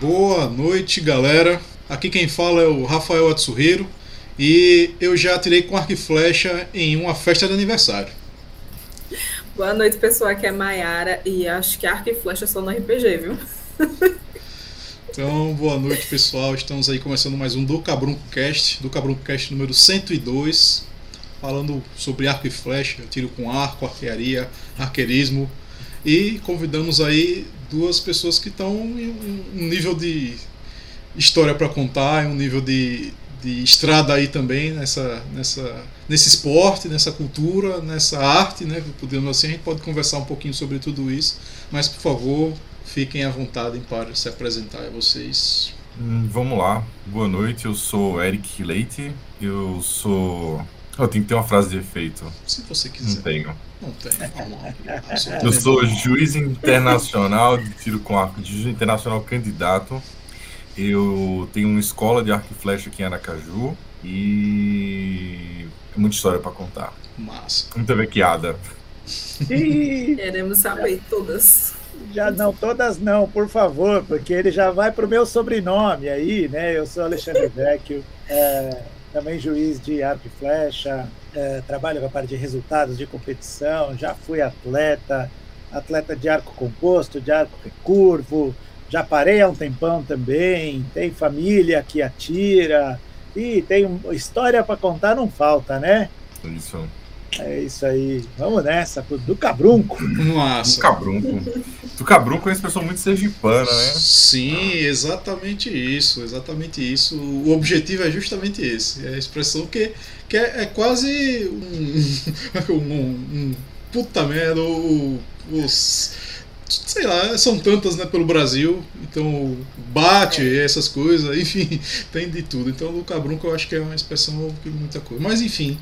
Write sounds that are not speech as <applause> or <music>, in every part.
Boa noite, galera. Aqui quem fala é o Rafael Atsuhiro e eu já tirei com arco e flecha em uma festa de aniversário. Boa noite, pessoal. Aqui é Maiara e acho que arco e flecha só no RPG, viu? <laughs> Então, boa noite, pessoal. Estamos aí começando mais um do Cabrunco Cast, do Cabrunco Cast número 102, falando sobre arco e flecha, tiro com arco, arquearia, arqueirismo. E convidamos aí duas pessoas que estão em um nível de história para contar, em um nível de, de estrada aí também nessa, nessa, nesse esporte, nessa cultura, nessa arte, né? Podemos assim, a gente pode conversar um pouquinho sobre tudo isso. Mas por favor, Fiquem à vontade para se apresentar a vocês. Hum, vamos lá. Boa noite, eu sou Eric Leite. Eu sou. Eu tenho que ter uma frase de efeito. Se você quiser. Não tenho. Não tem. Eu sou juiz internacional de tiro com arco, de juiz internacional candidato. Eu tenho uma escola de arco e flecha aqui em Aracaju e muita história para contar. Massa. Muita vequeada. Queremos saber todas. Já não, todas não, por favor, porque ele já vai para o meu sobrenome aí, né? Eu sou Alexandre Vecchio, é, também juiz de arco e flecha, é, trabalho com a parte de resultados de competição, já fui atleta, atleta de arco composto, de arco recurvo, já parei há um tempão também, tem família que atira, e tem história para contar, não falta, né? Isso. É isso aí. Vamos nessa, do Cabrunco. Nossa. Do Cabrunco. Do Cabrunco é uma expressão muito sergipana, né? Sim, exatamente isso. Exatamente isso. O objetivo é justamente esse. É a expressão que, que é, é quase um, <laughs> um, um. Puta merda, os sei lá, são tantas né, pelo Brasil, então bate, é. essas coisas, <laughs> enfim, tem de tudo. Então o cabrunco eu acho que é uma expressão de muita coisa. Mas enfim,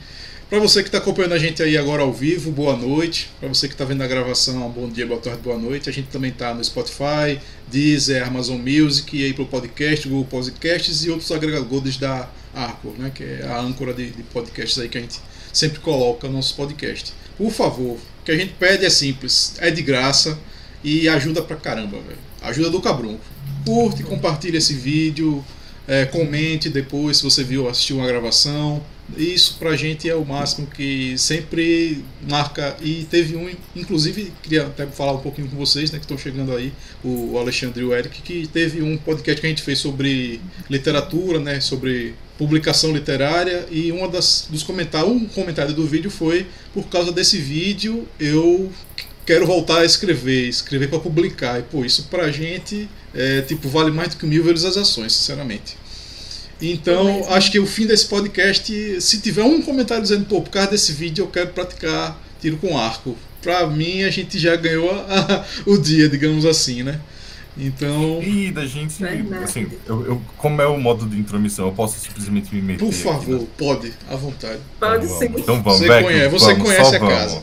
para você que está acompanhando a gente aí agora ao vivo, boa noite. Para você que está vendo a gravação, bom dia, boa tarde, boa noite. A gente também está no Spotify, Deezer, Amazon Music, e aí pelo Podcast, Google Podcasts e outros agregadores da Arco, né, que é a âncora de, de podcasts aí que a gente sempre coloca no nosso podcast. Por favor, o que a gente pede é simples, é de graça e ajuda pra caramba, velho. Ajuda do cabrunco. Curte, compartilhe esse vídeo, é, comente depois se você viu, assistiu uma gravação isso pra gente é o máximo que sempre marca. E teve um, inclusive, queria até falar um pouquinho com vocês, né, que estão chegando aí, o Alexandre e o Eric, que teve um podcast que a gente fez sobre literatura, né, sobre publicação literária, e uma das, dos comentários, um comentário do vídeo foi: por causa desse vídeo, eu quero voltar a escrever, escrever para publicar. E pô, isso pra gente é, tipo, vale mais do que mil ações sinceramente. Então, acho que o fim desse podcast, se tiver um comentário dizendo, pô, por causa desse vídeo eu quero praticar tiro com arco, pra mim a gente já ganhou a, o dia, digamos assim, né? Então. E da gente. Assim, eu, eu, como é o modo de intromissão, eu posso simplesmente me meter. Por favor, aqui, pode, à vontade. Pode então, sim. Então vamos, Você, conhece, você vamos, conhece a casa.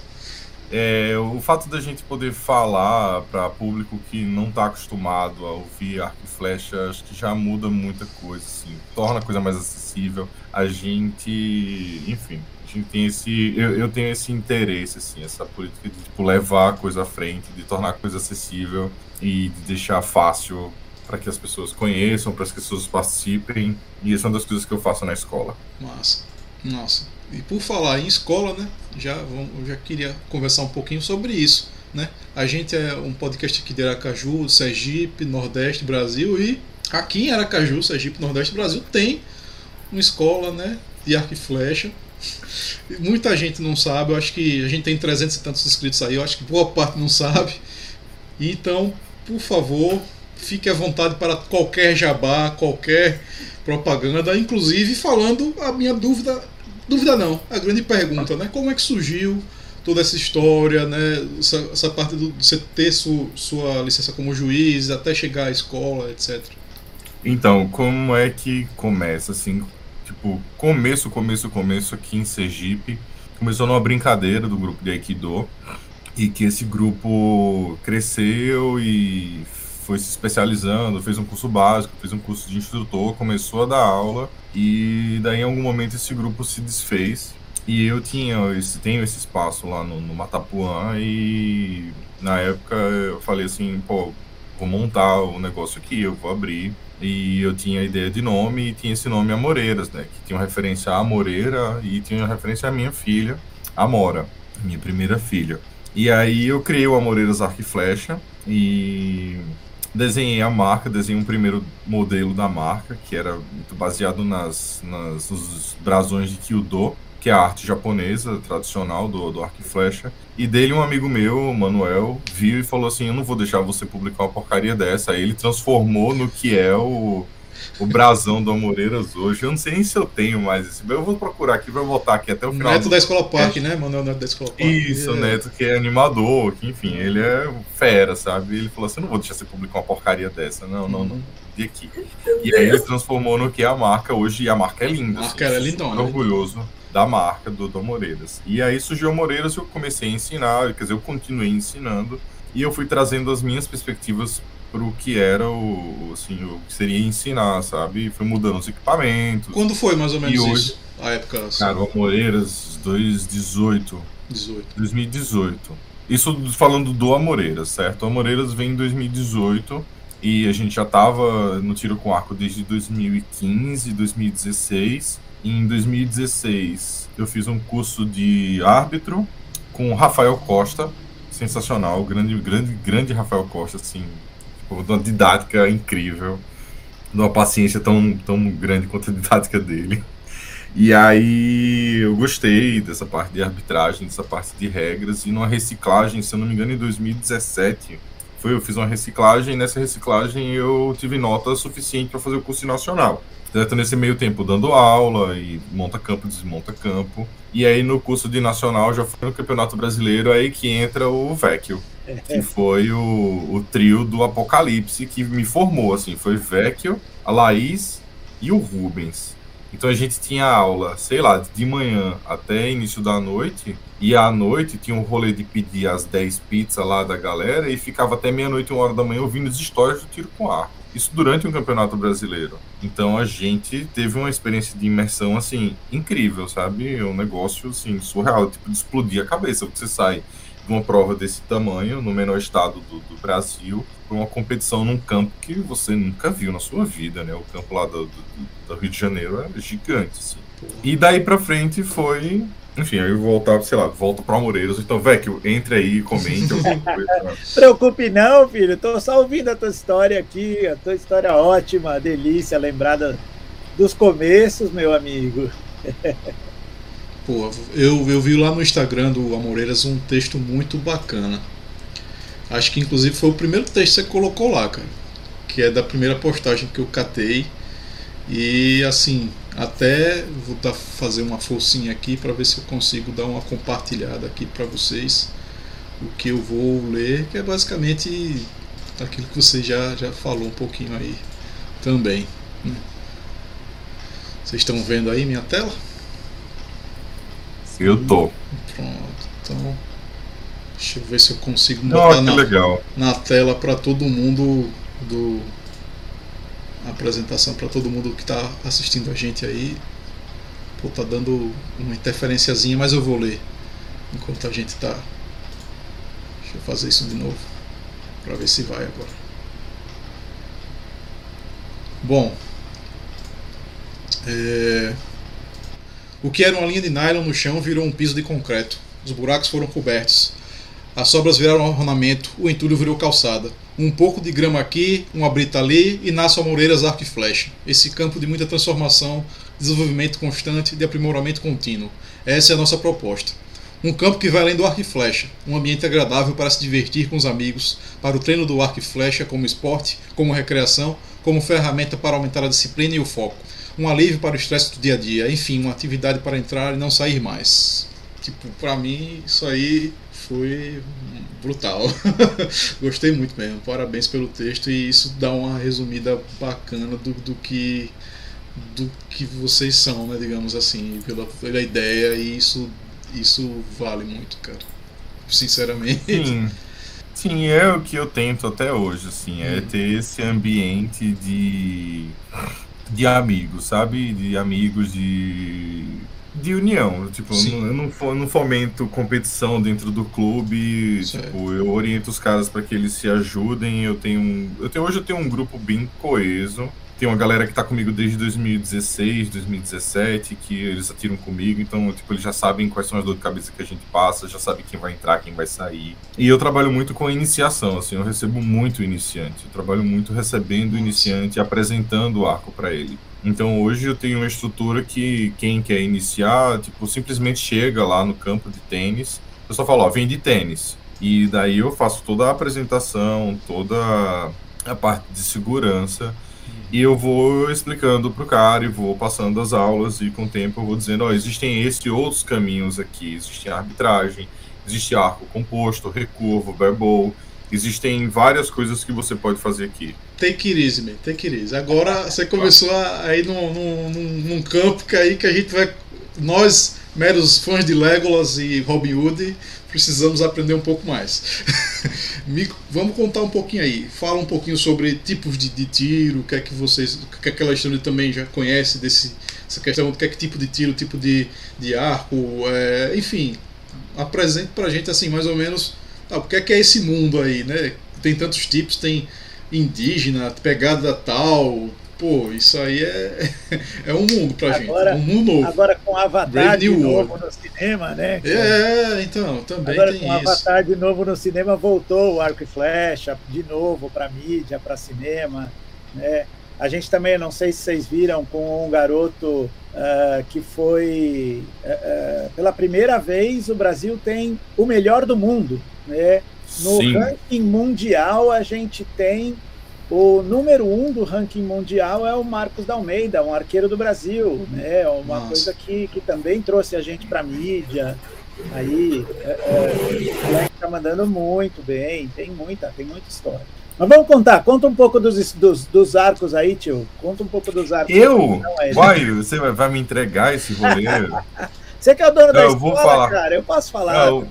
É, o fato da gente poder falar para público que não está acostumado a ouvir arco e flecha, acho que já muda muita coisa, assim, torna a coisa mais acessível. A gente, enfim, a gente tem esse, eu, eu tenho esse interesse, assim, essa política de tipo, levar a coisa à frente, de tornar a coisa acessível e de deixar fácil para que as pessoas conheçam, para que as pessoas participem. E essa é uma das coisas que eu faço na escola. Massa. Nossa. E por falar em escola, né? Já, eu já queria conversar um pouquinho sobre isso. Né? A gente é um podcast aqui de Aracaju, Sergipe, Nordeste, Brasil e aqui em Aracaju, Sergipe, Nordeste, Brasil tem uma escola, né, de arco e flecha. Muita gente não sabe, eu acho que a gente tem 300 e tantos inscritos aí, eu acho que boa parte não sabe. Então, por favor, fique à vontade para qualquer jabá, qualquer propaganda, inclusive falando a minha dúvida Dúvida não, a grande pergunta, né? Como é que surgiu toda essa história, né? Essa, essa parte de você ter su, sua licença como juiz, até chegar à escola, etc. Então, como é que começa, assim, tipo, começo, começo, começo aqui em Sergipe, começou numa brincadeira do grupo de Aikido, e que esse grupo cresceu e foi se especializando, fez um curso básico, fez um curso de instrutor, começou a dar aula e daí em algum momento esse grupo se desfez e eu tinha esse, tenho esse espaço lá no, no Matapuã e na época eu falei assim, pô, vou montar o negócio aqui, eu vou abrir. E eu tinha a ideia de nome e tinha esse nome Amoreiras, né? Que tinha uma referência à Amoreira e tinha uma referência à minha filha, Amora, minha primeira filha. E aí eu criei o Amoreiras Arco e Flecha e desenhei a marca, desenhei um primeiro modelo da marca, que era muito baseado nas, nas nos brasões de Kyudo, que é a arte japonesa tradicional do, do arco e flecha. E dele um amigo meu, Manuel, viu e falou assim, eu não vou deixar você publicar uma porcaria dessa. Aí ele transformou no que é o, <laughs> o brasão do Amoreiras hoje. Eu não sei nem se eu tenho mais esse. Eu vou procurar aqui, vou voltar aqui até o final. Neto do... da Escola Parque, né? Manuel Neto da Escola Parque. Isso, o Neto que é animador, que enfim, ele é fera, sabe? Ele falou assim, eu não vou deixar você publicar uma porcaria dessa. Não, não, não. De aqui. E aí ele transformou no que é a marca hoje, e a marca é linda. A marca assim, era lindona. Orgulhoso da marca do, do Moreiras. E aí surgiu o Moreiras e eu comecei a ensinar, quer dizer, eu continuei ensinando e eu fui trazendo as minhas perspectivas para o que era o, assim, o que seria ensinar, sabe? E fui mudando os equipamentos. Quando foi mais ou menos e isso? A época. Assim. Cara, o Amoreiras 2018. 18. 2018. Isso falando do Amoreiras, certo? O Amoreiras vem em 2018 e a gente já estava no tiro com arco desde 2015, 2016. Em 2016, eu fiz um curso de árbitro com Rafael Costa, sensacional, grande, grande, grande Rafael Costa, assim, tipo, uma didática incrível, de uma paciência tão, tão grande quanto a didática dele. E aí eu gostei dessa parte de arbitragem, dessa parte de regras, e numa reciclagem, se eu não me engano, em 2017, foi, eu fiz uma reciclagem, e nessa reciclagem eu tive nota suficiente para fazer o curso nacional. Então, nesse meio tempo dando aula e monta campo, desmonta campo. E aí no curso de nacional já foi no Campeonato Brasileiro aí que entra o Vecchio, que foi o, o trio do Apocalipse que me formou, assim, foi Vecchio, a Laís e o Rubens. Então a gente tinha aula, sei lá, de manhã até início da noite, e à noite tinha um rolê de pedir as 10 pizzas lá da galera e ficava até meia-noite, uma hora da manhã ouvindo as histórias do tiro com arco. Isso durante um campeonato brasileiro. Então a gente teve uma experiência de imersão assim incrível, sabe? Um negócio assim surreal, tipo de explodir a cabeça, porque você sai uma prova desse tamanho no menor estado do, do Brasil para uma competição num campo que você nunca viu na sua vida, né? O campo lá do, do, do Rio de Janeiro é gigante, assim. E daí para frente foi enfim, aí voltar, sei lá, volta para Amoreiros. Então, Vecchio, entre aí comente alguma <laughs> coisa. Preocupe não, filho. Tô só ouvindo a tua história aqui. A tua história ótima, delícia, lembrada dos começos, meu amigo. <laughs> Pô, eu, eu vi lá no Instagram do Amoreiras um texto muito bacana. Acho que inclusive foi o primeiro texto que você colocou lá, cara. Que é da primeira postagem que eu catei. E assim, até vou dar, fazer uma forcinha aqui para ver se eu consigo dar uma compartilhada aqui para vocês o que eu vou ler, que é basicamente aquilo que você já, já falou um pouquinho aí também. Né? Vocês estão vendo aí minha tela? Eu tô. Pronto, então deixa eu ver se eu consigo botar oh, na, legal. na tela para todo mundo do a apresentação para todo mundo que está assistindo a gente aí. Pô, tá dando uma interferenciazinha, mas eu vou ler enquanto a gente tá. Deixa eu fazer isso de novo para ver se vai agora. Bom, é... o que era uma linha de nylon no chão virou um piso de concreto. Os buracos foram cobertos. As sobras viraram ornamento, o entulho virou calçada um pouco de grama aqui, uma brita ali e nasce Amoreiras Arco e Flecha. Esse campo de muita transformação, desenvolvimento constante, de aprimoramento contínuo. Essa é a nossa proposta. Um campo que vai além do arco e flecha, um ambiente agradável para se divertir com os amigos, para o treino do arco e flecha como esporte, como recreação, como ferramenta para aumentar a disciplina e o foco. Um alívio para o estresse do dia a dia, enfim, uma atividade para entrar e não sair mais. Tipo, para mim, isso aí foi brutal. <laughs> Gostei muito mesmo. Parabéns pelo texto e isso dá uma resumida bacana do, do que do que vocês são, né, digamos assim, pela, pela ideia e isso isso vale muito, cara. Sinceramente. Sim. Sim, é o que eu tento até hoje, assim, é hum. ter esse ambiente de de amigos, sabe? De amigos de de união. Tipo, eu não, eu não fomento competição dentro do clube. Tipo, eu oriento os caras para que eles se ajudem. Eu tenho, eu tenho hoje eu tenho um grupo bem coeso. Tem uma galera que tá comigo desde 2016, 2017, que eles atiram comigo, então, tipo, eles já sabem quais são as dores de cabeça que a gente passa, já sabem quem vai entrar, quem vai sair. E eu trabalho muito com a iniciação, assim, eu recebo muito iniciante. Eu trabalho muito recebendo iniciante e apresentando o arco para ele. Então hoje eu tenho uma estrutura que quem quer iniciar, tipo, simplesmente chega lá no campo de tênis, eu só falo, ó, vem de tênis. E daí eu faço toda a apresentação, toda a parte de segurança, e eu vou explicando pro cara e vou passando as aulas e com o tempo eu vou dizendo, ó, existem esses outros caminhos aqui, existe arbitragem, existe arco composto, recurvo, verbal, Existem várias coisas que você pode fazer aqui. Take it easy, man. Take it easy. Agora você começou a ir num, num, num, campo que aí que a gente vai. Nós, meros fãs de Legolas e Robin Hood, precisamos aprender um pouco mais. <laughs> vamos contar um pouquinho aí. Fala um pouquinho sobre tipos de, de tiro, o que é que vocês. O que, é que a Alexandre também já conhece desse, essa questão, o que é que tipo de tiro, tipo de, de arco, é, enfim. Apresente pra gente assim, mais ou menos ah, o que é que é esse mundo aí, né? Tem tantos tipos, tem indígena, pegada tal. Pô, isso aí é, <laughs> é um mundo pra agora, gente. Um mundo novo. Agora com Avatar de novo World. no cinema, né? É, então, também agora, tem com isso. Avatar de novo no cinema, voltou o arco e flecha de novo pra mídia, pra cinema, né? A gente também, não sei se vocês viram, com um garoto uh, que foi. Uh, uh, pela primeira vez, o Brasil tem o melhor do mundo. Né? No Sim. ranking mundial, a gente tem o número um do ranking mundial é o Marcos da Almeida, um arqueiro do Brasil, né? Uma Nossa. coisa que, que também trouxe a gente para mídia. Aí, é, é, está mandando muito bem, tem muita, tem muita história. Mas vamos contar, conta um pouco dos, dos, dos arcos aí, tio. Conta um pouco dos arcos. Eu? Vai, você vai me entregar esse rolê? <laughs> você que é o dono Não, da escola, cara, eu posso falar. Não,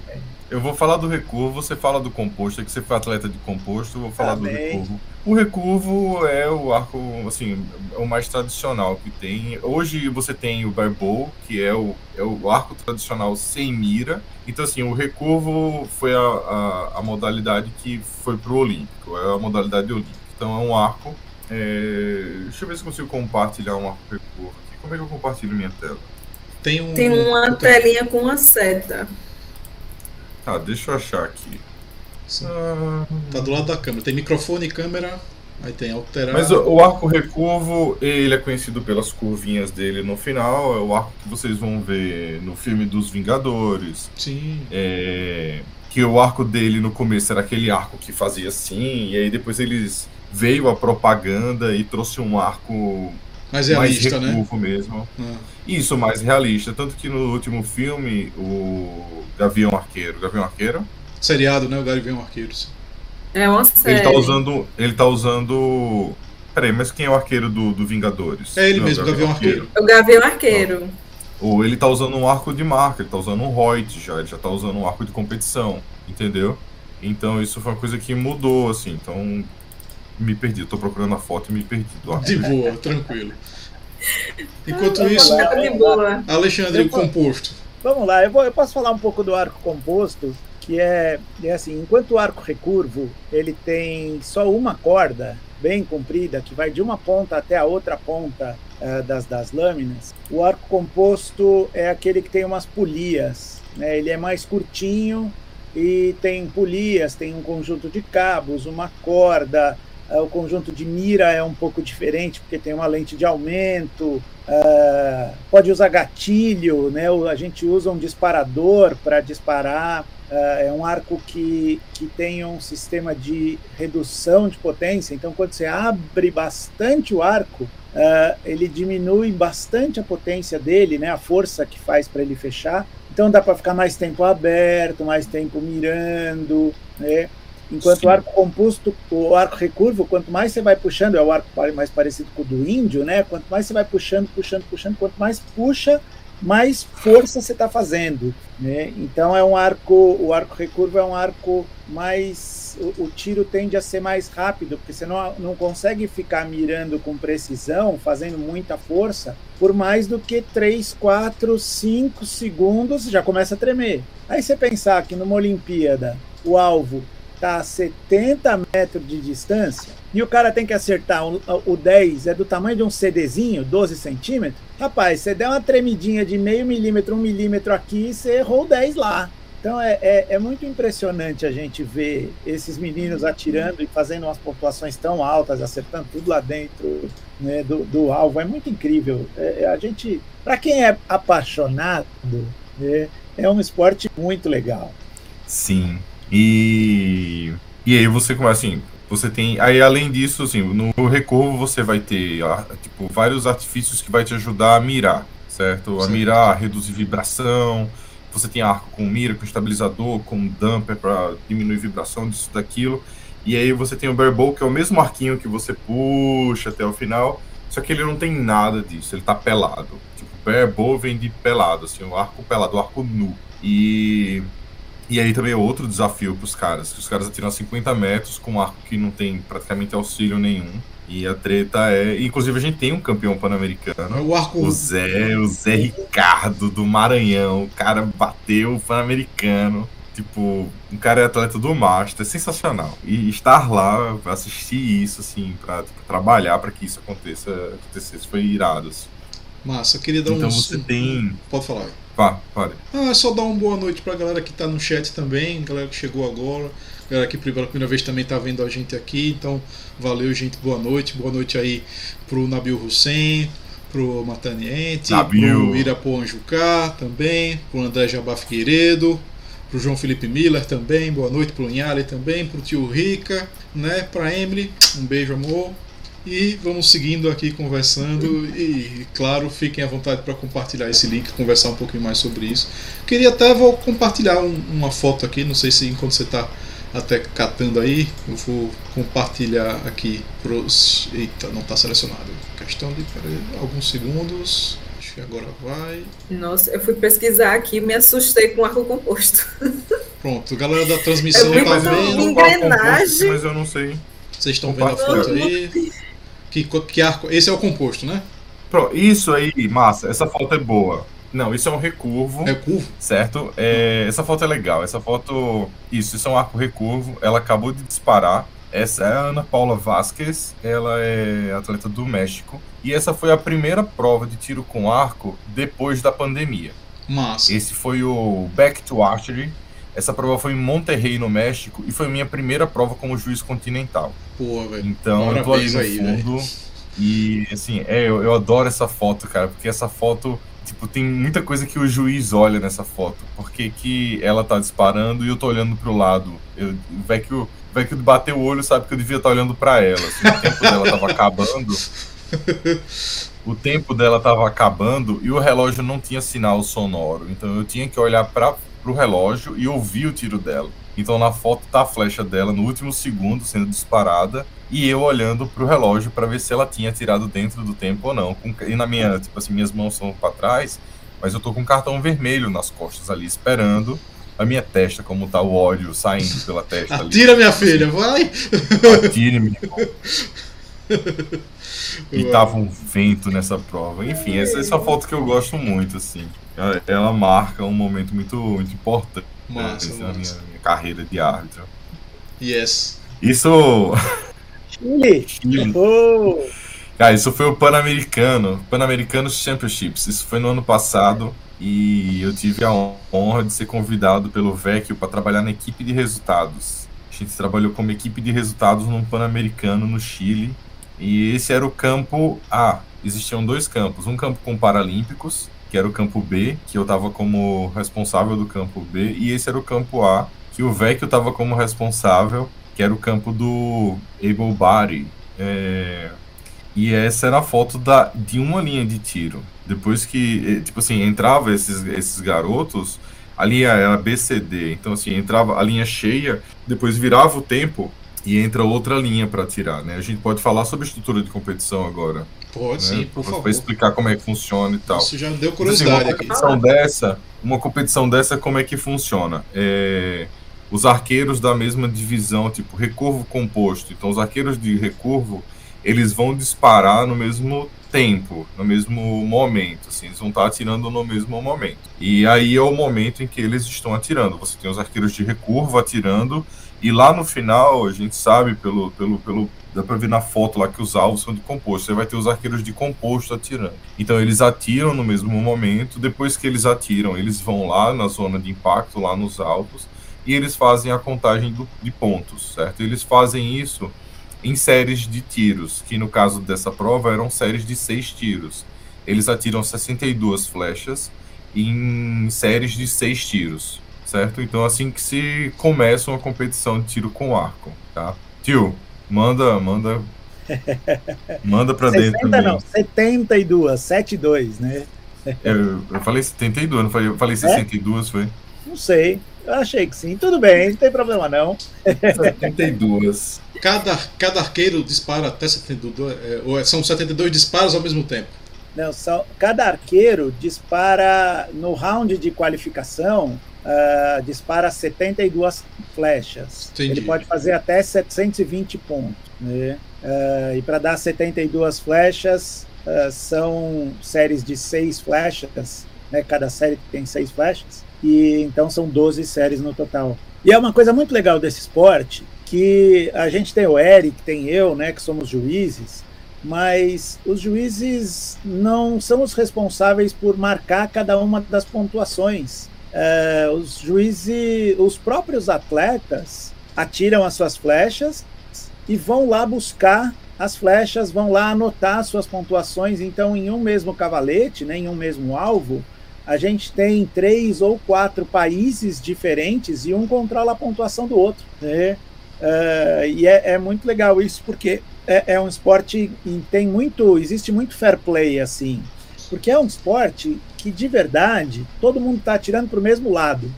eu vou falar do recurvo, você fala do composto, é que você foi atleta de composto, eu vou falar do recurvo. O recurvo é o arco, assim, é o mais tradicional que tem. Hoje você tem o barbou, que é o, é o arco tradicional sem mira. Então, assim, o recurvo foi a, a, a modalidade que foi pro Olímpico, é a modalidade olímpica. Então, é um arco. É... Deixa eu ver se consigo compartilhar um arco recurvo aqui. Como é que eu compartilho minha tela? Tem, um... tem uma telinha com uma seta. Tá, deixa eu achar aqui. Ah, tá do lado da câmera. Tem microfone e câmera. Aí tem alterar. Mas o, o, arco recurvo, ele é conhecido pelas curvinhas dele no final. É o arco que vocês vão ver no filme dos Vingadores. Sim. É, que o arco dele no começo era aquele arco que fazia assim, e aí depois eles veio a propaganda e trouxe um arco mais realista, mais recurvo né? mesmo. Ah. Isso, mais realista. Tanto que no último filme, o Gavião Arqueiro. Gavião Arqueiro? Seriado, né? O Gavião Arqueiro. Sim. É uma série. Ele tá usando. Ele tá usando. Peraí, mas quem é o arqueiro do, do Vingadores? É ele Não, mesmo, o Gavião Arqueiro. É o Gavião Arqueiro. Ou ele tá usando um arco de marca, ele tá usando um Reut já, ele já tá usando um arco de competição, entendeu? Então isso foi uma coisa que mudou, assim, então me perdi, tô procurando a foto e me perdi. De boa, tranquilo. <laughs> Enquanto isso, Alexandre, o composto. Vamos lá, eu, vou, eu posso falar um pouco do arco composto, que é, é assim, enquanto o arco recurvo ele tem só uma corda bem comprida, que vai de uma ponta até a outra ponta uh, das, das lâminas, o arco composto é aquele que tem umas polias, né? ele é mais curtinho e tem polias, tem um conjunto de cabos, uma corda, o conjunto de mira é um pouco diferente, porque tem uma lente de aumento. Uh, pode usar gatilho, né? a gente usa um disparador para disparar. Uh, é um arco que, que tem um sistema de redução de potência. Então, quando você abre bastante o arco, ele diminui bastante a potência dele, né? a força que faz para ele fechar. Então, dá para ficar mais tempo aberto, mais tempo mirando. Né? Enquanto Sim. o arco composto, o arco recurvo, quanto mais você vai puxando, é o arco mais parecido com o do índio, né? Quanto mais você vai puxando, puxando, puxando, quanto mais puxa, mais força você está fazendo. Né? Então é um arco, o arco recurvo é um arco mais. O, o, tiro tende a ser mais rápido, porque você não, não consegue ficar mirando com precisão, fazendo muita força, por mais do que 3, 4, 5 segundos já começa a tremer. Aí você pensar que numa Olimpíada o alvo está a 70 metros de distância e o cara tem que acertar o, o 10, é do tamanho de um CDzinho, 12 centímetros, rapaz, você der uma tremidinha de meio milímetro, um milímetro aqui, você errou o 10 lá. Então é, é, é, muito impressionante a gente ver esses meninos atirando e fazendo umas pontuações tão altas, acertando tudo lá dentro né, do, do, alvo. É muito incrível. É, é a gente, para quem é apaixonado, né, é um esporte muito legal. Sim. E, e aí você começa assim, você tem. Aí além disso, assim, no recurvo você vai ter tipo, vários artifícios que vai te ajudar a mirar, certo? A mirar, a reduzir vibração. Você tem arco com mira, com estabilizador, com damper para diminuir vibração disso, daquilo. E aí você tem o Barebow, que é o mesmo arquinho que você puxa até o final, só que ele não tem nada disso, ele tá pelado. Tipo, Barebow vem de pelado, assim, o arco pelado, o arco nu. E e aí também é outro desafio para os caras, que os caras atiram a 50 metros com um arco que não tem praticamente auxílio nenhum. E a treta é. Inclusive, a gente tem um campeão pan-americano. É o arco. O Zé, o Zé Ricardo do Maranhão. O cara bateu o pan-americano. Tipo, um cara é atleta do Master, é sensacional. E estar lá, assistir isso, assim, pra tipo, trabalhar para que isso aconteça, acontecesse, foi irado. Assim. Massa, queria dar então um. Então você tem. Pode falar. Vá, pode. Ah, é só dar uma boa noite pra galera que tá no chat também, galera que chegou agora, galera que pela primeira vez também tá vendo a gente aqui. Então, valeu, gente, boa noite. Boa noite aí pro Nabil Hussein, pro Mataniente, Nabil. pro Irapo Anjucá também, pro André Jabá Figueiredo, pro João Felipe Miller também, boa noite pro Inhale também, pro tio Rica, né, pra Emily, um beijo, amor. E vamos seguindo aqui conversando e, claro, fiquem à vontade para compartilhar esse link, conversar um pouquinho mais sobre isso. Queria até vou compartilhar um, uma foto aqui, não sei se enquanto você está até catando aí, eu vou compartilhar aqui pros. Eita, não está selecionado. Questão de peraí, alguns segundos. Acho que agora vai. Nossa, eu fui pesquisar aqui e me assustei com arco composto. <laughs> Pronto, galera da transmissão é tá vendo. Engrenagem. Mas eu não sei. Vocês estão vendo a foto aí? Que, que arco. Esse é o composto, né? Pronto, isso aí, massa. Essa foto é boa. Não, isso é um recurvo. Recurvo? Certo? É, essa foto é legal. Essa foto. Isso, isso é um arco recurvo. Ela acabou de disparar. Essa é a Ana Paula Vasquez. Ela é atleta do México. E essa foi a primeira prova de tiro com arco depois da pandemia. Massa. Esse foi o Back to Archery. Essa prova foi em Monterrey, no México, e foi minha primeira prova como juiz continental. Pô, velho. Então, eu tô ali no aí, fundo. Véio. E, assim, é, eu, eu adoro essa foto, cara, porque essa foto tipo, tem muita coisa que o juiz olha nessa foto. Porque que ela tá disparando e eu tô olhando pro lado. Eu, o Vecchio, Vecchio bateu o olho, sabe que eu devia estar tá olhando para ela. Assim, o tempo dela tava acabando. O tempo dela tava acabando e o relógio não tinha sinal sonoro. Então eu tinha que olhar para pro relógio e ouvir o tiro dela. Então na foto tá a flecha dela no último segundo sendo disparada e eu olhando pro relógio para ver se ela tinha tirado dentro do tempo ou não. E na minha, tipo assim, minhas mãos são para trás, mas eu tô com um cartão vermelho nas costas ali esperando a minha testa, como tá o ódio saindo pela testa ali. Atira, minha filha, vai! Atire, meu irmão. <laughs> E tava um vento nessa prova. Enfim, essa, essa foto que eu gosto muito, assim. Ela, ela marca um momento muito, muito importante massa, massa. na minha, minha, carreira de árbitro. Yes. Isso. Chile. Chile. Oh. Cara, isso foi o Pan-Americano, Pan-Americano Championships. Isso foi no ano passado e eu tive a honra de ser convidado pelo Vecchio para trabalhar na equipe de resultados. A gente trabalhou como equipe de resultados num Pan-Americano no Chile e esse era o campo A. Existiam dois campos, um campo com Paralímpicos que era o campo B, que eu estava como responsável do campo B, e esse era o campo A, que o Vecchio estava como responsável, que era o campo do Able Body. É... E essa era a foto da, de uma linha de tiro. Depois que, tipo assim, entrava esses, esses garotos, a linha era BCD, então assim, entrava a linha cheia, depois virava o tempo, e entra outra linha para atirar, né? A gente pode falar sobre estrutura de competição agora. Pode né? sim, por favor. Para explicar como é que funciona e tal. Isso já deu Assim, curiosidade uma aqui. competição dessa, uma competição dessa, como é que funciona? É, os arqueiros da mesma divisão, tipo recurvo composto. Então, os arqueiros de recurvo, eles vão disparar no mesmo tempo, no mesmo momento, assim, eles vão estar atirando no mesmo momento. E aí é o momento em que eles estão atirando. Você tem os arqueiros de recurvo atirando, e lá no final, a gente sabe pelo, pelo, pelo dá pra ver na foto lá que os alvos são de composto. Você vai ter os arqueiros de composto atirando. Então eles atiram no mesmo momento. Depois que eles atiram, eles vão lá na zona de impacto, lá nos alvos, e eles fazem a contagem do, de pontos, certo? Eles fazem isso em séries de tiros, que no caso dessa prova eram séries de seis tiros. Eles atiram 62 flechas em séries de seis tiros, certo? Então assim que se começa uma competição de tiro com arco, tá? Tio, manda, manda, <laughs> manda pra dentro 60 também. não, 72, 72, né? Eu, eu falei 72, não falei, eu falei 62, foi? Não sei. Eu achei que sim. Tudo bem, não tem problema não. 72. <laughs> Cada, cada arqueiro dispara até 72. é, ou é- são 72 disparos ao mesmo tempo. Não, são, cada arqueiro dispara no round de qualificação, ah, dispara 72 flechas. Entendi. Ele pode fazer até 720 pontos. Né? Ah, e para dar 72 flechas, ah, são séries de seis flechas, né? cada série tem seis flechas, e então são 12 séries no total. E é uma coisa muito legal desse esporte, que a gente tem o Eric, tem eu, né, que somos juízes, mas os juízes não são os responsáveis por marcar cada uma das pontuações. É, os juízes, os próprios atletas atiram as suas flechas e vão lá buscar as flechas, vão lá anotar as suas pontuações. Então, em um mesmo cavalete, né, em um mesmo alvo, a gente tem três ou quatro países diferentes e um controla a pontuação do outro. Né? É, e é, é muito legal isso porque é, é um esporte e tem muito, existe muito fair play assim, porque é um esporte que de verdade todo mundo está atirando para o mesmo lado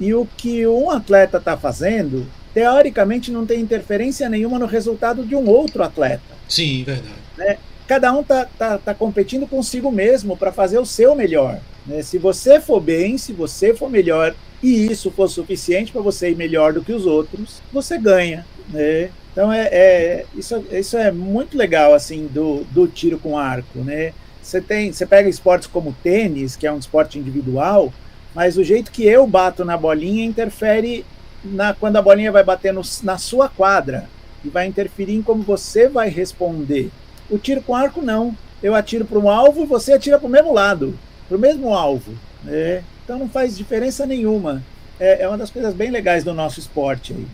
e o que um atleta está fazendo teoricamente não tem interferência nenhuma no resultado de um outro atleta. Sim, verdade. Cada um está tá, tá competindo consigo mesmo para fazer o seu melhor. Né? Se você for bem, se você for melhor e isso for suficiente para você ir melhor do que os outros, você ganha. Né? Então é, é, isso, isso é muito legal assim do, do tiro com arco, né? Você tem, você pega esportes como tênis, que é um esporte individual, mas o jeito que eu bato na bolinha interfere na, quando a bolinha vai bater no, na sua quadra e vai interferir em como você vai responder. O tiro com arco não. Eu atiro para um alvo e você atira para o mesmo lado, para o mesmo alvo. Né? Então não faz diferença nenhuma. É, é uma das coisas bem legais do nosso esporte aí.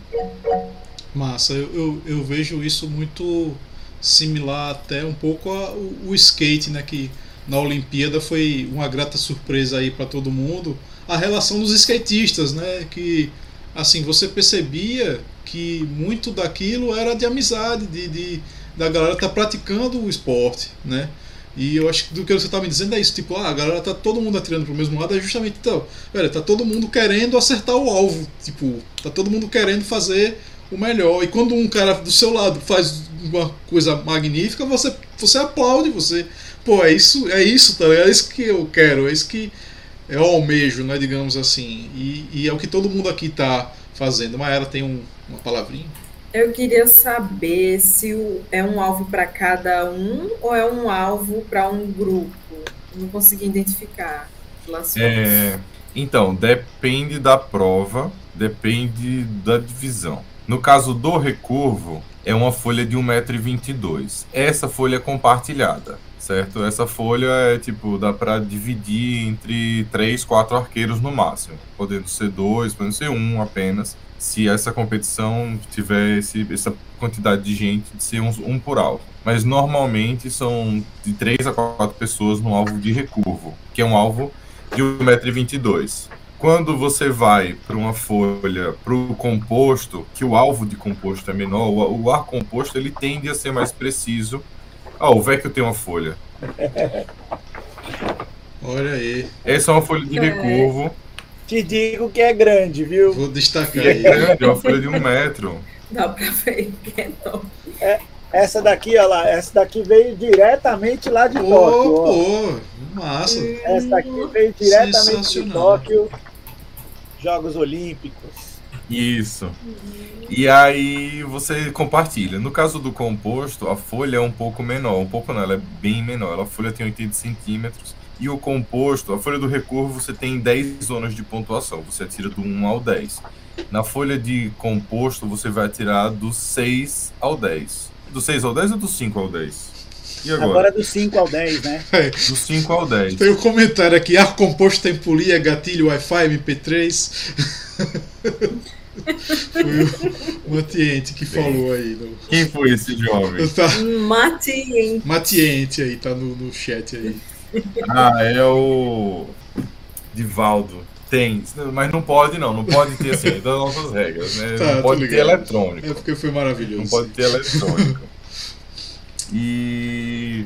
Massa, eu, eu, eu vejo isso muito similar até um pouco ao o skate, né? Que na Olimpíada foi uma grata surpresa aí para todo mundo. A relação dos skatistas, né? Que assim você percebia que muito daquilo era de amizade, de, de da galera tá praticando o esporte, né? E eu acho que do que você tá me dizendo é isso, tipo, ah, a galera tá todo mundo atirando pro mesmo lado, é justamente então, velho, tá todo mundo querendo acertar o alvo, tipo, tá todo mundo querendo fazer o melhor. E quando um cara do seu lado faz uma coisa magnífica, você, você aplaude, você, pô, é isso, é isso, tá ligado? É isso que eu quero, é isso que eu almejo, né, digamos assim. E, e é o que todo mundo aqui tá fazendo. Maera tem um, uma palavrinha? Eu queria saber se o- é um alvo para cada um ou é um alvo para um grupo. Não consegui identificar. É, então, depende da prova, depende da divisão. No caso do recurvo, é uma folha de 1,22m. Essa folha é compartilhada, certo? Essa folha é tipo, dá para dividir entre 3, 4 arqueiros no máximo. Podendo ser dois, podendo ser um apenas. Se essa competição tiver esse, essa quantidade de gente, de ser uns- um por alvo. Mas normalmente são de 3 a 4 pessoas no alvo de recurvo, que é um alvo de 1,22m. Quando você vai para uma folha, para o composto, que o alvo de composto é menor, o, ar composto ele tende a ser mais preciso. Ah, o Vecchio tem uma folha. <laughs> Olha aí, Essa é uma folha de É. recurvo. Te digo que é grande, viu? vou destacar é aí. grande, é uma folha de um metro. <laughs> Dá pra ver que é enorme. É, essa daqui, olha lá, essa daqui veio diretamente lá de Tóquio. ó. Pô, massa. Essa daqui veio diretamente de. Tóquio. Jogos Olímpicos. Isso. E aí você compartilha. No caso do composto, a folha é um pouco menor. Um pouco não, ela é bem menor. A folha tem 80 centímetros. E o composto, a folha do recurvo, você tem 10 zonas de pontuação. Você atira do 1 ao 10. Na folha de composto, você vai atirar do 6 ao 10. Do 6 ao 10 ou do 5 ao 10? E agora? Agora do 5 ao 10, né? <laughs> Do 5 ao 10. Tem um comentário aqui: ar composto tem polia, gatilho, Wi-Fi, MP3. <laughs> Foi o Matiente que falou aí. No... Quem foi esse jovem? Tá, Mate em Matiente aí, tá no, no chat aí. Ah, é o. Divaldo. Tem, mas não pode não, não pode ter assim, das nossas regras, né? Tá, não pode ter eletrônico. É porque foi maravilhoso. Não pode ter eletrônico. E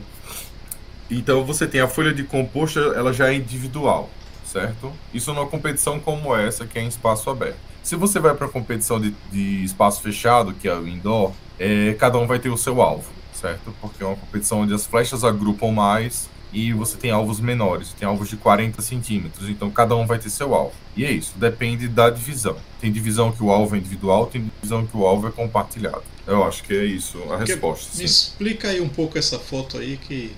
então você tem a folha de composto, ela já é individual, certo? Isso numa competição como essa, que é em espaço aberto. Se você vai para competição de, de espaço fechado, que é o indoor, é, cada um vai ter o seu alvo, certo? Porque é uma competição onde as flechas agrupam mais e você tem alvos menores, tem alvos de 40 centímetros, então cada um vai ter seu alvo. E é isso, depende da divisão. Tem divisão que o alvo é individual, tem divisão que o alvo é compartilhado. Eu acho que é isso a Que- resposta. Me sim. explica aí um pouco essa foto aí que.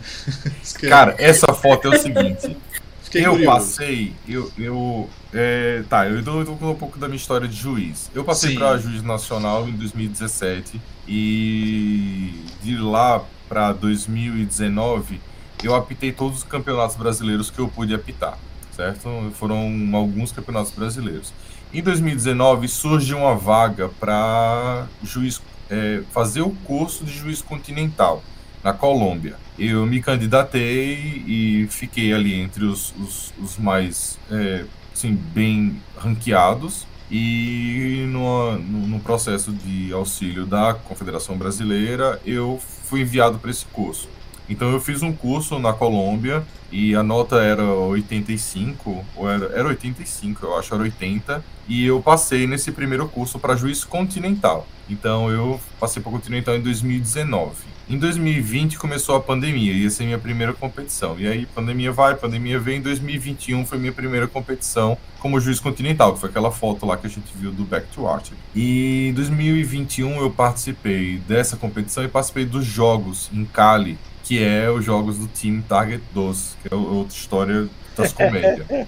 <laughs> Cara, essa foto é o seguinte. fiquei eu curioso. passei, eu, eu é, tá, eu eu dou um pouco da minha história de juiz. Eu passei para juiz nacional em 2017 e de lá para 2019 eu apitei todos os campeonatos brasileiros que eu pude apitar, certo? Foram alguns campeonatos brasileiros. Em 2019 surge uma vaga para juiz é, fazer o curso de juiz continental na Colômbia. Eu me candidatei e fiquei ali entre os, os, os mais é, assim, bem ranqueados. E no, no, no processo de auxílio da Confederação Brasileira, eu fui enviado para esse curso. Então eu fiz um curso na Colômbia e a nota era 85, ou era, era 85, eu acho, era 80, e eu passei nesse primeiro curso para juiz continental. Então eu passei para continental em 2019. Em 2020 começou a pandemia, ia ser minha primeira competição. E aí pandemia vai, pandemia vem, em 2021 foi minha primeira competição como juiz continental, que foi aquela foto lá que a gente viu do Back to Archery. E em 2021 eu participei dessa competição e participei dos jogos em Cali, que é os jogos do Team Target 12, que é outra história das comédias. <laughs>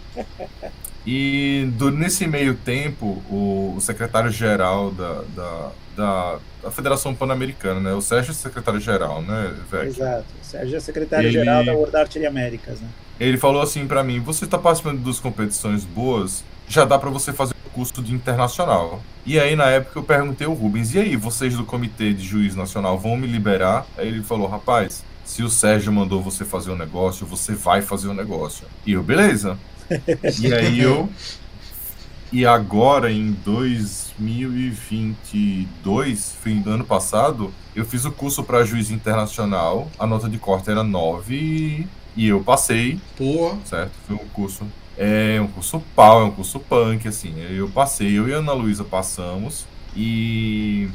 E do- nesse meio tempo, o, o secretário-geral da, da, da, da Federação Pan-Americana, né? O Sérgio é secretário-geral, né, velho? Exato. Sérgio é secretário-geral Ele- da World Archery Américas, né? Ele falou assim pra mim: você tá participando das competições boas, já dá pra você fazer o curso de internacional. E aí, na época, eu perguntei ao Rubens: e aí, vocês do Comitê de Juiz Nacional vão me liberar? Aí ele falou: rapaz, se o Sérgio mandou você fazer o negócio, você vai fazer o negócio. E eu, beleza. <laughs> E aí eu. E agora, em 2022, fim do ano passado, eu fiz o curso para juiz internacional. A nota de corte era 9 e, eu passei, Porra, certo? Foi um curso. É um curso pau, é um curso punk, assim. Eu passei, eu e a Ana Luísa passamos. E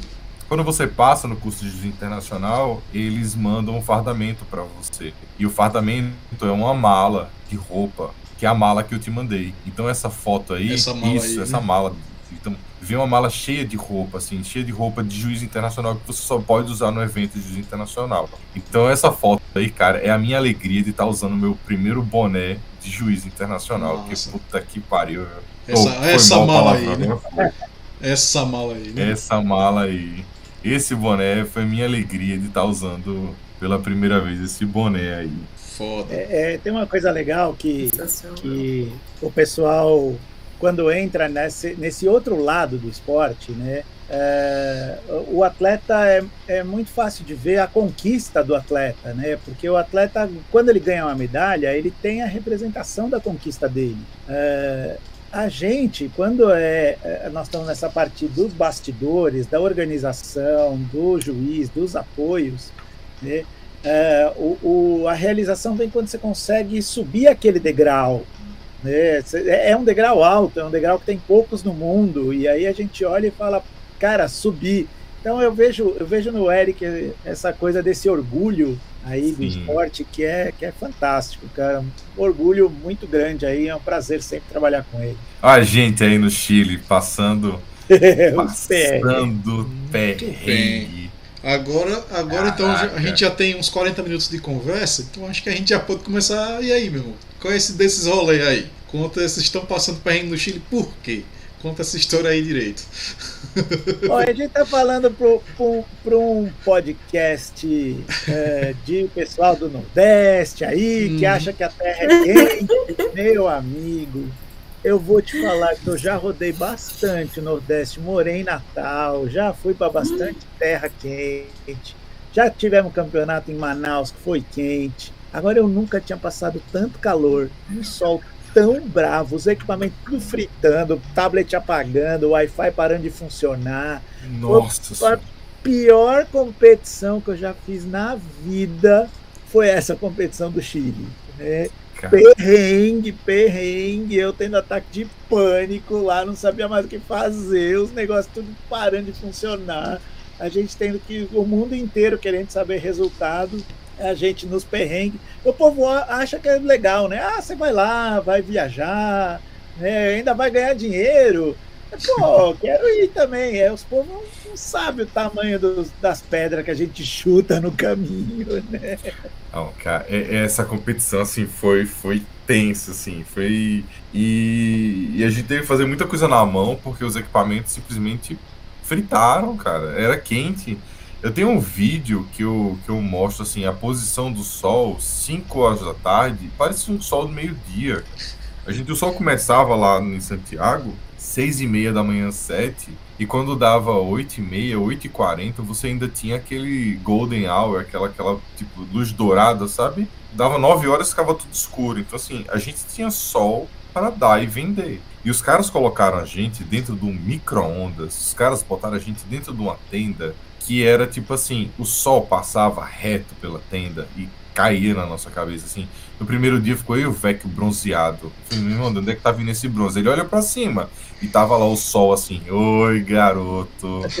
quando você passa no curso de juiz internacional, eles mandam um fardamento para você. E o fardamento é uma mala de roupa, que é a mala que eu te mandei. Então essa foto aí, Essa mala isso, aí, essa né? mala. Então, vem uma mala cheia de roupa, assim, cheia de roupa de juiz internacional que você só pode usar no evento de juiz internacional. Então essa foto aí, cara, é a minha alegria de estar usando o meu primeiro boné de juiz internacional. Nossa. Que puta que pariu. essa, Oh, essa mal mala aí, né? foi. Essa mala aí, né? Essa mala aí. Esse boné foi minha alegria de estar usando pela primeira vez esse boné aí. Foda. É, é, tem uma coisa legal que, que o pessoal, quando entra nesse, nesse outro lado do esporte, né, é, o atleta é, é muito fácil de ver a conquista do atleta, né, porque o atleta, quando ele ganha uma medalha, ele tem a representação da conquista dele. É, a gente, quando é, é, nós estamos nessa parte dos bastidores, da organização, do juiz, dos apoios, né, é, o, o- a realização vem quando você consegue subir aquele degrau. Né? É é um degrau alto, é um degrau que tem poucos no mundo, e aí a gente olha e fala: cara, subir. Então eu vejo, eu vejo no Eric essa coisa desse orgulho aí do Sim. esporte que é, que é fantástico, cara. Um orgulho muito grande aí, é um prazer sempre trabalhar com ele. A gente aí no Chile passando, <laughs> O pé. passando perrengue. Agora, agora então a gente já tem uns 40 minutos de conversa, então acho que a gente já pode começar. E aí, meu irmão? Qual é esse desses rolês aí? Conta, vocês estão passando perrengue no Chile, por quê? Conta essa história aí direito. Ó, a gente tá falando para um podcast é, de pessoal do Nordeste aí, que Hum. acha que a terra é quente. Meu amigo, eu vou te falar que eu já rodei bastante o Nordeste, morei em Natal, já fui para bastante terra quente. Já tivemos campeonato em Manaus que foi quente. Agora eu nunca tinha passado tanto calor, um sol tão bravo, os equipamentos tudo fritando, tablet apagando, Wi-Fi parando de funcionar. Nossa A senhora. pior competição que eu já fiz na vida foi essa competição do Chile. Né? cara. Perrengue, perrengue, eu tendo ataque de pânico lá, não sabia mais o que fazer, os negócios tudo parando de funcionar, a gente tendo que, o mundo inteiro querendo saber resultado, a gente nos perrengues. O povo acha que é legal, né? Ah, você vai lá, vai viajar, né? ainda vai ganhar dinheiro. Pô, <laughs> quero ir também. É, os povos não, não sabem o tamanho dos- das pedras que a gente chuta no caminho, né? Não, cara, é- é essa competição, assim, foi, foi tensa, assim, foi... E, e a gente teve que fazer muita coisa na mão, porque os equipamentos simplesmente fritaram, cara, era quente. Eu tenho um vídeo que eu, que eu mostro, assim, a posição do sol, 5 horas da tarde, parecia um sol do meio-dia. A gente, o sol começava lá em Santiago, 6 e meia da manhã, 7, e quando dava 8 e meia, 8 e 40, você ainda tinha aquele golden hour, aquela, aquela tipo, luz dourada, sabe? Dava 9 horas e ficava tudo escuro. Então, assim, a gente tinha sol para dar e vender. E os caras colocaram a gente dentro de um micro-ondas, os caras botaram a gente dentro de uma tenda que era tipo assim, o sol passava reto pela tenda e caía na nossa cabeça, assim. No primeiro dia ficou eu o Vecchio bronzeado. Eu falei, meu irmão, de onde é que tá vindo esse bronze? Ele olha pra cima e tava lá o sol assim, oi garoto,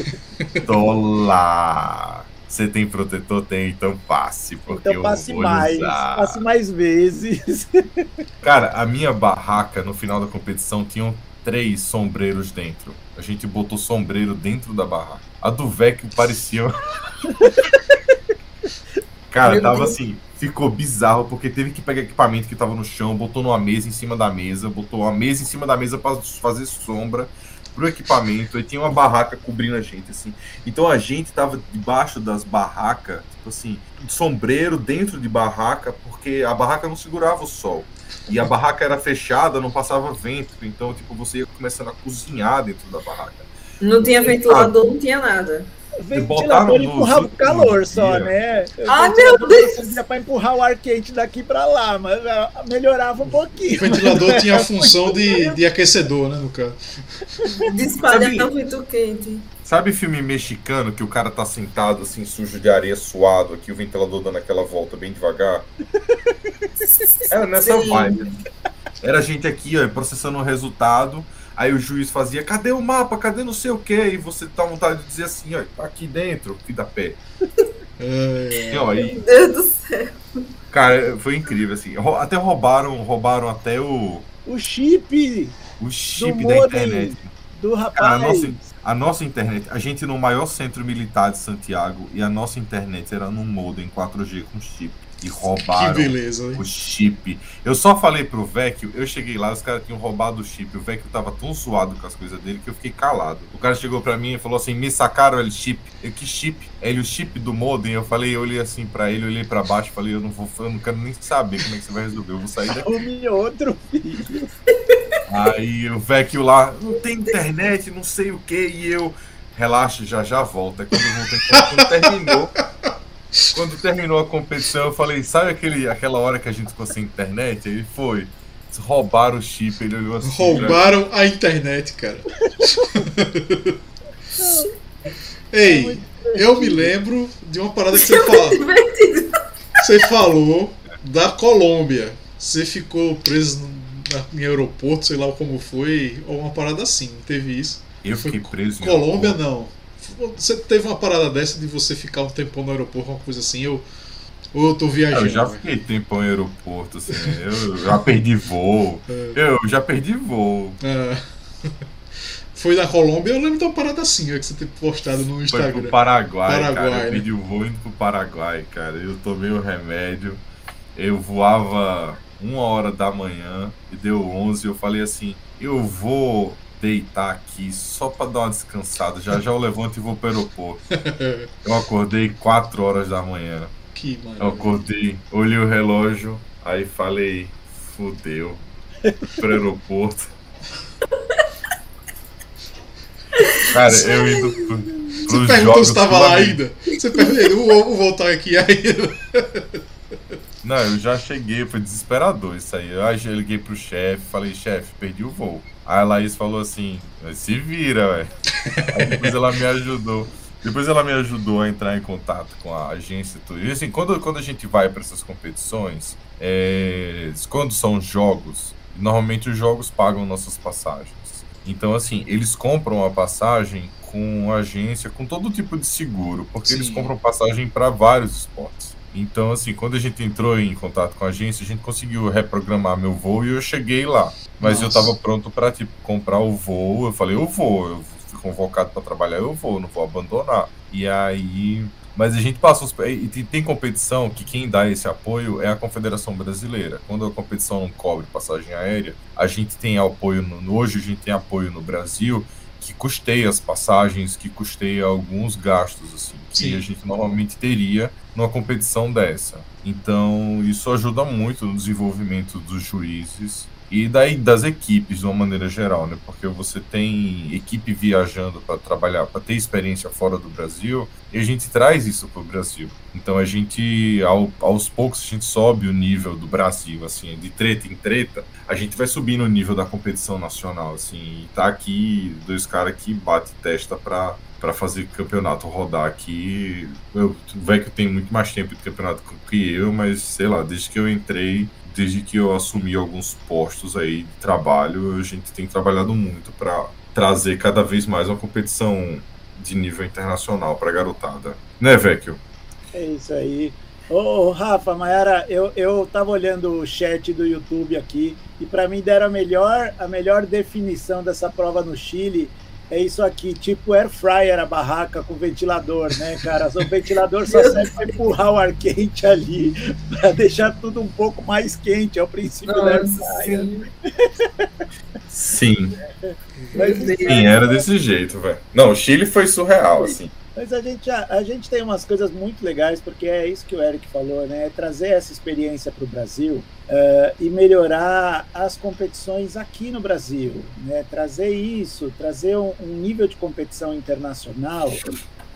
tô lá. Você tem protetor? Tem, então passe, porque Então eu passe vou mais, usar. passe mais vezes. <laughs> Cara, a minha barraca no final da competição tinham três sombreiros dentro. A gente botou sombreiro dentro da barraca. A do Vecchio parecia. <laughs> Cara, Meu tava Deus. assim, ficou bizarro porque teve que pegar equipamento que tava no chão, botou numa mesa em cima da mesa, botou uma mesa em cima da mesa pra fazer sombra pro equipamento, e tinha uma barraca cobrindo a gente, assim. Então a gente tava debaixo das barracas, tipo assim, sombreiro dentro de barraca, porque a barraca não segurava o sol. E a barraca era fechada, não passava vento, então, tipo, você ia começando a cozinhar dentro da barraca. Não tinha ventilador, não tinha nada. O ventilador empurrava o calor só, né? O ventilador meu Deus! servia pra empurrar o ar quente daqui pra lá, mas ah, melhorava um O pouquinho. ventilador tinha a <laughs> função de, de aquecedor, né, no caso. De espalhar muito quente. Sabe filme mexicano que o cara tá sentado assim, sujo de areia, suado, aqui o ventilador dando aquela volta bem devagar? <laughs> Era nessa Sim. vibe. Era a gente aqui, ó, processando o resultado. Aí o juiz fazia, cadê o mapa? Cadê não sei o quê? E você tá vontade de dizer assim, ó, tá aqui dentro, filho da pé. <laughs> É, E, ó, aí, Meu Deus do céu. cara, foi incrível, assim. Até roubaram, roubaram até o, O chip o chip Do da internet. do Cara, rapaz. nossa, A nossa internet, a gente no maior centro militar de Santiago e a nossa internet era num modem 4G com chip. E que roubaram beleza, o chip. Eu só falei pro Vecchio, eu cheguei lá, os caras tinham roubado o chip. O Vecchio tava tão zoado com as coisas dele que eu fiquei calado. O cara chegou pra mim e falou assim: me sacaram ele chip. Eu, que chip? Ele, o chip do modem. Eu falei, eu olhei assim pra ele, olhei pra baixo, falei, eu não vou, eu não quero nem saber como é que você vai resolver. Eu vou sair daqui. <laughs> Arrume outro filho. Aí o Vecchio lá, não tem internet, não sei o que, e eu, relaxa, já já volta. Quando eu voltei, quando terminou, quando terminou a competição, eu falei, sabe aquele, aquela hora que a gente ficou sem internet? Aí foi, roubaram o chip, ele olhou assim. pra- Roubaram a internet, cara. <laughs> Ei, eu me lembro de uma parada que você falou. Você falou da Colômbia. Você ficou preso no- na- em aeroporto, sei lá como foi, ou uma parada assim, teve isso. Eu fiquei preso em Colômbia não. Você teve uma parada dessa de você ficar um tempão no aeroporto, uma coisa assim, eu. Ou eu tô viajando. Eu já fiquei tempo em aeroporto, assim, eu já perdi voo. <laughs> É. Eu já perdi voo. É. <laughs> Foi na Colômbia, eu lembro de uma parada assim, ó, que você tem postado no Foi Instagram. pro Paraguai, cara. Paraguai, Eu né? pedi o voo indo pro Paraguai, cara. Eu tomei o remédio. Eu voava uma hora da manhã e deu 11. Eu falei assim: eu vou deitar aqui só pra dar uma descansada. Já já eu levanto e vou pro aeroporto. <laughs> Eu acordei 4 horas da manhã. que Eu maravilha. acordei, olhei o relógio, aí falei: fudeu. Pro aeroporto. <laughs> Cara, eu indo pro, Você pros perguntou jogos se tava lá ainda? Você perguntou, vou, vou voltar aqui ainda. <laughs> Não, eu já cheguei, foi desesperador isso aí. Eu já liguei pro chefe, falei, chefe, perdi o voo. Aí a Laís falou assim, se vira, velho. Depois ela me ajudou. Depois ela me ajudou a entrar em contato com a agência e tudo. E assim, quando, quando a gente vai para essas competições, é, quando são jogos, normalmente os jogos pagam nossas passagens. Então, assim, eles compram a passagem com agência, com todo tipo de seguro, porque eles Sim. compram passagem para vários esportes. Então, assim, quando a gente entrou em contato com a agência, a gente conseguiu reprogramar meu voo e eu cheguei lá. Mas eu Nossa. tava pronto para tipo, comprar o voo. Eu falei, eu vou, eu fui convocado para trabalhar, eu vou, não vou abandonar. E aí. Mas a gente passa uns. E tem, competição que quem dá esse apoio é a Confederação Brasileira. Quando a competição não cobre passagem aérea, a gente tem apoio. No- hoje a gente tem apoio no Brasil que custeia as passagens, que custeia alguns gastos, assim, que Sim. a gente normalmente teria numa competição dessa. Então, isso ajuda muito no desenvolvimento dos juízes e daí das equipes de uma maneira geral, né? Porque você tem equipe viajando para trabalhar, para ter experiência fora do Brasil, e a gente traz isso para o Brasil. Então a gente, ao- aos poucos, a gente sobe o nível do Brasil, assim, de treta em treta, a gente vai subindo o nível da competição nacional, assim, e tá aqui dois caras que bate testa para para fazer campeonato rodar aqui. Eu, vai que eu tenho muito mais tempo de campeonato que eu, mas sei lá, desde que eu entrei, desde que eu assumi alguns postos aí de trabalho, a gente tem trabalhado muito para trazer cada vez mais uma competição de nível internacional para garotada. Né, Vecchio? É isso aí. Ô, ô, Rafa, Mayara, eu, eu tava olhando o chat do YouTube aqui e para mim deram a melhor, a melhor definição dessa prova no Chile. É isso aqui, tipo air fryer a barraca com ventilador, né, cara? O ventilador só serve para empurrar o ar quente ali, para deixar tudo um pouco mais quente. É o princípio da air Nossa, fryer. sim. Sim. Mas. Sim, era desse jeito, velho. Não, o Chile foi surreal, assim. Mas a gente, a, a gente tem umas coisas muito legais, porque é isso que o Eric falou, né? É trazer essa experiência para o Brasil eh, e melhorar as competições aqui no Brasil, né? Trazer isso, trazer um, um nível de competição internacional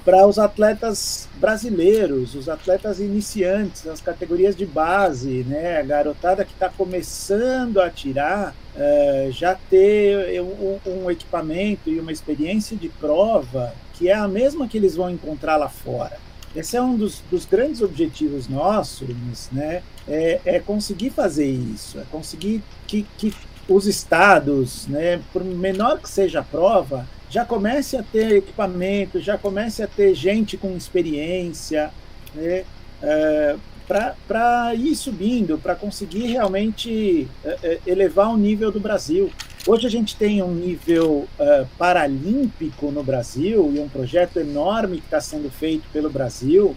para os atletas brasileiros, os atletas iniciantes, as categorias de base, né? A garotada que está começando a tirar, eh, já ter um, um equipamento e uma experiência de prova que é a mesma que eles vão encontrar lá fora. Esse é um dos, dos grandes objetivos nossos, né? É, é conseguir fazer isso, é conseguir que, que os estados, né, por menor que seja a prova, já comece a ter equipamento, já comece a ter gente com experiência, né, é, para ir subindo, para conseguir realmente é, é, elevar o nível do Brasil. Hoje a gente tem um nível uh, paralímpico no Brasil e um projeto enorme que está sendo feito pelo Brasil.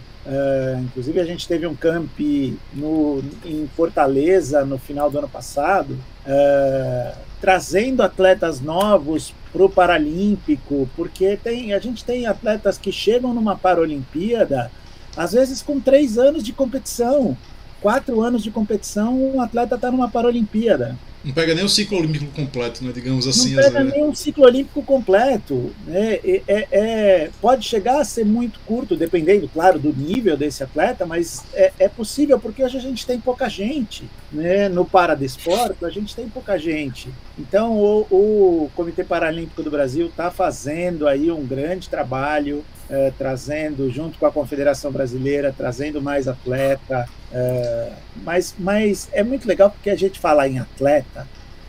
Inclusive, a gente teve um camp no, em Fortaleza no final do ano passado, trazendo atletas novos para o Paralímpico, porque tem, a gente tem atletas que chegam numa Paralimpíada, às vezes com três anos de competição, quatro anos de competição, um atleta está numa Paralimpíada. Não pega nem o ciclo olímpico completo, né? Digamos assim. Não pega nem um ciclo olímpico completo. Né? É, é, é, pode chegar a ser muito curto, dependendo, claro, do nível desse atleta, mas é, é possível porque hoje a gente tem pouca gente. Né? No Paradesporto, a gente tem pouca gente. Então, o, o Comitê Paralímpico do Brasil está fazendo aí um grande trabalho, é, trazendo, junto com a Confederação Brasileira, trazendo mais atleta. É, mas, mas é muito legal porque a gente fala em atleta,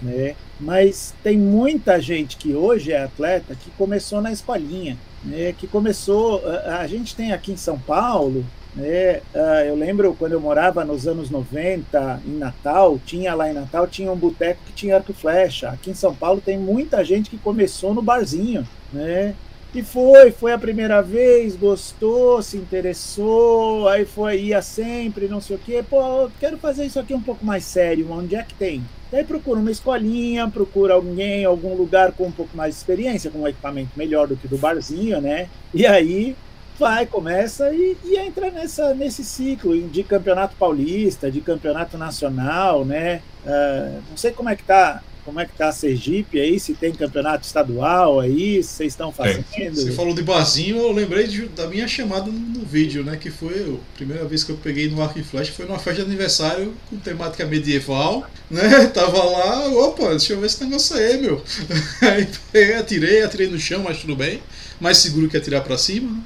né? mas tem muita gente que hoje é atleta que começou na escolinha, né? Que começou. A, gente tem aqui em São Paulo. Né, uh, eu lembro quando eu morava nos anos 90 em Natal, tinha lá em Natal, tinha um boteco que tinha arco e flecha. Aqui em São Paulo tem muita gente que começou no barzinho, né? E foi, foi a primeira vez, gostou, se interessou, aí foi, ia sempre, não sei o quê. Pô, quero fazer isso aqui um pouco mais sério, onde é que tem? Daí procura uma escolinha, procura alguém, algum lugar com um pouco mais de experiência, com um equipamento melhor do que do barzinho, né? E aí vai, começa e, e entra nessa, nesse ciclo de campeonato paulista, de campeonato nacional, né? Uh, não sei como é que tá como é que tá a Sergipe aí, se tem campeonato estadual aí, se vocês estão fazendo. Você falou de barzinho, eu lembrei de, da minha chamada no, no, vídeo, né? Que foi a primeira vez que eu peguei no Arco e Flash, foi numa festa de aniversário com temática medieval, né? <laughs> Tava lá, opa, deixa eu ver esse negócio aí, meu. <laughs> Aí peguei, atirei, atirei no chão, mas tudo bem. Mais seguro que atirar para cima. Né?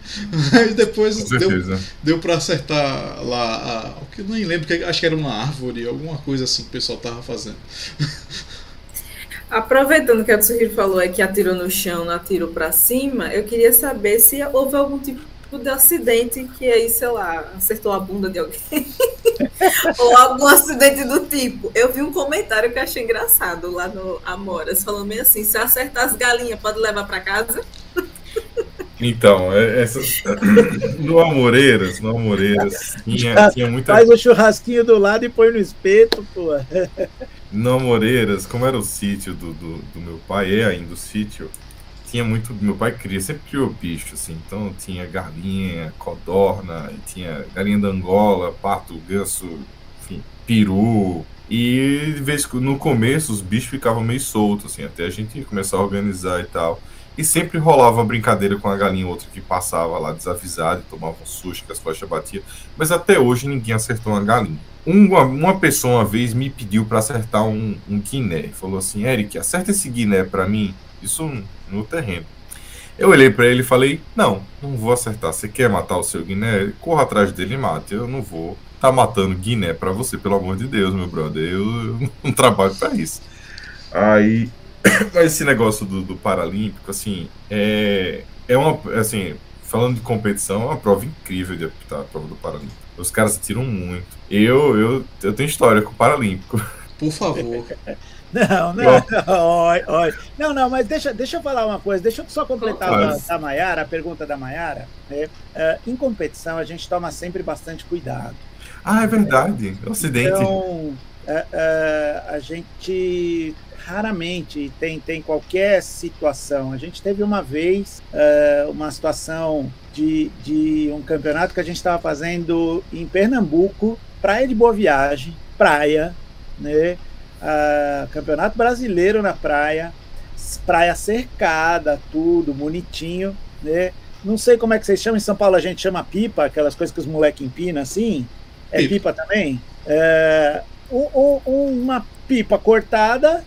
<laughs> Aí depois deu, deu para acertar lá, a, o que eu nem lembro, que acho que era uma árvore, alguma coisa assim que o pessoal tava fazendo. Aproveitando que a Tsuhiro falou é que atirou no chão, não atirou para cima, eu queria saber se houve algum tipo de acidente que aí, sei lá, acertou a bunda de alguém. <laughs> Ou algum acidente do tipo. Eu vi um comentário que eu achei engraçado lá no Amoras, falando meio assim: se acertar as galinhas, pode levar para casa? Então, é, essa... <coughs> no Amoreiras, no Amoreiras, tinha, tinha muita. Faz o churrasquinho do lado e põe no espeto, pô. <laughs> No Moreiras, como era o sítio do, do, do, meu pai, é ainda o sítio, tinha muito. Meu pai cria, sempre criou bicho, assim. Então tinha galinha, codorna, tinha galinha da Angola, pato, ganso, enfim, peru. E vez no começo os bichos ficavam meio soltos, assim, até a gente começar a organizar e tal. E sempre rolava uma brincadeira com a galinha, outra que passava lá desavisada e tomava um susto que as flechas batiam. Mas até hoje ninguém acertou uma galinha. Uma, uma pessoa uma vez me pediu para acertar um, um guiné. Falou assim: Eric, acerta esse guiné para mim. Isso no terreno. Eu olhei para ele e falei: Não, não vou acertar. Você quer matar o seu guiné? Corra atrás dele e mate. Eu não vou tá matando guiné para você, pelo amor de Deus, meu brother. Eu <laughs> não trabalho para isso. Aí, <coughs> esse negócio do, do Paralímpico, assim, é, é uma. Assim, falando de competição, é uma prova incrível de apitar a prova do Paralímpico. Os caras tiram muito. Eu, eu, eu tenho história com o Paralímpico. <laughs> Por favor. Não, não, oi, oi. não, não, mas deixa, deixa eu falar uma coisa, deixa eu só completar a da Maiara, a pergunta da Maiara. Né? Uh, em competição, a gente toma sempre bastante cuidado. Ah, é verdade, é um acidente. Então, a gente raramente tem, tem qualquer situação. A gente teve uma vez uh, uma situação de, de um campeonato que a gente estava fazendo em Pernambuco, Praia de Boa Viagem, praia, né? Uh, campeonato brasileiro na praia, praia cercada, tudo bonitinho, né? Não sei como é que vocês chamam em São Paulo, a gente chama pipa, aquelas coisas que os moleques empinam assim. É pipa, pipa também? É, um, um, uma pipa cortada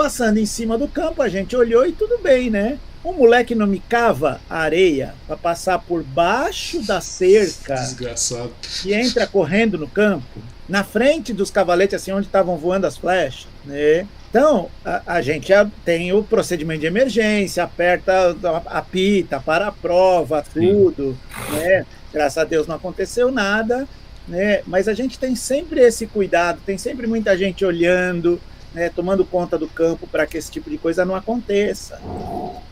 Passando em cima do campo, a gente olhou e tudo bem, né? O moleque não me cava a areia para passar por baixo da cerca. Desgraçado. E entra correndo no campo, na frente dos cavaletes, assim, onde estavam voando as flechas, né? Então, a, a, gente tem o procedimento de emergência, aperta, apita, para a prova, tudo, Sim. né? Graças a Deus não aconteceu nada, né? Mas a gente tem sempre esse cuidado, tem sempre muita gente olhando, né, tomando conta do campo para que esse tipo de coisa não aconteça.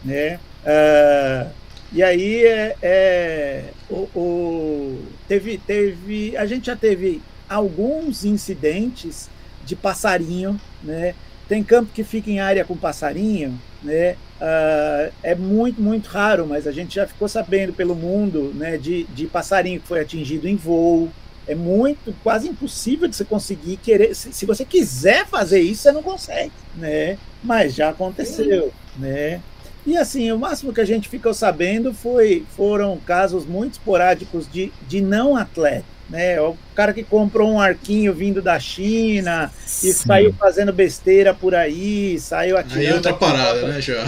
Né? Uh, e aí é, é o, o, teve, teve, a gente já teve alguns incidentes de passarinho, né? Tem campo que fica em área com passarinho, né? Uh, é muito, muito raro, mas a gente já ficou sabendo pelo mundo, né, de, de passarinho que foi atingido em voo, é muito, quase impossível de você conseguir querer. Se, se, você quiser fazer isso, você não consegue, né? Mas já aconteceu, né? E assim, o máximo que a gente ficou sabendo foi, foram casos muito esporádicos de, de não atleta. Né, o cara que comprou um arquinho vindo da China Sim. e saiu fazendo besteira por aí, saiu atirando. Aí é outra parada, né, já.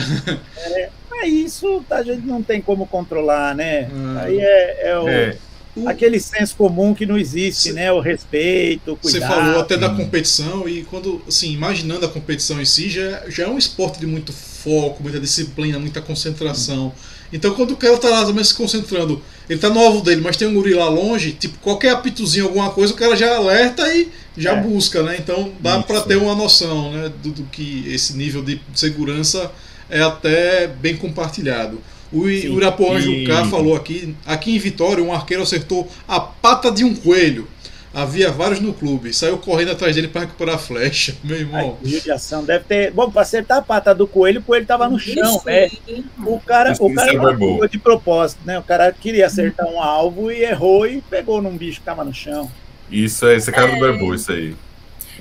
É, mas isso a gente não tem como controlar, né? Hum. Aí é, é o. É o... aquele senso comum que não existe, Cê... né? O respeito, o cuidado. Você falou até da competição e quando, assim, imaginando a competição em si, já, já é um esporte de muito foco, muita disciplina, muita concentração. Então quando o cara tá lá também se concentrando, ele tá no alvo dele, mas tem um guri lá longe, tipo, qualquer apitozinho, alguma coisa, o cara já alerta e já é. busca, né? Então dá para ter uma noção, né, do, do, que esse nível de segurança é até bem compartilhado. O Sim. Urapuã e... Falou aqui, aqui em Vitória, um arqueiro acertou a pata de um coelho. Havia vários no clube. Saiu correndo atrás dele para recuperar a flecha, <laughs> meu irmão. A ação deve ter. Bom, para acertar a pata do coelho, o coelho tava no chão, né? O cara, o cara é de propósito, né? O cara queria acertar um alvo e errou e pegou num bicho que tava no chão. Isso é esse cara é... do Barbu, isso aí.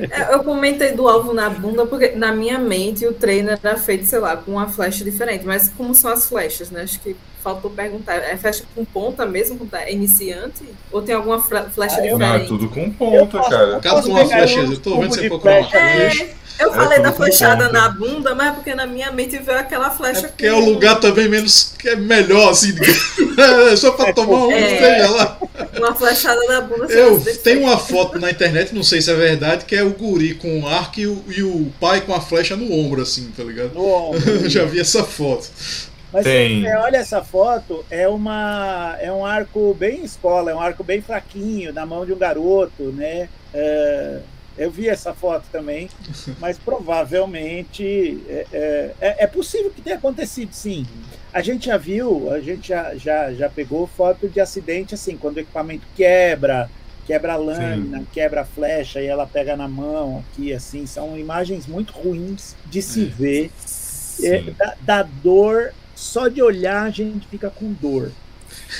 É, eu comentei do alvo na bunda, porque na minha mente o treino era feito, sei lá, com uma flecha diferente. Mas como são as flechas, né? Acho que faltou perguntar. É flecha com ponta mesmo, é iniciante? Ou tem alguma flecha ah, diferente? Não, é tudo com ponta, cara. Cada uma flecha, eu tô vendo você procurar uma flecha. É. Eu é falei da flechada na bunda, mas é porque na minha mente veio aquela flecha. É que é o lugar também menos. que é melhor, assim. <laughs> é só pra é, tomar um, é, lá. Uma flechada na bunda. Eu tenho uma foto na internet, não sei se é verdade, que é o guri com o arco e o, e o pai com a flecha no ombro, assim, tá ligado? No ombro. <laughs> Já vi essa foto. Mas Tem. Você olha essa foto, é, uma, é um arco bem escola, é um arco bem fraquinho, na mão de um garoto, né? É, eu vi essa foto também, <laughs> mas provavelmente é, é, é, é, possível que tenha acontecido, sim. A gente já viu, a gente já, já, já pegou foto de acidente assim, quando o equipamento quebra, quebra a lâmina, sim. quebra a flecha e ela pega na mão aqui, assim, são imagens muito ruins de se é. ver. É, da, da dor, só de olhar a gente fica com dor.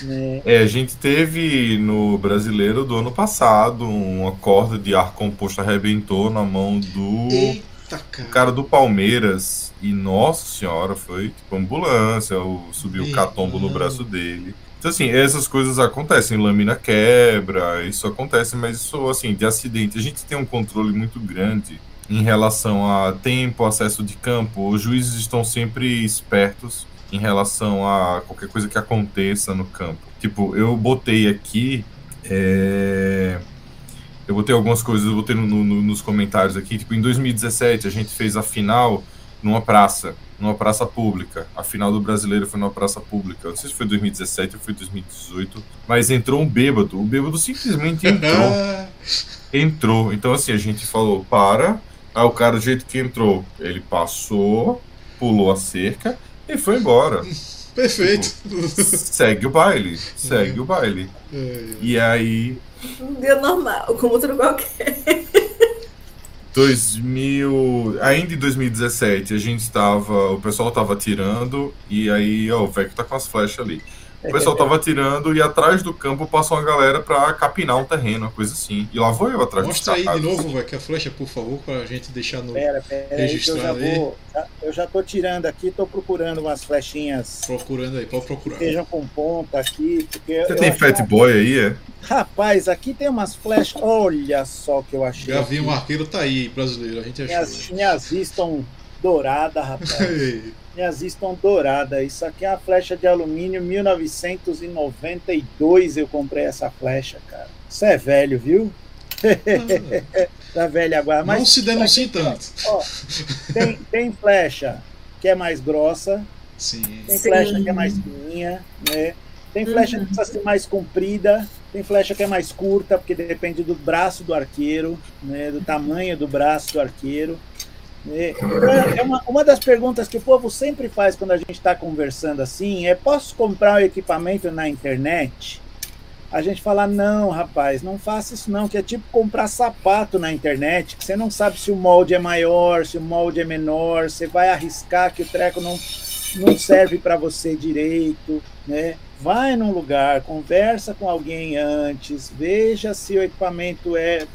Né? É, a gente teve no brasileiro do ano passado uma corda de ar composto arrebentou na mão do Eita, cara. cara do Palmeiras. E nossa senhora, foi tipo ambulância, subiu o catombo no braço dele. Então, assim, essas coisas acontecem, lâmina quebra, isso acontece, mas isso, assim, de acidente, a gente tem um controle muito grande em relação a tempo, acesso de campo. Os juízes estão sempre espertos em relação a qualquer coisa que aconteça no campo. Tipo, eu botei aqui. É... Eu botei algumas coisas, eu botei no, no, nos comentários aqui. Tipo, em 2017 a gente fez a final numa praça, numa praça pública. A final do brasileiro foi numa praça pública. Não sei se foi 2017 ou foi 2018. Mas entrou um bêbado. O bêbado simplesmente entrou. <laughs> entrou. Então, assim, a gente falou: para. Aí o cara, do jeito que entrou, ele passou, pulou a cerca e foi embora. Perfeito. Tipo, segue o baile, segue é. o baile. É. E aí. Um dia normal, como outro qualquer. 2000, ainda em 2017, a gente estava, o pessoal estava tirando e aí, ó, o Vecchio tá com as flechas ali. O pessoal tava tirando e atrás do campo passou uma galera pra capinar um terreno, uma coisa assim. E lá vou eu atrás Mostra aí de novo, velho, que a flecha, por favor, pra gente deixar no. Pera, pera registrado aí. Vou, eu já tô tirando aqui, tô procurando umas flechinhas. Procurando aí, pode procurar. Que estejam com ponta aqui. Porque Você tem Fat Boy aí, é? Rapaz, aqui tem umas flechas. Olha só que eu achei. Já vi um arqueiro tá aí, brasileiro. A gente achou. Minhas, minhas estão douradas, <laughs> rapaz. Minhas estão douradas. Isso aqui é uma flecha de alumínio, 1992 eu comprei essa flecha, cara. Isso é velho, viu? <laughs> tá velho agora. Mas Não se denuncie tanto. Ó, tem, tem flecha que é mais grossa, Sim. tem flecha Sim. que é mais fininha, né? Tem flecha uhum. que precisa ser mais comprida, tem flecha que é mais curta, porque depende do braço do arqueiro, né, do tamanho do braço do arqueiro. É, é uma, uma das perguntas que o povo sempre faz quando a gente está conversando assim é: posso comprar um equipamento na internet? A gente fala: não, rapaz, não faça isso não, que é tipo comprar sapato na internet, que você não sabe se o molde é maior, se o molde é menor, você vai arriscar que o treco não, não serve para você direito, né? Vai num lugar, conversa com alguém antes, veja se o equipamento é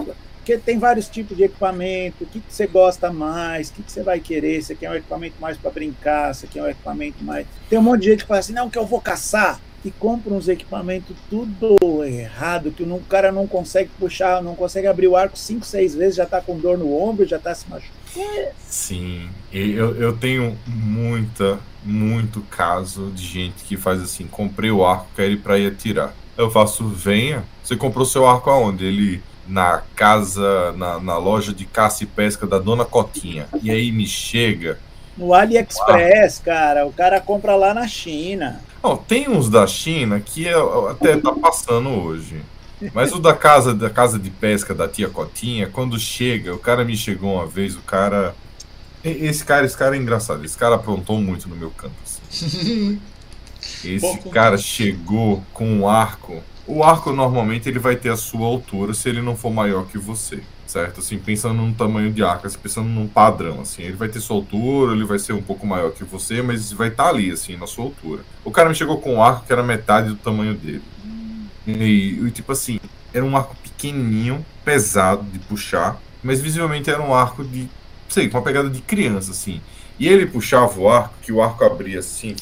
porque tem vários tipos de equipamento, o que, que você gosta mais, o que, que você vai querer, você quer um equipamento mais para brincar, você quer um equipamento mais. Tem um monte de gente que fala assim, não, que eu vou caçar, e compra uns equipamentos tudo errado, que o cara não consegue puxar, não consegue abrir o arco cinco, seis vezes, já está com dor no ombro, já está se machucando. Sim, eu, eu tenho muita, muito caso de gente que faz assim, comprei o arco, quero ir para ir atirar. Eu faço, venha. Você comprou seu arco aonde? Ele na casa, na, na loja de caça e pesca da Dona Cotinha. E aí me chega. No AliExpress, cara, o cara compra lá na China. Não, tem uns da China que até tá passando hoje. Mas o da casa, da casa de pesca da tia Cotinha, quando chega, o cara me chegou uma vez, o cara. Esse cara, esse cara é engraçado. Esse cara aprontou muito no meu canto. Assim. <laughs> Esse cara chegou com um arco. O arco normalmente ele vai ter a sua altura se ele não for maior que você, certo? Assim, pensando no tamanho de arco, assim, pensando num padrão, assim, ele vai ter sua altura, ele vai ser um pouco maior que você, mas vai estar tá ali, assim, na sua altura. O cara me chegou com um arco que era metade do tamanho dele. E, e tipo assim, era um arco pequenininho, pesado de puxar, mas visivelmente era um arco de, sei, com uma pegada de criança, assim. E ele puxava o arco, que o arco abria assim,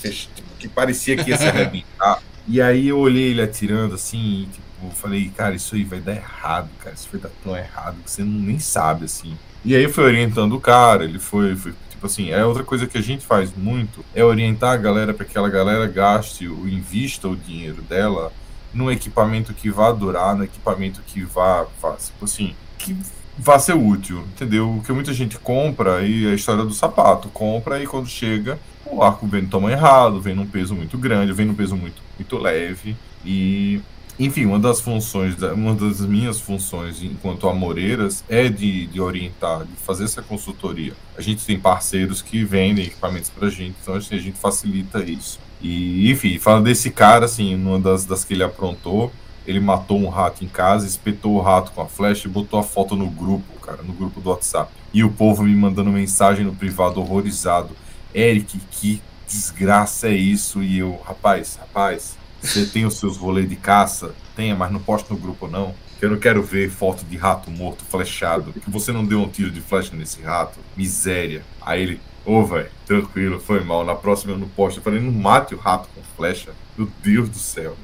que parecia que ia se <laughs> arrebentar. E aí eu olhei ele atirando assim, e, tipo, falei, cara, isso aí vai dar errado, cara. Isso vai dar tão errado que você nem sabe, assim. E aí foi orientando o cara, ele foi, foi tipo assim, é outra coisa que a gente faz muito, é orientar a galera para que aquela galera gaste ou invista o dinheiro dela num equipamento que vá durar, no equipamento que vá, vá tipo assim, que vá ser útil, entendeu? O que muita gente compra e a história do sapato, compra e quando chega o arco vem no tamanho errado, vem num peso muito grande, vem num peso muito, muito leve. E, enfim, uma das funções, uma das minhas funções enquanto amoreiras é de, de orientar, de fazer essa consultoria. A gente tem parceiros que vendem equipamentos pra gente, então assim, a gente facilita isso. E, enfim, fala desse cara, assim, numa das, das que ele aprontou, ele matou um rato em casa, espetou o rato com a flecha e botou a foto no grupo, cara, no grupo do WhatsApp. E o povo me mandando mensagem no privado horrorizado. Eric, que desgraça é isso? E eu, rapaz, rapaz, você <laughs> tem os seus rolês de caça? Tenha, mas não poste no grupo não. Eu não quero ver foto de rato morto, flechado. Que você não deu um tiro de flecha nesse rato. Miséria. Aí ele, ô, oh, velho, tranquilo, foi mal. Na próxima eu não posto. Eu falei, não mate o rato com flecha. Meu Deus do céu.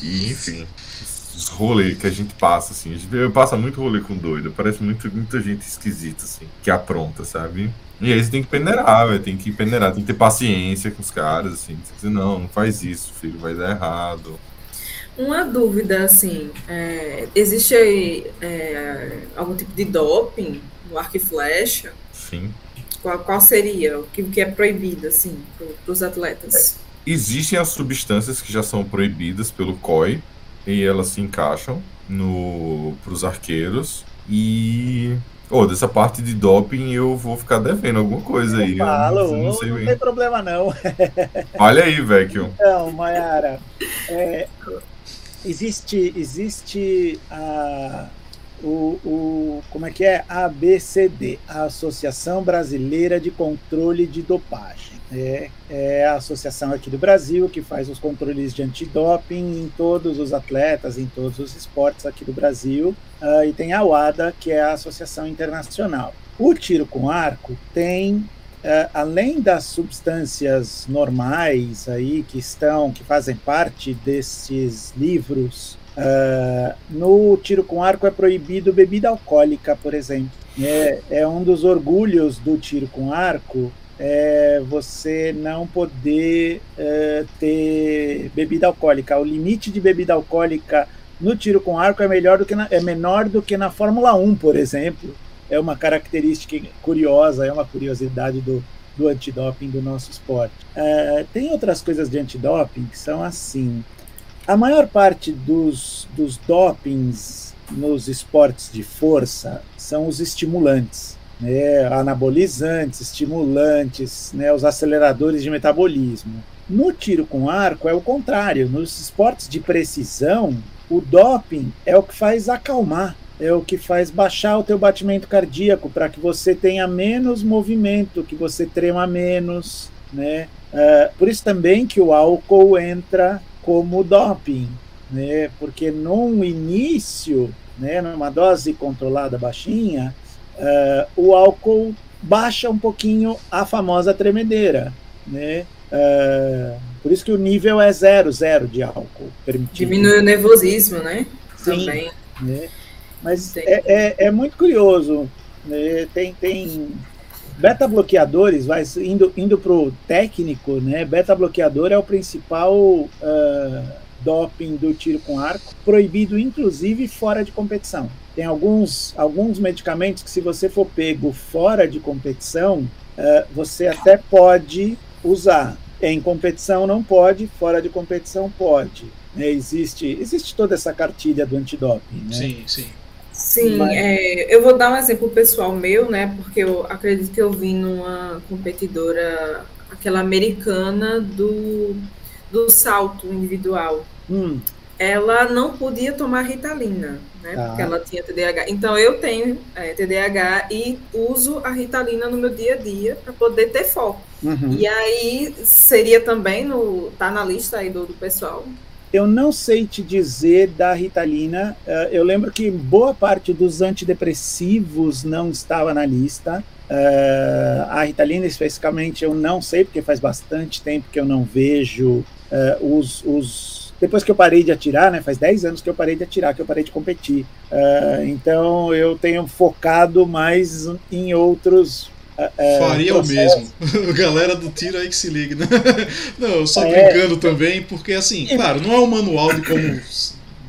E, enfim, os rolês que a gente passa, assim. Gente passa muito rolê com doido. Parece muito, muita gente esquisita, assim, que apronta, sabe? E aí você tem que peneirar, velho. Tem que peneirar, tem que ter paciência com os caras, assim. Você dizer, não, não faz isso, filho, vai dar errado. Uma dúvida, assim, é, existe é, algum tipo de doping no arco e flecha? Sim. Qual, qual seria o que, que é proibido, assim, para os atletas? É. Existem as substâncias que já são proibidas pelo COI e elas se encaixam no para os arqueiros e oh, dessa parte de doping eu vou ficar devendo alguma coisa aí. Eu falo, eu não, não, não tem problema não. <laughs> Olha aí, Vecchio. Então, Mayara, é, existe existe a o, o, como é que é? A ABCD, a Associação Brasileira de Controle de Dopagem. É, é a associação aqui do Brasil que faz os controles de antidoping em todos os atletas, em todos os esportes aqui do Brasil. Uh, e tem a UADA, que é a Associação Internacional. O tiro com arco tem Uh, além das substâncias normais aí que estão, que fazem parte desses livros Uh, no tiro com arco é proibido bebida alcoólica, por exemplo. É, é um dos orgulhos do tiro com arco é você não poder uh, ter bebida alcoólica. O limite de bebida alcoólica no tiro com arco é, melhor do que na, é menor do que na Fórmula 1, por exemplo. É uma característica curiosa, é uma curiosidade do, do antidoping do nosso esporte. Uh, tem outras coisas de antidoping que são assim. A maior parte dos, dos dopings nos esportes de força são os estimulantes, né? anabolizantes, estimulantes, né? os aceleradores de metabolismo. No tiro com arco é o contrário. Nos esportes de precisão, o doping é o que faz acalmar, é o que faz baixar o teu batimento cardíaco para que você tenha menos movimento, que você trema menos, né? Uh, por isso também que o álcool entra como doping, né? Porque no início, né, numa dose controlada baixinha, uh, o álcool baixa um pouquinho a famosa tremedeira, né? Uh, por isso que o nível é zero, zero de álcool permitido. Diminui o nervosismo, né? Sim, Também. Né? Mas é, é, é, muito curioso. Né? Tem, tem Beta bloqueadores, vai indo, indo para o técnico, né? Beta bloqueador é o principal uh, doping do tiro com arco, proibido inclusive fora de competição. Tem alguns, alguns medicamentos que, se você for pego fora de competição, uh, você até pode usar. Em competição não pode, fora de competição pode. É, existe, existe toda essa cartilha do antidoping. Né? Sim, sim. Sim, Mas... é, eu vou dar um exemplo pessoal meu, né? Porque eu acredito que eu vi numa competidora, aquela americana do, do salto individual. Hum. Ela não podia tomar ritalina, né? Ah. Porque ela tinha TDAH. Então eu tenho é, TDAH e uso a ritalina no meu dia a dia para poder ter foco. Uhum. E aí seria também no tá na lista aí do, do pessoal eu não sei te dizer da Ritalina. Uh, eu lembro que boa parte dos antidepressivos não estava na lista. Uh, a Ritalina, especificamente, eu não sei, porque faz bastante tempo que eu não vejo uh, os, os. Depois que eu parei de atirar, né, faz 10 anos que eu parei de atirar, que eu parei de competir. então eu tenho focado mais em outros é, é, Faria o mesmo. <laughs> Galera do tiro aí que se liga. Né? <laughs> Não, só é, brincando também, porque assim, claro, não é um manual de como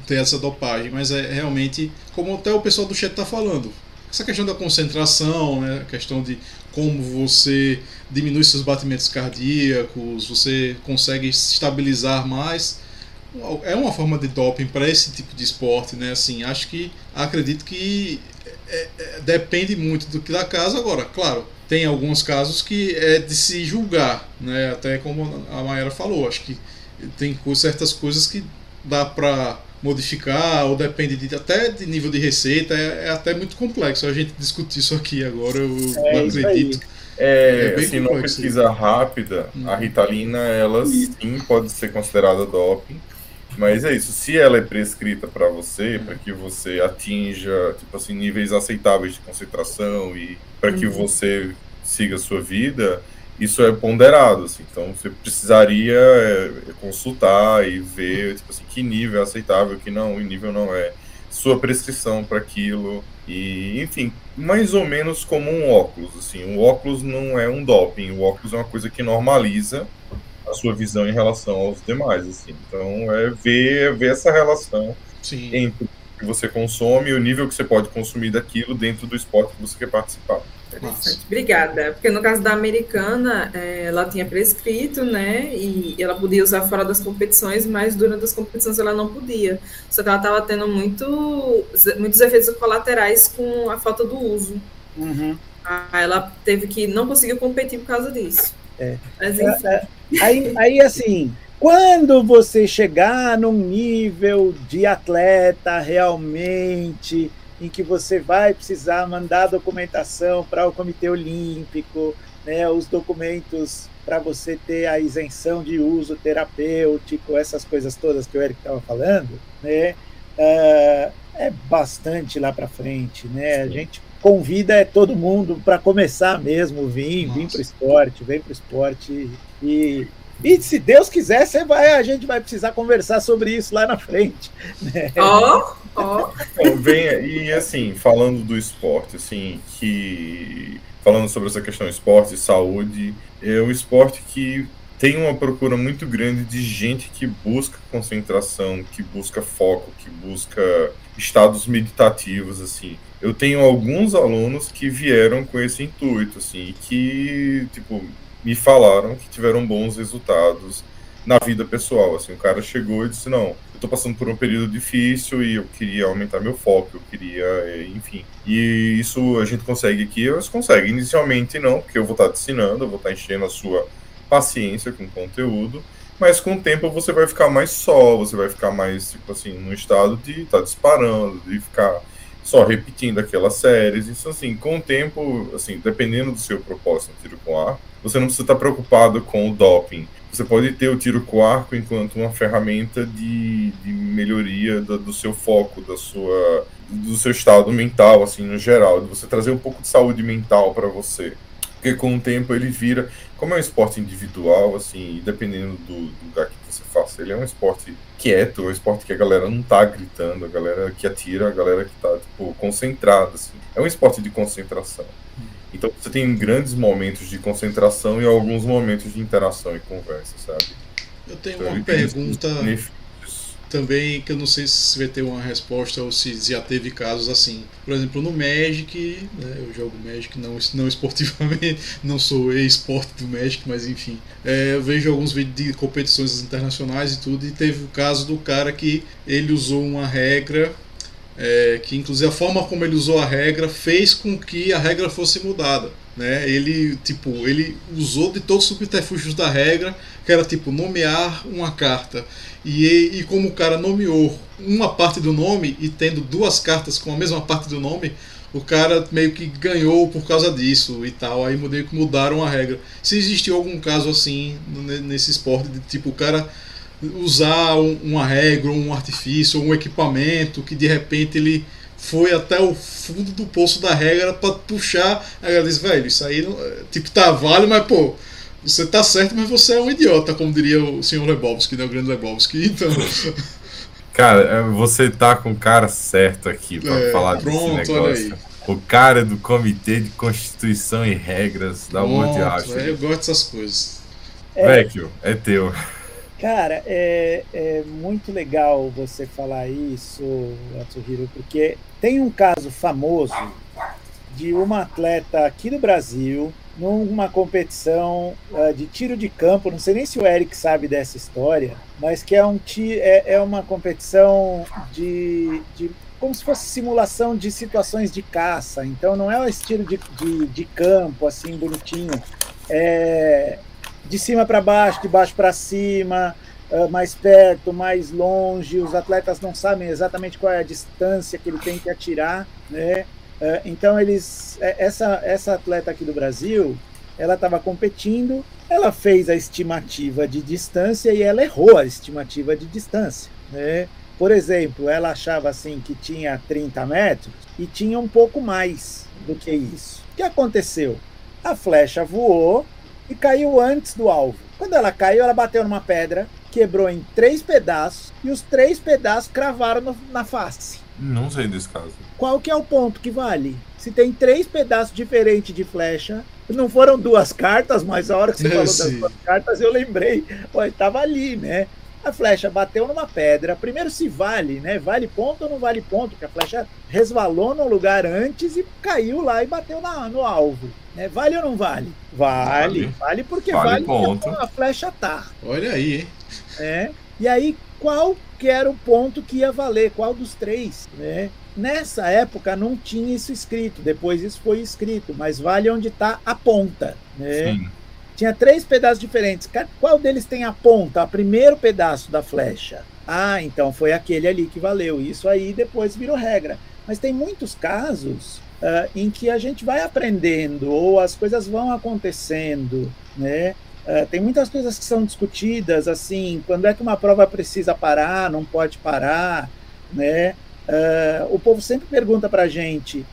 ter essa dopagem, mas é realmente, como até o pessoal do chat está falando, essa questão da concentração, né, a questão de como você diminui seus batimentos cardíacos, você consegue estabilizar mais. É uma forma de doping para esse tipo de esporte, né? Assim, acho que acredito que é, é, depende muito do que da casa. Agora, claro, tem alguns casos que é de se julgar, né? Até como a Mayara falou, acho que tem certas coisas que dá para modificar ou depende de, até de nível de receita é, é, até muito complexo a gente discutir isso aqui agora eu é acredito é, é assim, numa pesquisa rápida hum. a Ritalina ela sim pode ser considerada doping mas é isso, se ela é prescrita para você, para que você atinja, tipo assim, níveis aceitáveis de concentração e para que uhum. você siga a sua vida, isso é ponderado, assim. Então você precisaria é, consultar e ver, tipo assim, que nível é aceitável, que não, o nível não é. Sua prescrição para aquilo e, enfim, mais ou menos como um óculos, assim. O óculos não é um doping, o óculos é uma coisa que normaliza a sua visão em relação aos demais, assim. Então, é ver, ver essa relação Sim. entre o que você consome e o nível que você pode consumir daquilo dentro do esporte que você quer participar. Interessante, obrigada. Porque no caso da americana, é, ela tinha prescrito, né? E ela podia usar fora das competições, mas durante as competições ela não podia. Só que ela estava tendo muito, muitos efeitos colaterais com a falta do uso. Uhum. Aí ela teve que não conseguiu competir por causa disso. É. Mas, enfim. É, é Aí, aí, assim, quando você chegar num nível de atleta realmente, em que você vai precisar mandar documentação para o Comitê Olímpico, né, os documentos para você ter a isenção de uso terapêutico, essas coisas todas que o Eric estava falando, né, uh, é bastante lá para frente, né? A gente convida é todo mundo para começar mesmo, vir, vir para o esporte, vem para o esporte e, e se Deus quiser, você vai, a gente vai precisar conversar sobre isso lá na frente. Né? Ó, ó. E assim, falando do esporte, assim, que falando sobre essa questão esporte e saúde, é um esporte que tem uma procura muito grande de gente que busca concentração, que busca foco, que busca estados meditativos, assim. Eu tenho alguns alunos que vieram com esse intuito, assim, que, tipo, me falaram que tiveram bons resultados na vida pessoal, assim, o cara chegou e disse, não, eu tô passando por um período difícil e eu queria aumentar meu foco, eu queria, é, enfim, e isso a gente consegue aqui, eles conseguem, inicialmente não, porque eu vou estar te ensinando, eu vou estar enchendo a sua paciência com o conteúdo, mas com o tempo você vai ficar mais só, você vai ficar mais, tipo assim, no estado de estar tá disparando, de ficar só repetindo aquelas séries. Isso assim, com o tempo, assim, dependendo do seu propósito no tiro com arco, você não precisa estar preocupado com o doping. Você pode ter o tiro com arco enquanto uma ferramenta de, de melhoria do, do, seu foco, da sua, do seu estado mental, assim, no geral, de você trazer um pouco de saúde mental para você. Porque com o tempo ele vira, como é um esporte individual, assim, dependendo do, do lugar que você faça, ele é um esporte quieto, é um esporte que a galera não tá gritando, a galera que atira, a galera que tá, tipo, concentrada, assim. É um esporte de concentração. Então você tem grandes momentos de concentração e alguns momentos de interação e conversa, sabe? Eu tenho então, uma pergunta. Também que eu não sei se vai ter uma resposta ou se já teve casos assim. Por exemplo, no Magic, né, eu jogo Magic não, <laughs> não esportivamente, não sou ex-esporte do Magic, mas enfim. É, eu vejo alguns vídeos de competições internacionais e tudo, e teve o caso do cara que ele usou uma regra é, que inclusive a forma como ele usou a regra fez com que a regra fosse mudada. Né? Ele tipo ele usou de todos os subterfúgios da regra, que era tipo nomear uma carta. E, e como o cara nomeou uma parte do nome e tendo duas cartas com a mesma parte do nome, o cara meio que ganhou por causa disso e tal. Aí meio que mudaram a regra. Se existiu algum caso assim nesse esporte, de tipo o cara usar uma regra, um artifício, um equipamento que de repente ele foi até o fundo do poço da regra para puxar. Aí ela diz, velho, isso aí não, tipo tá vale, mas pô, você tá certo, mas você é um idiota, como diria o senhor Lebowski, né, o grande Lebowski. Então. <laughs> Cara, é, você tá com o cara certo aqui para é, falar pronto, desse negócio. O cara é do Comitê de Constituição e Regras da World Art. É, eu gosto dessas coisas. É, Vecchio, é teu. Cara, é, é muito legal você falar isso, Atsuhiro, porque tem um caso famoso de uma atleta aqui do Brasil, numa competição uh, de tiro de campo. Não sei nem se o Eric sabe dessa história, mas que é, um é, é uma competição de, de como se fosse simulação de situações de caça. Então não é um estilo de, de, de campo assim bonitinho. É, de cima para baixo, de baixo para cima, uh, mais perto, mais longe. Os atletas não sabem exatamente qual é a distância que ele tem que atirar, né? Uh, então eles, é, essa essa atleta aqui do Brasil, ela estava competindo, ela fez a estimativa de distância e ela errou a estimativa de distância, né? Por exemplo, ela achava assim que tinha 30 metros e tinha um pouco mais do que isso. O que aconteceu? A flecha voou e caiu antes do alvo. Quando ela caiu, ela bateu numa pedra, quebrou em três pedaços e os três pedaços cravaram no, na face. Não sei desse caso. Qual que é o ponto que vale? Se tem três pedaços diferentes de flecha, não foram duas cartas, mas a hora que você <laughs> falou das duas cartas, eu lembrei. Olha, estava ali, né? A flecha bateu numa pedra. Primeiro se vale, né? Vale ponto ou não vale ponto? Porque a flecha resvalou no lugar antes e caiu lá e bateu na, no alvo. Né? Vale ou não vale? Vale, vale, vale porque vale, vale ponto. a flecha tá. Olha aí, hein? É. E aí, qual que era o ponto que ia valer? Qual dos três? Né? Nessa época não tinha isso escrito, depois isso foi escrito, mas vale onde está a ponta. Né? Sim. Tinha três pedaços diferentes. Qual deles tem a ponta, o primeiro pedaço da flecha? Ah, então foi aquele ali que valeu. Isso aí depois virou regra. Mas tem muitos casos uh, em que a gente vai aprendendo ou as coisas vão acontecendo, né? Uh, tem muitas coisas que são discutidas, assim, quando é que uma prova precisa parar, não pode parar, né? Uh, o povo sempre pergunta para a gente,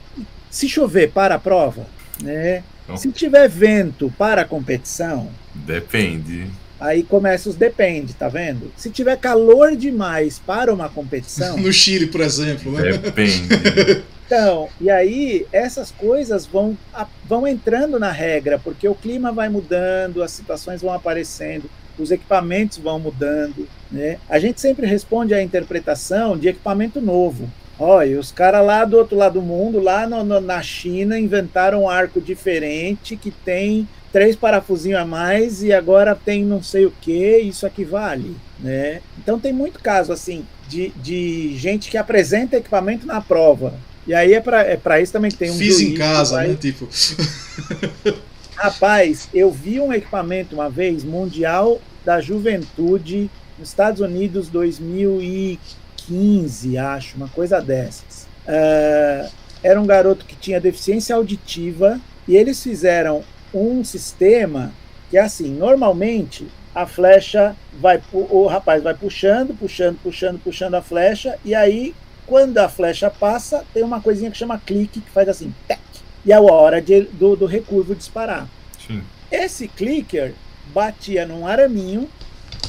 se chover, para a prova, né? Se tiver vento para a competição. Depende. Aí começa os depende, tá vendo? Se tiver calor demais para uma competição. <laughs> no Chile, por exemplo, né? Depende. <laughs> Então, e aí essas coisas vão, vão entrando na regra, porque o clima vai mudando, as situações vão aparecendo, os equipamentos vão mudando. Né? A gente sempre responde à interpretação de equipamento novo. Olha, os caras lá do outro lado do mundo, lá no, no, na China, inventaram um arco diferente que tem três parafusinhos a mais e agora tem não sei o que, isso aqui vale. Né? Então tem muito caso assim de, de gente que apresenta equipamento na prova. E aí é para é isso também que tem um. Fiz em casa, vai... né? Tipo. <laughs> <laughs> Rapaz, eu vi um equipamento uma vez, Mundial da Juventude, nos Estados Unidos, 2015 15, acho, uma coisa dessas. Uh, era um garoto que tinha deficiência auditiva e eles fizeram um sistema que é assim: normalmente a flecha vai, o rapaz vai puxando, puxando, puxando, puxando a flecha, e aí quando a flecha passa, tem uma coisinha que chama clique que faz assim, tec, e é a hora de, do, do recurvo disparar. Sim. Esse clicker batia num araminho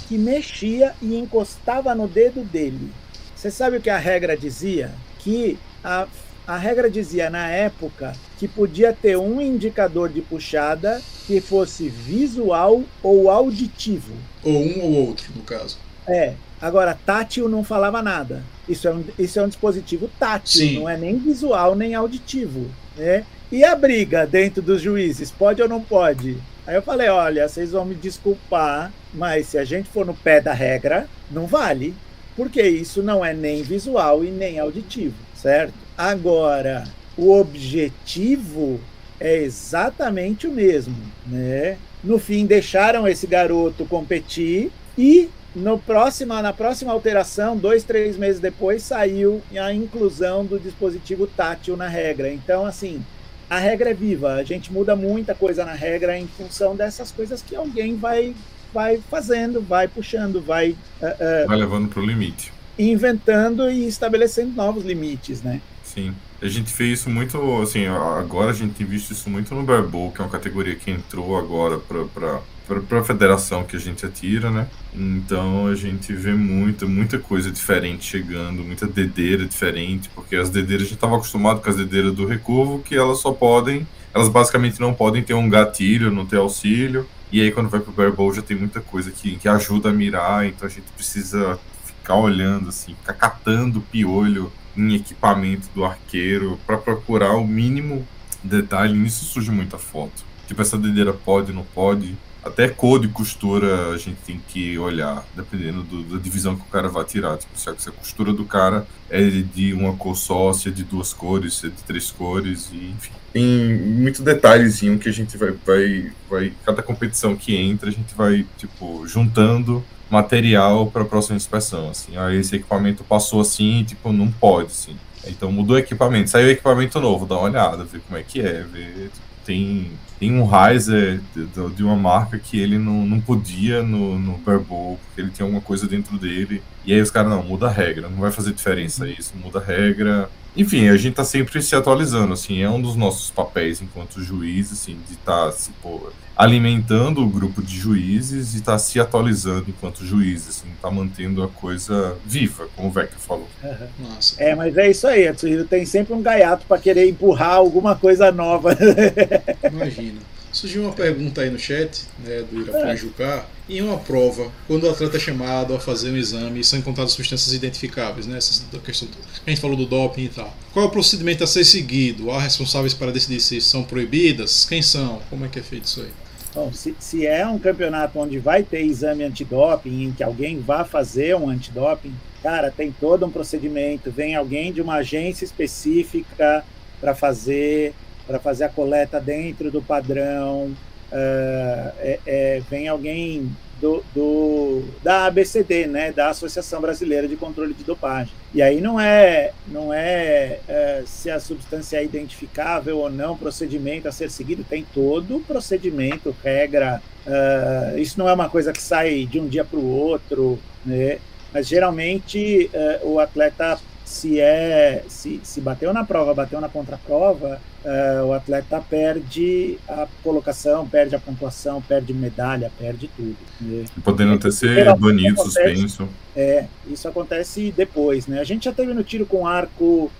que mexia e encostava no dedo dele. Você sabe o que a regra dizia? Que a, a regra dizia na época que podia ter um indicador de puxada que fosse visual ou auditivo. Ou um ou outro, no caso. É. Agora, tátil não falava nada. Isso é um, isso é um dispositivo tátil, Sim. não é nem visual nem auditivo. Né? E a briga dentro dos juízes, pode ou não pode? Aí eu falei, olha, vocês vão me desculpar, mas se a gente for no pé da regra, não vale, porque isso não é nem visual e nem auditivo, certo? Agora, o objetivo é exatamente o mesmo, né? No fim, deixaram esse garoto competir e no próxima, na próxima alteração, dois, três meses depois, saiu a inclusão do dispositivo tátil na regra. Então, assim, a regra é viva. A gente muda muita coisa na regra em função dessas coisas que alguém vai, vai fazendo, vai puxando, vai uh, uh, Vai levando pro limite. inventando e estabelecendo novos limites, né? Sim. A gente fez isso muito, assim, agora a gente tem visto isso muito no Barbowl, que é uma categoria que entrou agora pra, pra federação que a gente atira, né? Então a gente vê muita, muita coisa diferente chegando, muita dedeira diferente, porque as dedeiras a gente estava acostumado com as dedeiras do recurvo, que elas só podem, elas basicamente não podem ter um gatilho, não ter auxílio, e aí quando vai pro Barbowl já tem muita coisa que, que ajuda a mirar, então a gente precisa ficar olhando, assim, ficar catando piolho em equipamento do arqueiro para procurar o mínimo detalhe. Nisso surge muita foto. Tipo, essa dedeira pode, não pode. Até cor de costura a gente tem que olhar, dependendo do, da divisão que o cara vai tirar. Tipo, se a, costura do cara é de uma cor só, se é de duas cores, se é de três cores, e, enfim. Tem muito detalhezinho que a gente vai, vai, vai. Cada competição que entra, a gente vai, tipo, juntando material para a próxima inspeção, assim, ah, esse equipamento passou assim, tipo, não pode, assim. Então mudou o equipamento, saiu equipamento novo, dá uma olhada, ver como é que é, ver, tem, tem um riser de, de, uma marca que ele não, não podia no, no Barbowl, porque ele tinha alguma coisa dentro dele, e aí os caras, não, muda a regra, não vai fazer diferença isso, muda a regra, enfim, a gente tá sempre se atualizando, assim, é um dos nossos papéis enquanto juiz, assim, de estar tá, se, pô, alimentando o grupo de juízes e estar tá se atualizando enquanto juiz, assim, tá mantendo a coisa viva, como o Vecchio falou. Uhum. Nossa. É, mas é isso aí, a Tsuhiro tem sempre um gaiato para querer empurrar alguma coisa nova. <laughs> Imagina. Surgiu uma pergunta aí no chat, né, do Irafran Jucá. Em uma prova, quando o atleta é chamado a fazer um exame são encontradas substâncias identificáveis, né, essa questão que a gente falou do doping e tal. Qual é o procedimento a ser seguido? Há responsáveis para decidir se são proibidas? Quem são? Como é que é feito isso aí? Bom, se, se é um campeonato onde vai ter exame antidoping, em que alguém vá fazer um antidoping, cara, tem todo um procedimento. Vem alguém de uma agência específica para fazer para fazer a coleta dentro do padrão. Uh, é, é, vem alguém do, do, da ABCD, né, da Associação Brasileira de Controle de Dopagem. E aí não é, não é, é se a substância é identificável ou não, procedimento a ser seguido, tem todo o procedimento, regra. Uh, isso não é uma coisa que sai de um dia para o outro, né? mas geralmente uh, o atleta se é se, se bateu na prova, bateu na contraprova, uh, o atleta perde a colocação, perde a pontuação, perde medalha, perde tudo. Né? Podendo até ser banido, suspenso. É, isso acontece depois, né? A gente já teve no tiro com arco uh,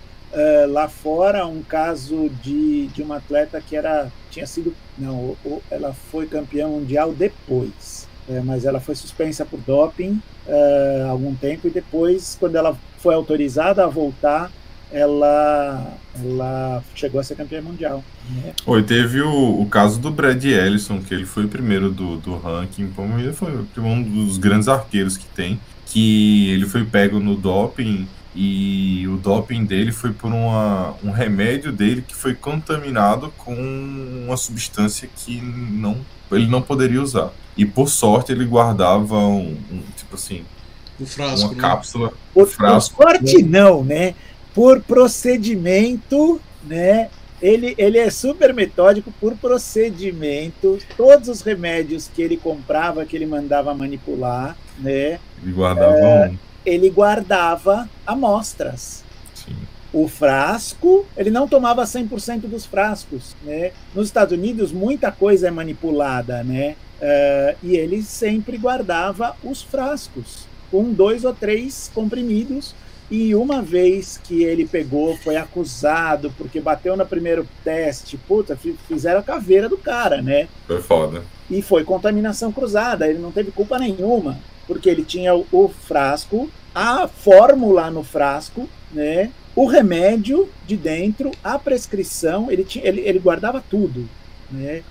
lá fora um caso de, de uma atleta que era tinha sido não, ela foi campeã mundial depois. É, mas ela foi suspensa por doping uh, algum tempo e depois, quando ela foi autorizada a voltar, ela, ela chegou a ser campeã mundial. Né? Oi, teve o, o caso do Brad Ellison, que ele foi o primeiro do, do ranking, ele foi um dos grandes arqueiros que tem, que ele foi pego no doping e o doping dele foi por uma, um remédio dele que foi contaminado com uma substância que não, ele não poderia usar. E por sorte ele guardava um, um tipo assim, o frasco, uma né? cápsula. Por, frasco, por sorte não, né? Por procedimento, né? Ele, ele é super metódico por procedimento. Todos os remédios que ele comprava, que ele mandava manipular, né? Ele guardava é, um. Ele guardava amostras. O frasco, ele não tomava 100% dos frascos, né? Nos Estados Unidos, muita coisa é manipulada, né? Uh, e ele sempre guardava os frascos com dois ou três comprimidos E uma vez que ele pegou, foi acusado, porque bateu no primeiro teste, puta, fizeram a caveira do cara, né? Foi foda. E foi contaminação cruzada, ele não teve culpa nenhuma, porque ele tinha o, o frasco, a fórmula no frasco, né? O remédio de dentro, a prescrição, ele, tinha, ele, ele guardava tudo, né?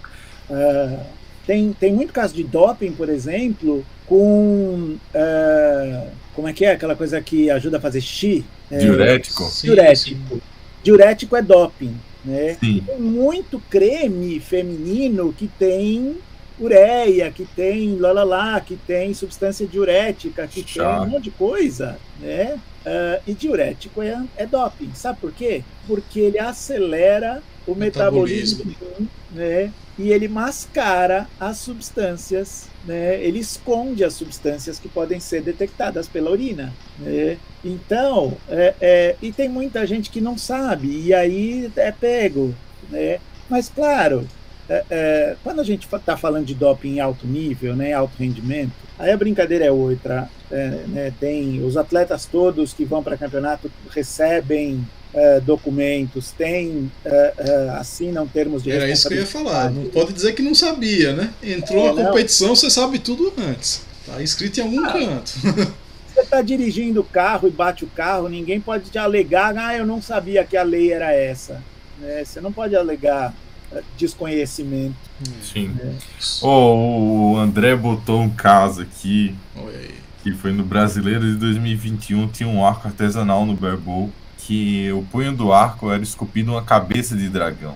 Uh, tem, tem muito caso de doping, por exemplo, com. Uh, como é que é aquela coisa que ajuda a fazer xixi? É, diurético. Sim, diurético. Sim. Diurético é doping. Né? Tem muito creme feminino que tem ureia, que tem lá, lá, lá que tem substância diurética, que Chá. tem um monte de coisa, né? Uh, e diurético é, é doping. Sabe por quê? Porque ele acelera o metabolismo, metabolismo né? E ele mascara as substâncias, né? Ele esconde as substâncias que podem ser detectadas pela urina, né? Então, é, é, e tem muita gente que não sabe e aí é pego, né? Mas claro, é, é, quando a gente está falando de doping em alto nível, né, alto rendimento, aí a brincadeira é outra. É, né, tem os atletas todos que vão para campeonato recebem é, documentos, tem é, é, assinam termos de Era isso que eu ia falar. Não pode dizer que não sabia, né? Entrou na competição, não. você sabe tudo antes. Está inscrito em algum ah. canto. <laughs> Você está dirigindo o carro e bate o carro, ninguém pode te alegar, ah, eu não sabia que a lei era essa. É, você não pode alegar desconhecimento. Sim. É. Oh, o André botou um caso aqui. Oi. Que foi no Brasileiro de 2021, tinha um arco artesanal no Berbol que o punho do arco era esculpido uma cabeça de dragão.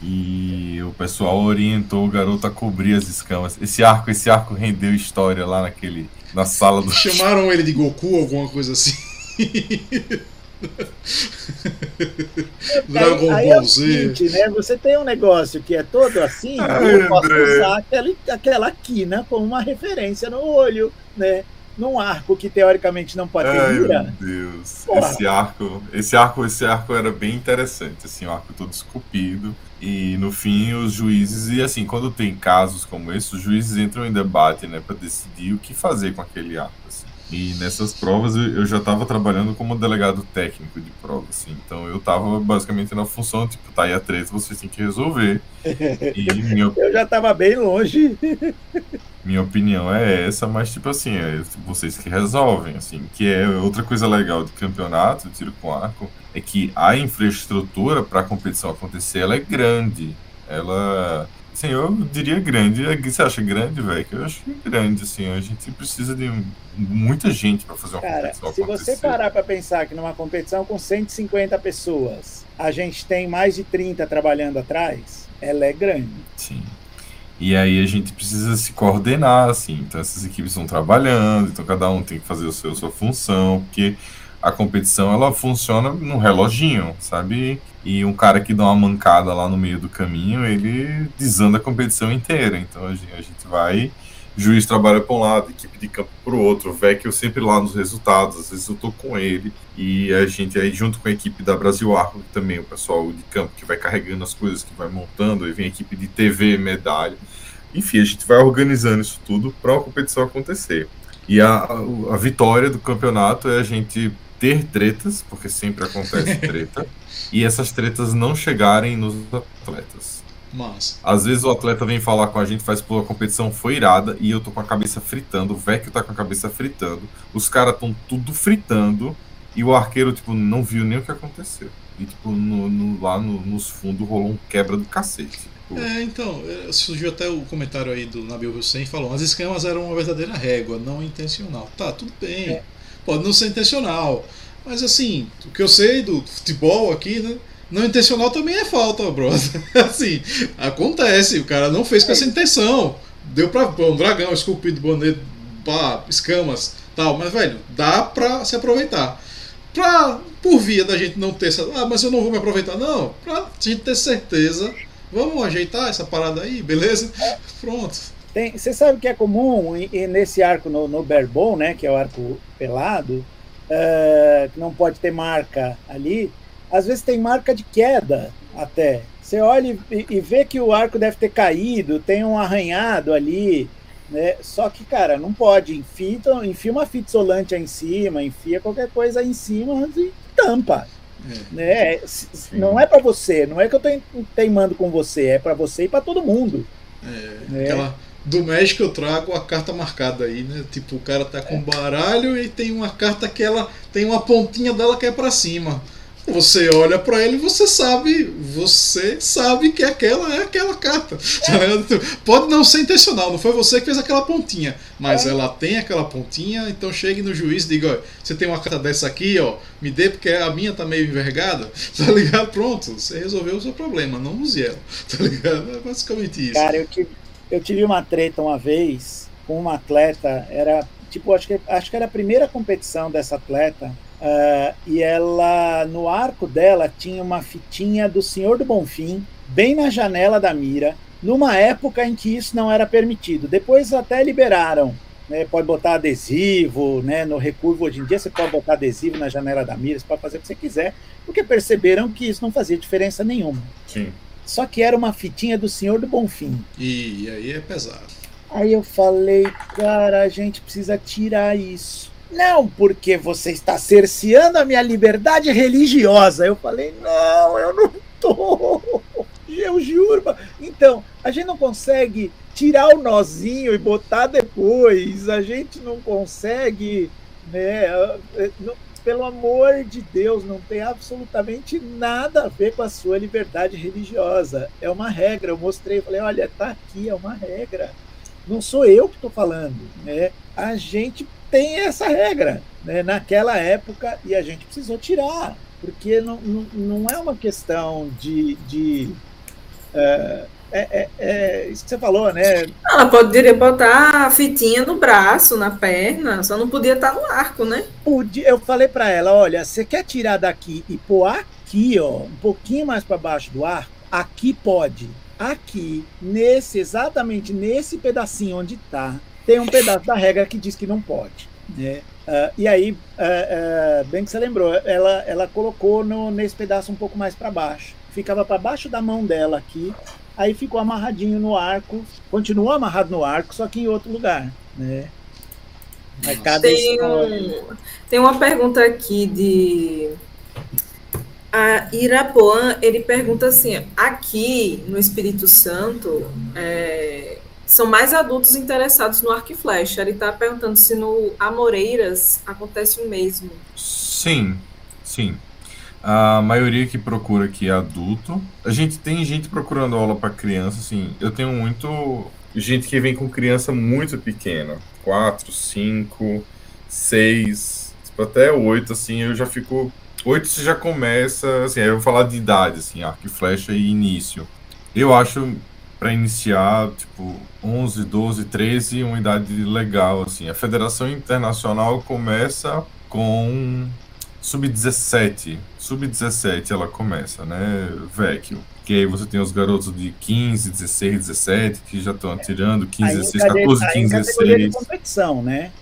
E o pessoal orientou o garoto a cobrir as escamas. Esse arco, esse arco rendeu história lá naquele na sala do Chamaram ele de Goku, alguma coisa assim. <laughs> <laughs> Dragon aí, Ball é Z. Seguinte, né? Você tem um negócio que é todo assim, Ai, eu posso André. usar aquela, aquela quina como uma referência no olho, né? Num arco que teoricamente não pode ter mira. Meu Deus. Esse arco, esse arco, esse arco era bem interessante, assim, o um arco todo esculpido. E no fim, os juízes, e assim, quando tem casos como esse, os juízes entram em debate, né, para decidir o que fazer com aquele arco. E nessas provas eu já estava trabalhando como delegado técnico de prova, assim. Então eu estava basicamente na função, tipo, tá aí a treta, vocês têm que resolver. <laughs> E minha... Eu já estava bem longe. minha opinião é essa, mas tipo assim, é vocês que resolvem, assim. Que é outra coisa legal do campeonato, de tiro com arco, é que a infraestrutura para a competição acontecer, ela é grande. Ela Sim, eu diria grande. Você acha grande, velho? Eu acho grande, assim. A gente precisa de muita gente para fazer uma Cara, competição se acontecer. você parar para pensar que numa competição com 150 pessoas, a gente tem mais de 30 trabalhando atrás, ela é grande. Sim. E aí a gente precisa se coordenar, assim. Então essas equipes estão trabalhando, então cada um tem que fazer o seu, a sua função, porque a competição ela funciona num reloginho, sabe? E um cara que dá uma mancada lá no meio do caminho, ele desanda a competição inteira. Então a gente, a gente vai, juiz trabalha para um lado, equipe de campo para o outro, o Vecchio sempre lá nos resultados, às vezes eu tô com ele, e a gente aí junto com a equipe da Brasil Arco também, o pessoal de campo que vai carregando as coisas, que vai montando, aí vem a equipe de TV, medalha. Enfim, a gente vai organizando isso tudo para a competição acontecer. E a, a vitória do campeonato é a gente ter tretas, porque sempre acontece <laughs> treta, e essas tretas não chegarem nos atletas. Mas. Às vezes o atleta vem falar com a gente, faz pô, a competição foi irada e eu tô com a cabeça fritando, o Vecchio tá com a cabeça fritando, os caras tão tudo fritando e o arqueiro, tipo, não viu nem o que aconteceu. E, tipo, no, no, lá no, nos fundos rolou um quebra do cacete. Tipo. É, então, é, surgiu até o comentário aí do Nabil Hussein falou: as escamas eram uma verdadeira régua, não intencional. Tá, tudo bem. É pode não ser intencional. Mas assim, o que eu sei do futebol aqui, né? Não intencional também é falta, brother. <laughs> assim, acontece, o cara não fez com essa intenção. Deu pra um dragão esculpido, bonito, pá, escamas, tal, mas velho, dá pra se aproveitar. Pra, por via da gente não ter essa. Ah, mas eu não vou me aproveitar, não. Pra gente ter certeza. Vamos ajeitar essa parada aí, beleza? Pronto. Tem, você sabe que é comum e, e nesse arco no, no Berbon, né, que é o arco pelado, uh, que não pode ter marca ali, às vezes tem marca de queda até. Você olha e, e vê que o arco deve ter caído, tem um arranhado ali. Né? Só que, cara, não pode. Enfia, enfia uma fita isolante aí em cima, enfia qualquer coisa aí em cima e tampa. É. Né? Não é para você, não é que eu tô teimando com você, é para você e para todo mundo. É, né? aquela, do México eu trago a carta marcada aí, né? Tipo, o cara tá com baralho e tem uma carta que ela tem uma pontinha dela que é para cima. Você olha para ele e você sabe, você sabe que aquela é aquela carta. É. <laughs> Pode não ser intencional, não foi você que fez aquela pontinha, mas é. ela tem aquela pontinha, então chegue no juiz e diga, você tem uma carta dessa aqui, ó, me dê porque a minha tá meio envergada, <laughs> tá ligado? Pronto, você resolveu o seu problema, não use ela, <laughs> tá ligado? É basicamente isso. Cara, eu tive, eu tive uma treta uma vez com uma atleta, era tipo, acho que, acho que era a primeira competição dessa atleta, Uh, e ela, no arco dela, tinha uma fitinha do Senhor do Bonfim, bem na janela da mira, numa época em que isso não era permitido. Depois até liberaram, né, pode botar adesivo, né, no recurvo hoje em dia você pode botar adesivo na janela da mira, você pode fazer o que você quiser, porque perceberam que isso não fazia diferença nenhuma. Sim. Só que era uma fitinha do Senhor do Bonfim. E aí é pesado. Aí eu falei, cara, a gente precisa tirar isso. Não, porque você está cerceando a minha liberdade religiosa. Eu falei, não, eu não estou. Eu juro. Então, a gente não consegue tirar o nozinho e botar depois. A gente não consegue, né? Pelo amor de Deus, não tem absolutamente nada a ver com a sua liberdade religiosa. É uma regra. Eu mostrei, falei, olha, tá aqui, é uma regra. Não sou eu que estou falando, né? A gente tem essa regra né, naquela época e a gente precisou tirar, porque não, não, não é uma questão de. de é, é, é, é, isso que você falou, né? Ela poderia botar a fitinha no braço, na perna, só não podia estar no arco, né? Eu falei para ela: olha, você quer tirar daqui e pôr aqui, ó, um pouquinho mais para baixo do arco? Aqui pode. Aqui, nesse, exatamente nesse pedacinho onde está, tem um pedaço da regra que diz que não pode. Né? Uh, e aí, uh, uh, bem que você lembrou, ela, ela colocou no, nesse pedaço um pouco mais para baixo. Ficava para baixo da mão dela aqui, aí ficou amarradinho no arco, continuou amarrado no arco, só que em outro lugar. Né? Tem, um, tem uma pergunta aqui de a Irapuã, ele pergunta assim: aqui no Espírito Santo, é, são mais adultos interessados no arco e flecha. Ele está perguntando se no Amoreiras acontece o mesmo. Sim, sim. A maioria que procura aqui é adulto. A gente tem gente procurando aula para criança, assim. Eu tenho muito gente que vem com criança muito pequena, 4, 5, 6, até 8, assim, eu já fico 8 você já começa, assim, aí eu vou falar de idade, assim, arco e flecha e início. Eu acho para iniciar, tipo, 11, 12, 13, uma idade legal, assim. A Federação Internacional começa com sub-17. Sub-17 ela começa, né, Vecchio. Que aí você tem os garotos de 15, 16, 17 que já estão atirando, 15, 16, 14, 15, 16. competição, né?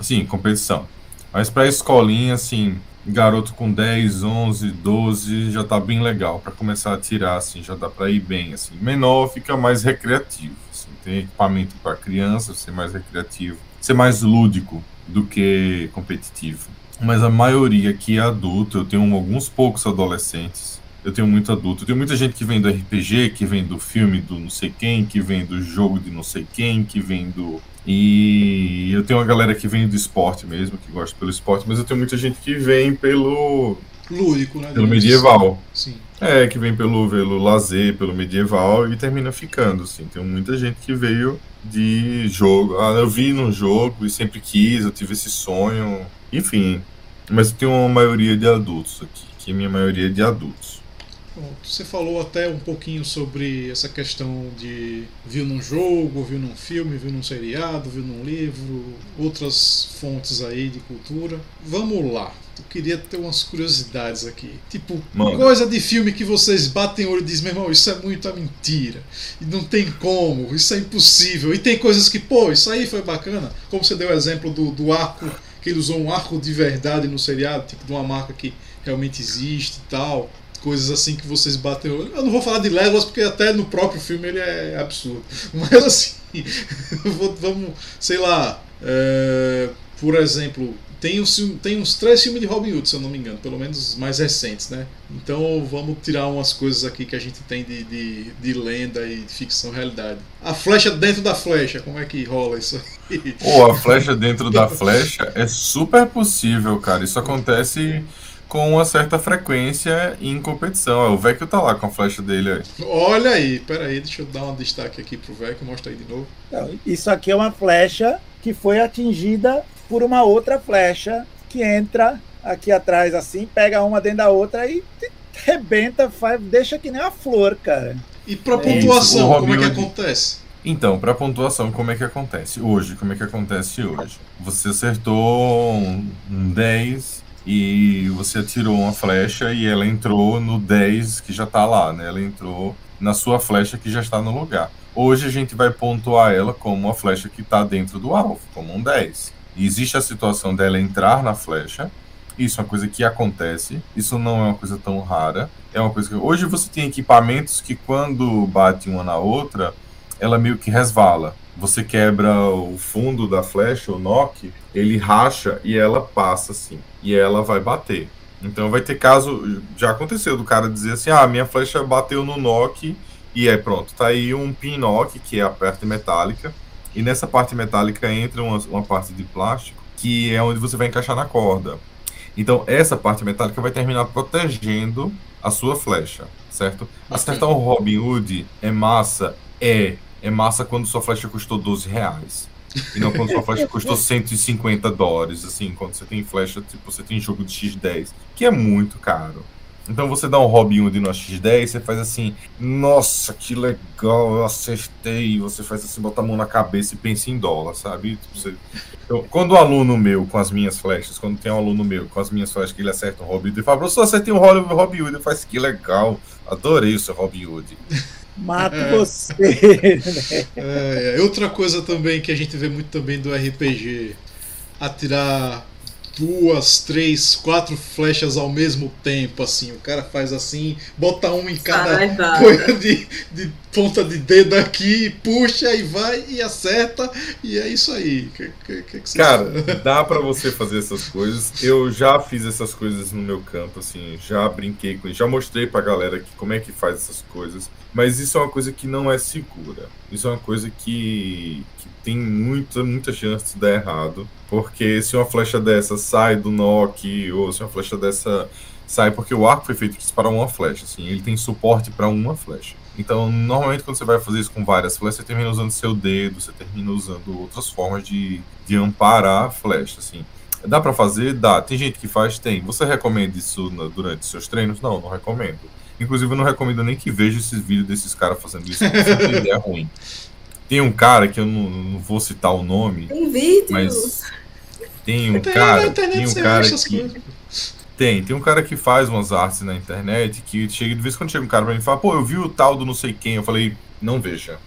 Sim, competição. Mas para escolinha, assim, garoto com 10, 11, 12 já tá bem legal para começar a tirar, assim, já dá para ir bem, assim. Menor fica mais recreativo, assim, tem equipamento para criança, ser mais recreativo, ser mais lúdico do que competitivo. Mas a maioria aqui é adulto, eu tenho alguns poucos adolescentes. Eu tenho muito adulto. Eu tenho muita gente que vem do RPG, que vem do filme do não sei quem, que vem do jogo de não sei quem, que vem do e eu tenho uma galera que vem do esporte mesmo, que gosta pelo esporte, mas eu tenho muita gente que vem pelo. Lúdico, né? Pelo medieval. Sim. É, que vem pelo, pelo lazer, pelo medieval e termina ficando, assim. Tem muita gente que veio de jogo. Ah, eu vi num jogo e sempre quis, eu tive esse sonho. Enfim. Mas tem uma maioria de adultos aqui, que a minha maioria é de adultos. Você falou até um pouquinho sobre essa questão de viu num jogo, viu num filme, viu num seriado, viu num livro, outras fontes aí de cultura. Vamos lá. Eu queria ter umas curiosidades aqui. Tipo, Mano. coisa de filme que vocês batem o olho e dizem, meu irmão, isso é muita mentira. E não tem como, isso é impossível. E tem coisas que, pô, isso aí foi bacana. Como você deu o exemplo do, do arco, que ele usou um arco de verdade no seriado, tipo de uma marca que realmente existe e tal. Coisas assim que vocês batem. Eu não vou falar de Legolas porque até no próprio filme ele é absurdo. <laughs> Mas assim, <laughs> vamos, sei lá, é, por exemplo, tem uns, tem uns três filmes de Robin Hood, se eu não me engano, pelo menos os mais recentes, né? Então vamos tirar umas coisas aqui que a gente tem de, de, de lenda e de ficção realidade. A flecha dentro da flecha, como é que rola isso aí? Pô, a flecha dentro da flecha é super possível, cara. Isso acontece com uma certa frequência em competição. O Vecchio tá lá com a flecha dele aí. Olha aí, peraí, deixa eu dar um destaque aqui pro Vecchio, mostra aí de novo. Não, isso aqui é uma flecha que foi atingida por uma outra flecha que entra aqui atrás assim, pega uma dentro da outra e rebenta, faz, deixa que nem uma flor, cara. E para pontuação, é como é que acontece? Então, para pontuação, como é que acontece? Hoje, como é que acontece hoje? Você acertou um 10 e você atirou uma flecha e ela entrou no 10 que já está lá, né? Ela entrou na sua flecha que já está no lugar. Hoje a gente vai pontuar ela como uma flecha que está dentro do alvo, como um 10. E existe a situação dela entrar na flecha. Isso é uma coisa que acontece. Isso não é uma coisa tão rara. É uma coisa que hoje você tem equipamentos que quando bate uma na outra, ela meio que resvala. Você quebra o fundo da flecha, o knock, ele racha e ela passa assim. E ela vai bater. Então vai ter caso, já aconteceu do cara dizer assim: "Ah, minha flecha bateu no knock e aí pronto, tá aí um pin knock, que é a parte metálica, e nessa parte metálica entra uma, uma parte de plástico, que é onde você vai encaixar na corda. Então, essa parte metálica vai terminar protegendo a sua flecha, certo? Acertar um Robin Hood é massa? É. É massa quando sua flecha custou 12 reais. E não quando sua flecha custou <laughs> 150 dólares, assim, quando você tem flecha, tipo, você tem jogo de X10, que é muito caro. Então você dá um Robin Hood no X10, você faz assim, nossa, que legal, eu acertei. Você faz assim, bota a mão na cabeça e pensa em dólar, sabe? Tipo, você... quando o um aluno meu com as minhas flechas, quando tem um aluno meu com as minhas flechas que ele acerta um Robin Hood, ele fala, professor, acertei um Robin Hood, ele faz que legal, adorei o seu Robin Hood. Mato é. você. Né? É, é, outra coisa também que a gente vê muito também do RPG, atirar duas, três, quatro flechas ao mesmo tempo, assim. O cara faz assim, bota uma em cada coisa de, de ponta de dedo aqui, puxa e vai e acerta, e é isso aí. Que, que, que cara, <laughs> dá para você fazer essas coisas. Eu já fiz essas coisas no meu campo, assim, já brinquei com isso, já mostrei pra galera que, como é que faz essas coisas. Mas isso é uma coisa que não é segura. Isso é uma coisa que, que tem muita, muita chance de dar errado. Porque se uma flecha dessa sai do Nock, ou se uma flecha dessa sai porque o arco foi feito para uma flecha, assim, ele tem suporte para uma flecha. Então, normalmente quando você vai fazer isso com várias flechas, você termina usando seu dedo, você termina usando outras formas de, de amparar a flecha, assim. Dá para fazer? Dá. Tem gente que faz? Tem. Você recomenda isso na, durante seus treinos? Não, não recomendo. Inclusive, eu não recomendo nem que veja esses vídeos desses caras fazendo isso, porque ideia ruim. Tem um cara que eu não, não vou citar o nome. Tem vídeos. Mas tem um cara, tem um cara que tem, tem um cara que faz umas artes na internet que chega de vez em quando chega um cara pra mim e fala, pô, eu vi o tal do não sei quem. Eu falei, não veja.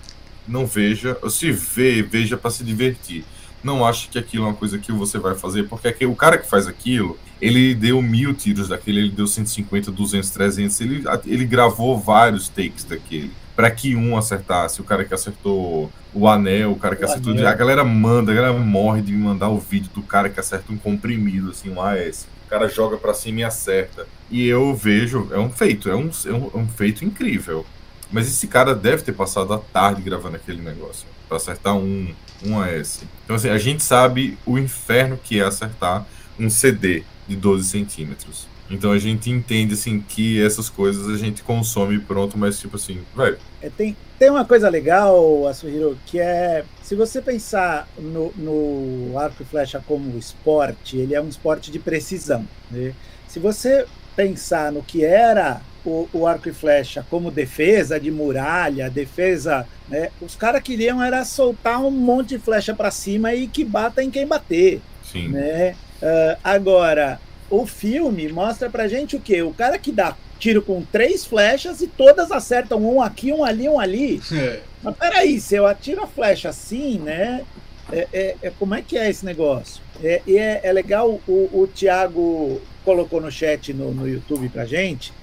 Não veja. Se vê, veja para se divertir. Não ache que aquilo é uma coisa que você vai fazer, porque o cara que faz aquilo, ele deu mil tiros daquele, ele deu 150, 200, 300, ele, ele gravou vários takes daquele para que um acertasse. O cara que acertou o anel, o cara que o acertou. Anel. A galera manda, a galera morre de me mandar o vídeo do cara que acerta um comprimido, assim, um AS. O cara joga para cima e acerta. E eu vejo, é um feito, é um, é um, é um feito incrível. Mas esse cara deve ter passado a tarde gravando aquele negócio para acertar um, um AS. Então, assim, a gente sabe o inferno que é acertar um CD de 12 centímetros. Então a gente entende assim que essas coisas a gente consome pronto, mas tipo assim, vai. É, tem, tem uma coisa legal, Asuhiro, que é se você pensar no, no arco e flecha como esporte, ele é um esporte de precisão. Né? Se você pensar no que era o, o, arco e flecha como defesa de muralha, defesa, né? Os caras queriam era soltar um monte de flecha para cima e que bata em quem bater, Sim. né? Uh, agora o filme mostra pra gente o quê? O cara que dá tiro com três flechas e todas acertam um aqui, um ali, um ali. <laughs> É. Mas peraí, se eu atiro a flecha assim, né? É, é, é como é que é esse negócio? É, é, é legal, o, o Thiago colocou no chat no, no YouTube pra gente,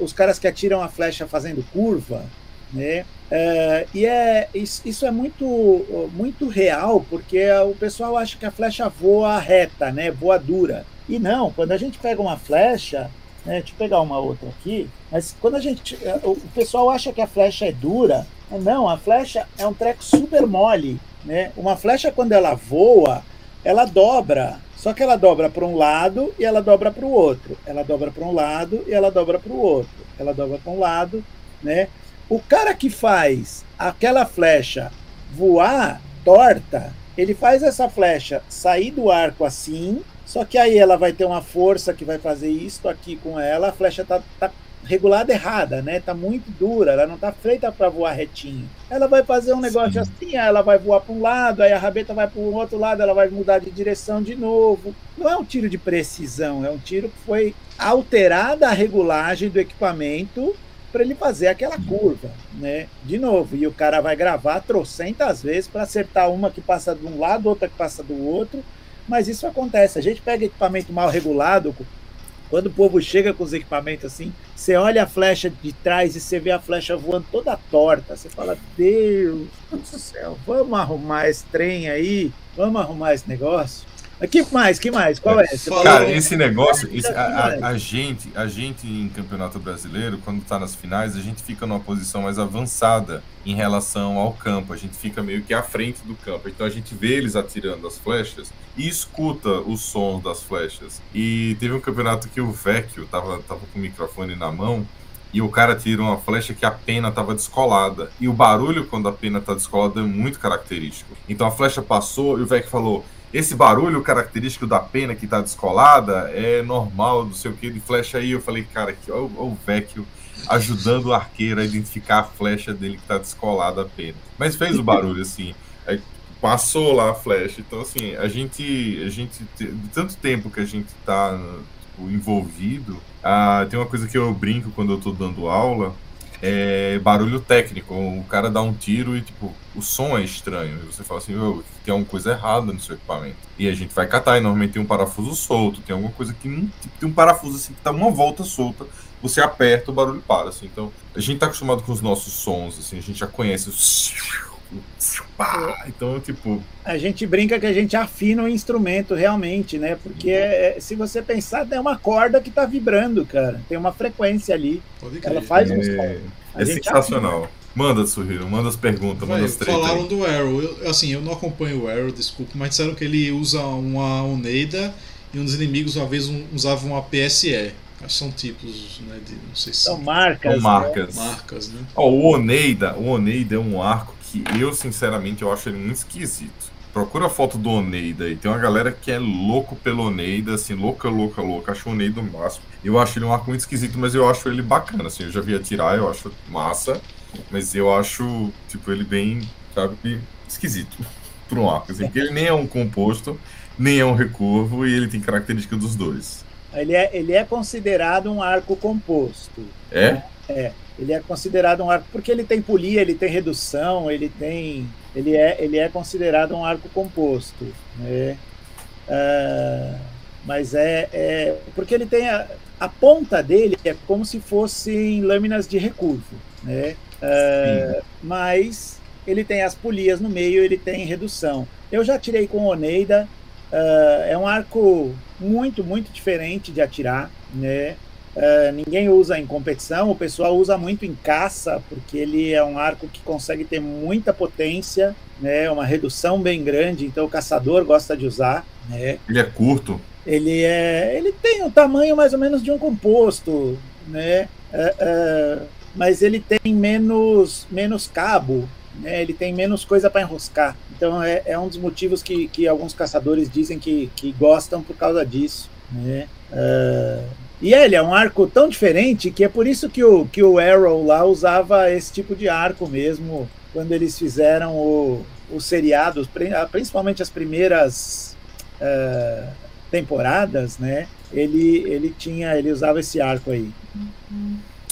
os caras que atiram a flecha fazendo curva, né? Uh, e é, isso é muito, muito real, porque o pessoal acha que a flecha voa reta, né? voa dura. E não, quando a gente pega uma flecha, né, deixa eu pegar uma outra aqui, mas quando a gente. O pessoal acha que a flecha é dura, não, a flecha é um treco super mole. Né? Uma flecha, quando ela voa, ela dobra. Só que ela dobra para um lado e ela dobra para o outro. Ela dobra para um lado e ela dobra para o outro. Ela dobra para um lado, né? O cara que faz aquela flecha voar torta, ele faz essa flecha sair do arco assim, só que aí ela vai ter uma força que vai fazer isto aqui com ela, a flecha tá, tá regulada errada, né? Tá muito dura, ela não tá feita para voar retinho. Ela vai fazer um negócio Sim. assim, ela vai voar para um lado, aí a rabeta vai para o outro lado, ela vai mudar de direção de novo. Não é um tiro de precisão, é um tiro que foi alterada a regulagem do equipamento para ele fazer aquela curva, né? De novo, e o cara vai gravar trocentas vezes para acertar uma que passa de um lado, outra que passa do outro, mas isso acontece. A gente pega equipamento mal regulado, quando o povo chega com os equipamentos assim, você olha a flecha de trás e você vê a flecha voando toda torta. Você fala, Deus do céu, vamos arrumar esse trem aí, vamos arrumar esse negócio. Que mais? Que mais? Qual é? Você Cara, esse negócio, esse, a, a, a, gente, a gente em campeonato brasileiro, quando está nas finais, a gente fica numa posição mais avançada em relação ao campo. A gente fica meio que à frente do campo. Então a gente vê eles atirando as flechas e escuta os sons das flechas. E teve um campeonato que o Vecchio tava, tava com o microfone na mão e o cara tira uma flecha que a pena estava descolada. E o barulho quando a pena está descolada é muito característico. Então a flecha passou e o Vecchio falou esse barulho característico da pena que tá descolada é normal, não sei o que, de flecha aí. Eu falei, cara, aqui, ó, ó o Vecchio ajudando o arqueiro a identificar a flecha dele que tá descolada a pena. Mas fez o barulho, assim. Aí passou lá a flecha. Então, assim, a gente, a gente de tanto tempo que a gente tá tipo, envolvido, ah, tem uma coisa que eu brinco quando eu tô dando aula, é barulho técnico. O cara dá um tiro e, tipo, o som é estranho. E você fala assim, tem alguma coisa errada no seu equipamento. E a gente vai catar, e normalmente tem um parafuso solto, tem alguma coisa que não. Tipo, tem um parafuso assim que tá uma volta solta. Você aperta, o barulho para. Assim. Então, a gente tá acostumado com os nossos sons, assim, a gente já conhece os. Então, tipo. A gente brinca que a gente afina o instrumento realmente, né? Porque é, é, se você pensar, tem uma corda que tá vibrando, cara. Tem uma frequência ali. Ela faz um som. É, é sensacional. Afina. Manda, Surriro, manda as perguntas, Vai, manda as três. Falaram aí. do Arrow. Eu, assim, eu não acompanho o Arrow, desculpa, mas disseram que ele usa uma Oneida e um dos inimigos uma vez um, usava uma PSE. Acho que são tipos, né? De, não sei se são marcas. São marcas. Né? Marcas, né? Oh, o Oneida, o Oneida é um arco que eu, sinceramente, eu acho ele muito esquisito. Procura a foto do Oneida aí. Tem uma galera que é louco pelo Oneida, assim, louca, louca, louca. Acho o Oneida o máximo. Eu acho ele um arco muito esquisito, mas eu acho ele bacana, assim. Eu já vi atirar, eu acho massa. Mas eu acho, tipo, ele bem, sabe, esquisito <laughs> para um arco. Assim, porque ele nem é um composto, nem é um recurvo, e ele tem característica dos dois. Ele é, ele é considerado um arco composto. É? Né? É. Ele é considerado um arco porque ele tem polia, ele tem redução, ele tem, ele é, ele é considerado um arco composto, né? Uh, mas é, é porque ele tem a, a ponta dele é como se fossem lâminas de recurvo, né? Uh, mas ele tem as polias no meio, ele tem redução. Eu já tirei com Oneida, uh, é um arco muito, muito diferente de atirar, né? Uh, ninguém usa em competição, o pessoal usa muito em caça, porque ele é um arco que consegue ter muita potência, né? Uma redução bem grande, então o caçador gosta de usar. Né? Ele é curto. Ele é, ele tem o tamanho mais ou menos de um composto, né? Uh, uh, mas ele tem menos, menos cabo, né? ele tem menos coisa para enroscar. Então é, é, um dos motivos que, que alguns caçadores dizem que, que gostam por causa disso. Né? Uh, e ele é um arco tão diferente que é por isso que o, que o Arrow lá usava esse tipo de arco mesmo quando eles fizeram o, os seriados, principalmente as primeiras uh, temporadas, né? Ele, ele tinha, ele usava esse arco aí.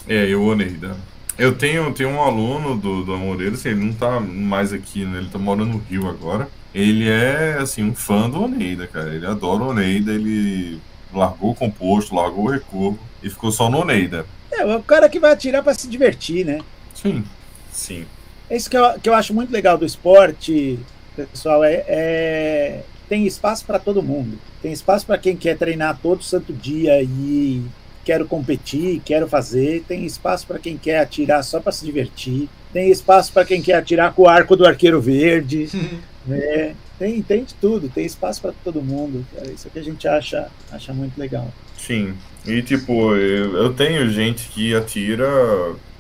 É, eu Oneida. Eu tenho, tenho um aluno do, do Amoreira, assim, ele não tá mais aqui, né? Ele tá morando no Rio agora. Ele é, assim, um fã do Oneida, cara. Ele adora o Oneida, ele largou o composto, largou o recurvo e ficou só no Oneida. É, É, o cara que vai atirar para se divertir, né? Sim, sim. É isso que eu, que eu acho muito legal do esporte, pessoal, é, é tem espaço para todo mundo. Tem espaço para quem quer treinar todo santo dia e quero competir, quero fazer. Tem espaço para quem quer atirar só para se divertir. Tem espaço para quem quer atirar com o arco do arqueiro verde. <laughs> né? Tem, tem de tudo, tem espaço para todo mundo. É isso que a gente acha, acha muito legal. Sim. E tipo, eu, tenho gente que atira,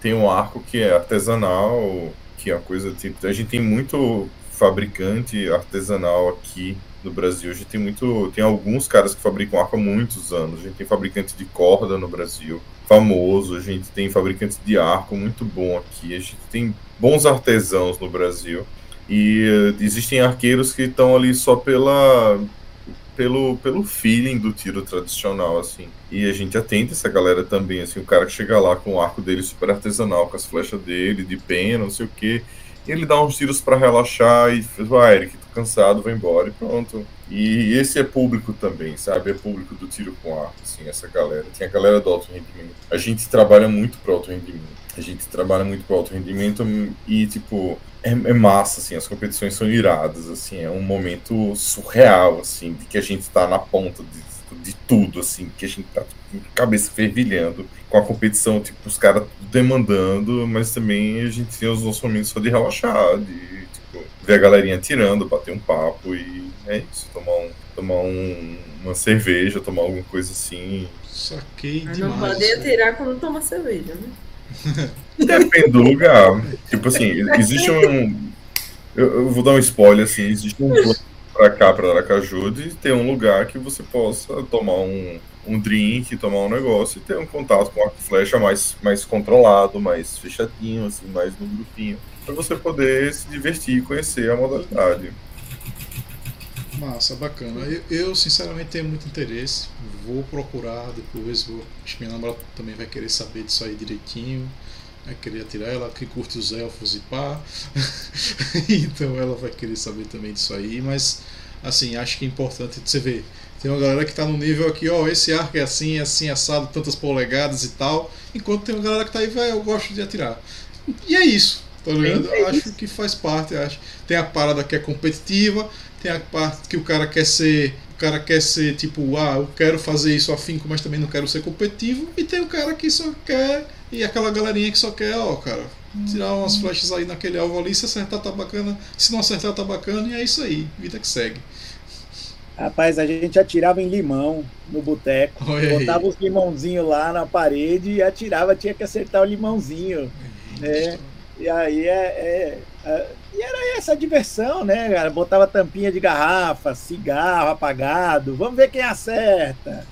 tem um arco que é artesanal, que é uma coisa tipo. A gente tem muito fabricante artesanal aqui no Brasil. A gente tem muito. Tem alguns caras que fabricam arco há muitos anos. A gente tem fabricante de corda no Brasil, famoso. A gente tem fabricante de arco muito bom aqui. A gente tem bons artesãos no Brasil. E uh, existem arqueiros que estão ali só pela. Pelo, pelo feeling do tiro tradicional, assim. E a gente atende essa galera também, assim, o cara que chega lá com o arco dele super artesanal, com as flechas dele, de pena, não sei o quê ele dá uns tiros para relaxar e faz, vai, Eric, tô cansado, vou embora e pronto. E esse é público também, sabe? É público do tiro com arco, assim, essa galera. Tem a galera do alto rendimento. A gente trabalha muito pro alto rendimento. A gente trabalha muito pro alto rendimento e, tipo, é, é, massa, assim, as competições são iradas, assim, é um momento surreal, assim, de que a gente tá na ponta de de tudo, assim, que a gente tá com cabeça fervilhando, com a competição, tipo, os caras demandando, mas também a gente tem os nossos momentos só de relaxar, de tipo, ver a galerinha tirando, bater um papo e é isso, tomar, um, tomar um, uma cerveja, tomar alguma coisa assim. Saquei Mas demais. não pode isso. atirar quando toma cerveja, né? Depende do lugar. Tipo assim, existe um. Eu, eu vou dar um spoiler, assim, existe um pra cá, pra Aracaju, de ter um lugar que você possa tomar um, um drink, tomar um negócio e ter um contato com e flecha mais, mais controlado, mais fechadinho, assim, mais no grupinho, para você poder se divertir e conhecer a modalidade. Massa, bacana. Eu, eu, sinceramente tenho muito interesse. Vou procurar depois. Vou... Acho que minha namorada também vai querer saber disso aí direitinho. Vai querer atirar ela que curte os elfos e pá. <laughs> então ela vai querer saber também disso aí. Mas assim, acho que é importante você ver. Tem uma galera que tá no nível aqui, ó, esse arco é assim, assim, assado, tantas polegadas e tal. Enquanto tem uma galera que tá aí, velho, eu gosto de atirar. E é isso, tá ligado? É acho que faz parte, acho. Tem a parada que é competitiva, tem a parte que o cara quer ser. O cara quer ser tipo, ah, eu quero fazer isso afinco, mas também não quero ser competitivo. E tem o cara que só quer. E aquela galerinha que só quer, ó, cara, tirar umas flechas aí naquele alvo ali, se acertar tá bacana, se não acertar tá bacana, e é isso aí, vida que segue. Rapaz, a gente atirava em limão no boteco, botava os limãozinhos lá na parede e atirava, tinha que acertar o limãozinho. É. E aí é, é- é- E era essa a diversão, né, cara? Botava tampinha de garrafa, cigarro apagado, vamos ver quem acerta.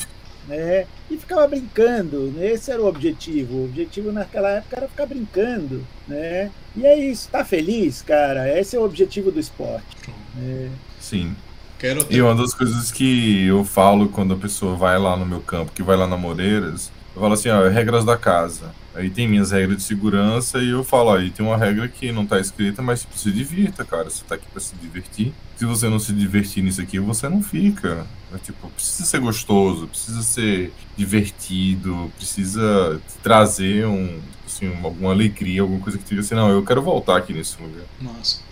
Né? E ficava brincando, né? esse era o objetivo. O objetivo naquela época era ficar brincando. Né? E é isso, tá feliz, cara? Esse é o objetivo do esporte. né? Sim. Quero E uma das coisas que eu falo quando a pessoa vai lá no meu campo, que vai lá na Moreiras, eu falo assim, ó, regras da casa. Aí tem minhas regras de segurança e eu falo, aí tem uma regra que não tá escrita, mas tipo, se divirta, cara. Você tá aqui pra se divertir. Se você não se divertir nisso aqui, você não fica. É, tipo, precisa ser gostoso, precisa ser divertido, precisa trazer um, assim, uma, alguma alegria, alguma coisa que diga assim, não, eu quero voltar aqui nesse lugar. Massa.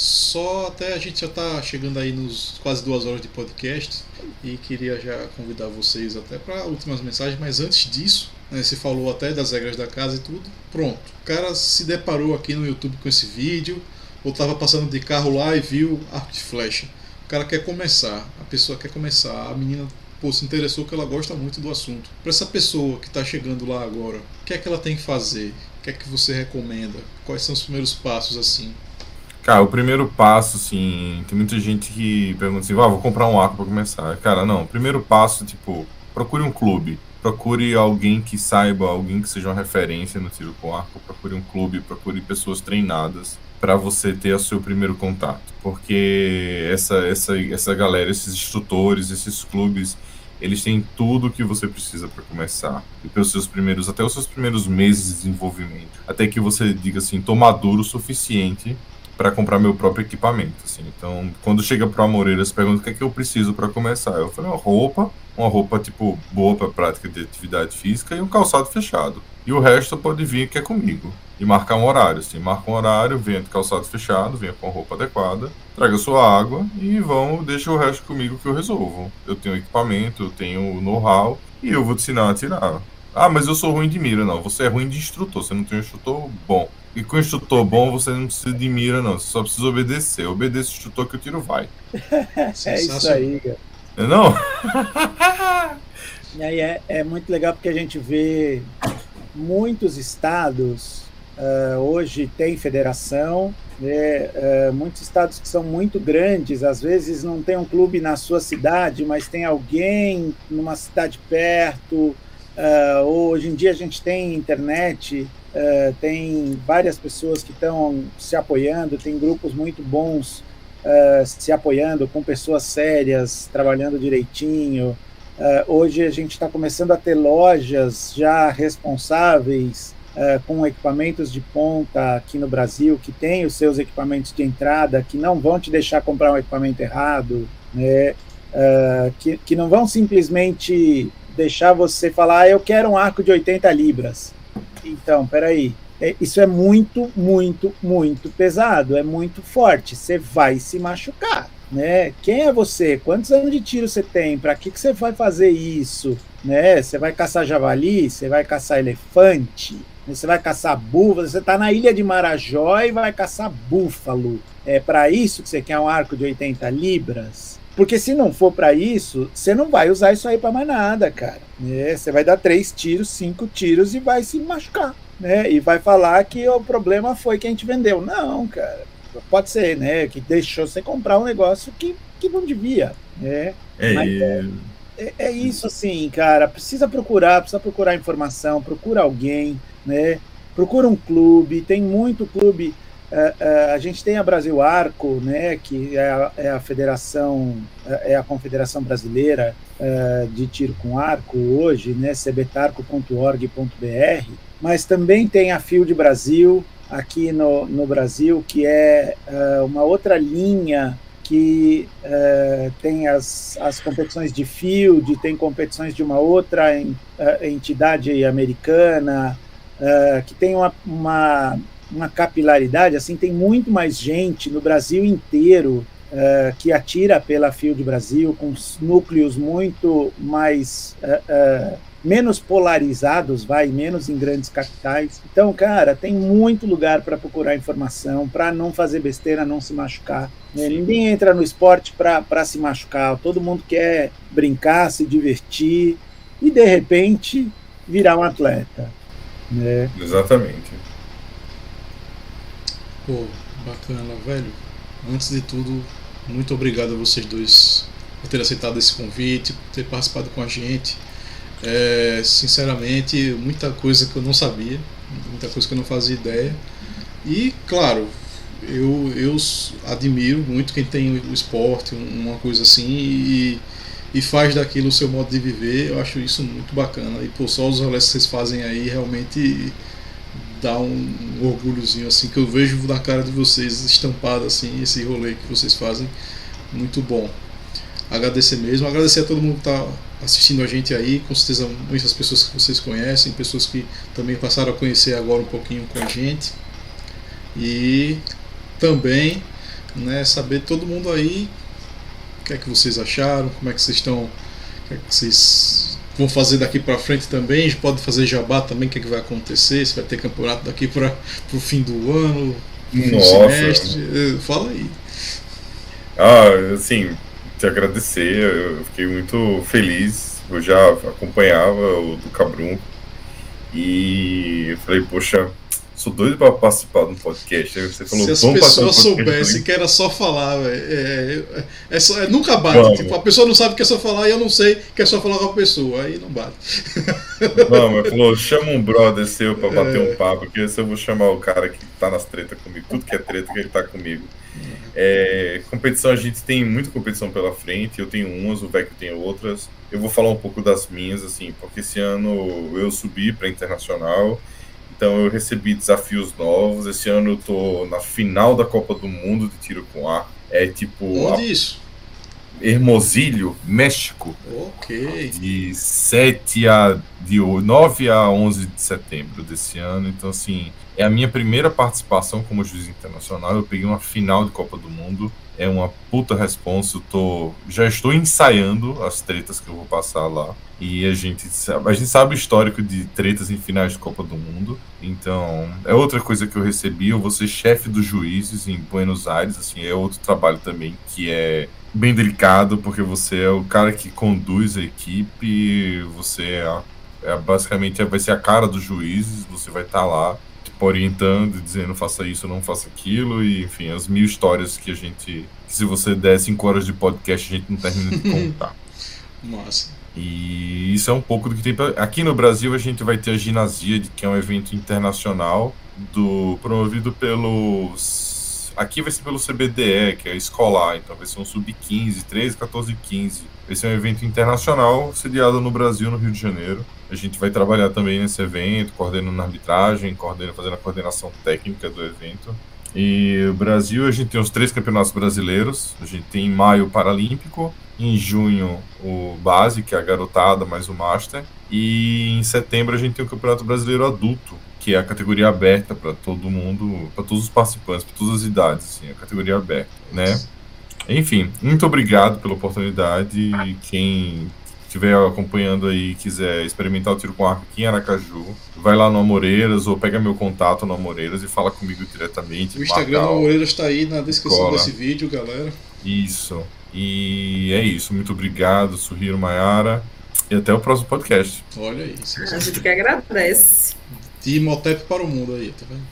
Só até a gente já está chegando aí nos quase duas horas de podcast e queria já convidar vocês até para últimas mensagens, mas antes disso, né, falou até das regras da casa e tudo. Pronto, o cara se deparou aqui no YouTube com esse vídeo, ou estava passando de carro lá e viu arco de flecha. O cara quer começar, a pessoa quer começar, a menina pô, se interessou que ela gosta muito do assunto. Para essa pessoa que está chegando lá agora, o que é que ela tem que fazer? O que é que você recomenda? Quais são os primeiros passos assim? Cara, o primeiro passo, assim, tem muita gente que pergunta assim, ah, vou comprar um arco pra começar. Cara, não, o primeiro passo, tipo, procure um clube. Procure alguém que saiba, alguém que seja uma referência no tiro com arco. Procure um clube, procure pessoas treinadas para você ter o seu primeiro contato. Porque essa, essa, essa galera, esses instrutores, esses clubes, eles têm tudo que você precisa para começar. E pelos seus primeiros, até os seus primeiros meses de desenvolvimento. Até que você diga assim, tô maduro o suficiente para comprar meu próprio equipamento. Assim. Então, quando chega para Moreiras, pergunta o que é que eu preciso para começar. Eu falei, uma roupa, uma roupa tipo boa para prática de atividade física e um calçado fechado. E o resto pode vir que é comigo. E marcar um horário, assim. Marca um horário, venha de calçado fechado, venha com a roupa adequada, traga sua água e vão, deixa o resto comigo que eu resolvo. Eu tenho equipamento, eu tenho know-how e eu vou te ensinar a tirar. Ah, mas eu sou ruim de mira, não. Você é ruim de instrutor, você não tem um instrutor bom. E com instrutor bom, você não precisa de mira, não. Você só precisa obedecer. Obedeça o instrutor que o tiro vai. <laughs> é isso aí, cara. Não? <laughs> e aí é, é muito legal porque a gente vê muitos estados uh, hoje tem federação, né, uh, muitos estados que são muito grandes, às vezes não tem um clube na sua cidade, mas tem alguém numa cidade perto. Uh, hoje em dia a gente tem internet, tem várias pessoas que estão se apoiando, tem grupos muito bons se apoiando com pessoas sérias, trabalhando direitinho. Uh, hoje a gente está começando a ter lojas já responsáveis uh, com equipamentos de ponta aqui no Brasil, que tem os seus equipamentos de entrada, que não vão te deixar comprar um equipamento errado, né? Uh, que, que não vão simplesmente deixar você falar, ah, eu quero um arco de 80 libras. Então, peraí, é, isso é muito, muito, muito pesado, é muito forte, você vai se machucar né? Quem é você? Quantos anos de tiro você tem? Para que, que você vai fazer isso? Né? Você vai caçar javali? Você vai caçar elefante? Você vai caçar búfalo? Você está na ilha de Marajó e vai caçar búfalo. É para isso que você quer um arco de 80 libras? Porque se não for para isso, você não vai usar isso aí para mais nada, cara. Né? Você vai dar três tiros, cinco tiros e vai se machucar. Né? E vai falar que o problema foi quem te vendeu. Não, cara pode ser, né? Que deixou você comprar um negócio que, que não devia, né? É, é, é, é, isso assim, cara. Precisa procurar, precisa procurar informação, procura alguém, né? Procura um clube, tem muito clube. Uh, uh, a gente tem a Brasil Arco, né, que é a, é a federação, é a Confederação Brasileira de Tiro com Arco hoje, né, cbetarco.org.br, mas também tem a Field Brasil, aqui no, no Brasil, que é uma outra linha que uh, tem as, as competições de field, tem competições de uma outra en, uh, entidade americana, que tem uma, uma, uma, capilaridade, assim, tem muito mais gente no Brasil inteiro que atira pela Field Brasil, com núcleos muito mais menos polarizados, vai, menos em grandes capitais. Então, cara, tem muito lugar para procurar informação, para não fazer besteira, não se machucar. Né? Ninguém entra no esporte para se machucar, todo mundo quer brincar, se divertir e, de repente, virar um atleta. Né? Exatamente. Pô, bacana, velho. Antes de tudo, muito obrigado a vocês dois por ter aceitado esse convite, por ter participado com a gente. É, sinceramente, muita coisa que eu não sabia, muita coisa que eu não fazia ideia. E, claro, eu, eu admiro muito quem tem o esporte, uma coisa assim, e, e faz daquilo o seu modo de viver. Eu acho isso muito bacana. E por só os rolês que vocês fazem aí realmente dá um orgulhozinho assim que eu vejo na cara de vocês estampado assim esse rolê que vocês fazem muito bom agradecer mesmo agradecer a todo mundo que está assistindo a gente aí, com certeza muitas pessoas que vocês conhecem, pessoas que também passaram a conhecer agora um pouquinho com a gente. E também né, saber todo mundo aí o que é que vocês acharam, como é que vocês estão, o que é que vocês vão fazer daqui para frente também, pode fazer jabá também, o que é que vai acontecer, se vai ter campeonato daqui para o fim do ano, fim do semestre, fala aí. Ah, assim, te agradecer. Eu fiquei muito feliz. Eu já acompanhava o do Cabrunco. E eu falei, poxa, sou doido para participar de um podcast. Aí você falou, Se as pessoas soubessem que era só falar, é, é, é, é, nunca bate. Tipo, a pessoa não sabe que é só falar e eu não sei que é só falar com a pessoa. Aí não bate. Não, mas falou, chama um brother seu para bater um papo, porque se eu vou chamar o cara que tá nas tretas comigo, tudo que é treta que ele tá comigo. É, competição, a gente tem muita competição pela frente. Eu tenho umas, o Vec tem outras. Eu vou falar um pouco das minhas, assim, porque esse ano eu subi para internacional, então eu recebi desafios novos. Esse ano eu tô na final da Copa do Mundo de tiro com ar. É tipo. Onde a... isso? Hermosillo, México. Ok. De 7 a de 9 a 11 de setembro desse ano. Então, assim, é a minha primeira participação como juiz internacional. Eu peguei uma final de Copa do Mundo. É uma puta responsa. Eu tô, já estou ensaiando as tretas que eu vou passar lá. E a gente, a gente sabe o histórico de tretas em finais de Copa do Mundo. Então, é outra coisa que eu recebi. Eu vou ser chefe dos juízes em Buenos Aires. Assim, é outro trabalho também que é bem delicado, porque você é o cara que conduz a equipe. Você é, é basicamente vai ser a cara dos juízes. Você vai estar tá lá tipo, orientando, dizendo faça isso, não faça aquilo. E, enfim, as mil histórias que a gente. Que se você der cinco horas de podcast, a gente não termina de contar. <laughs> Nossa. E isso é um pouco do que tem. Pra... Aqui no Brasil a gente vai ter a Ginasia, que é um evento internacional do promovido pelos. Aqui vai ser pelo CBDE, que é escolar, então vai ser um sub-15, 13, 14 15. Esse é um evento internacional sediado no Brasil, no Rio de Janeiro. A gente vai trabalhar também nesse evento, coordenando a arbitragem, coordenando, fazendo a coordenação técnica do evento. E Brasil, a gente tem os três campeonatos brasileiros. A gente tem em maio o Paralímpico, em junho o Base, que é a garotada, mais o Master. E em setembro a gente tem o Campeonato Brasileiro Adulto, que é a categoria aberta para todo mundo, para todos os participantes, para todas as idades, assim, a categoria aberta, né? Enfim, muito obrigado pela oportunidade. Quem estiver acompanhando aí e quiser experimentar o tiro com arco aqui em Aracaju, vai lá no Amoreiras ou pega meu contato no Amoreiras e fala comigo diretamente. O Instagram do Amoreiras está aí na descrição desse vídeo, galera. Isso. E é isso. Muito obrigado, Suhiro Maiara. E até o próximo podcast. Olha aí. A gente que agradece. De Imhotep para o mundo aí, tá vendo?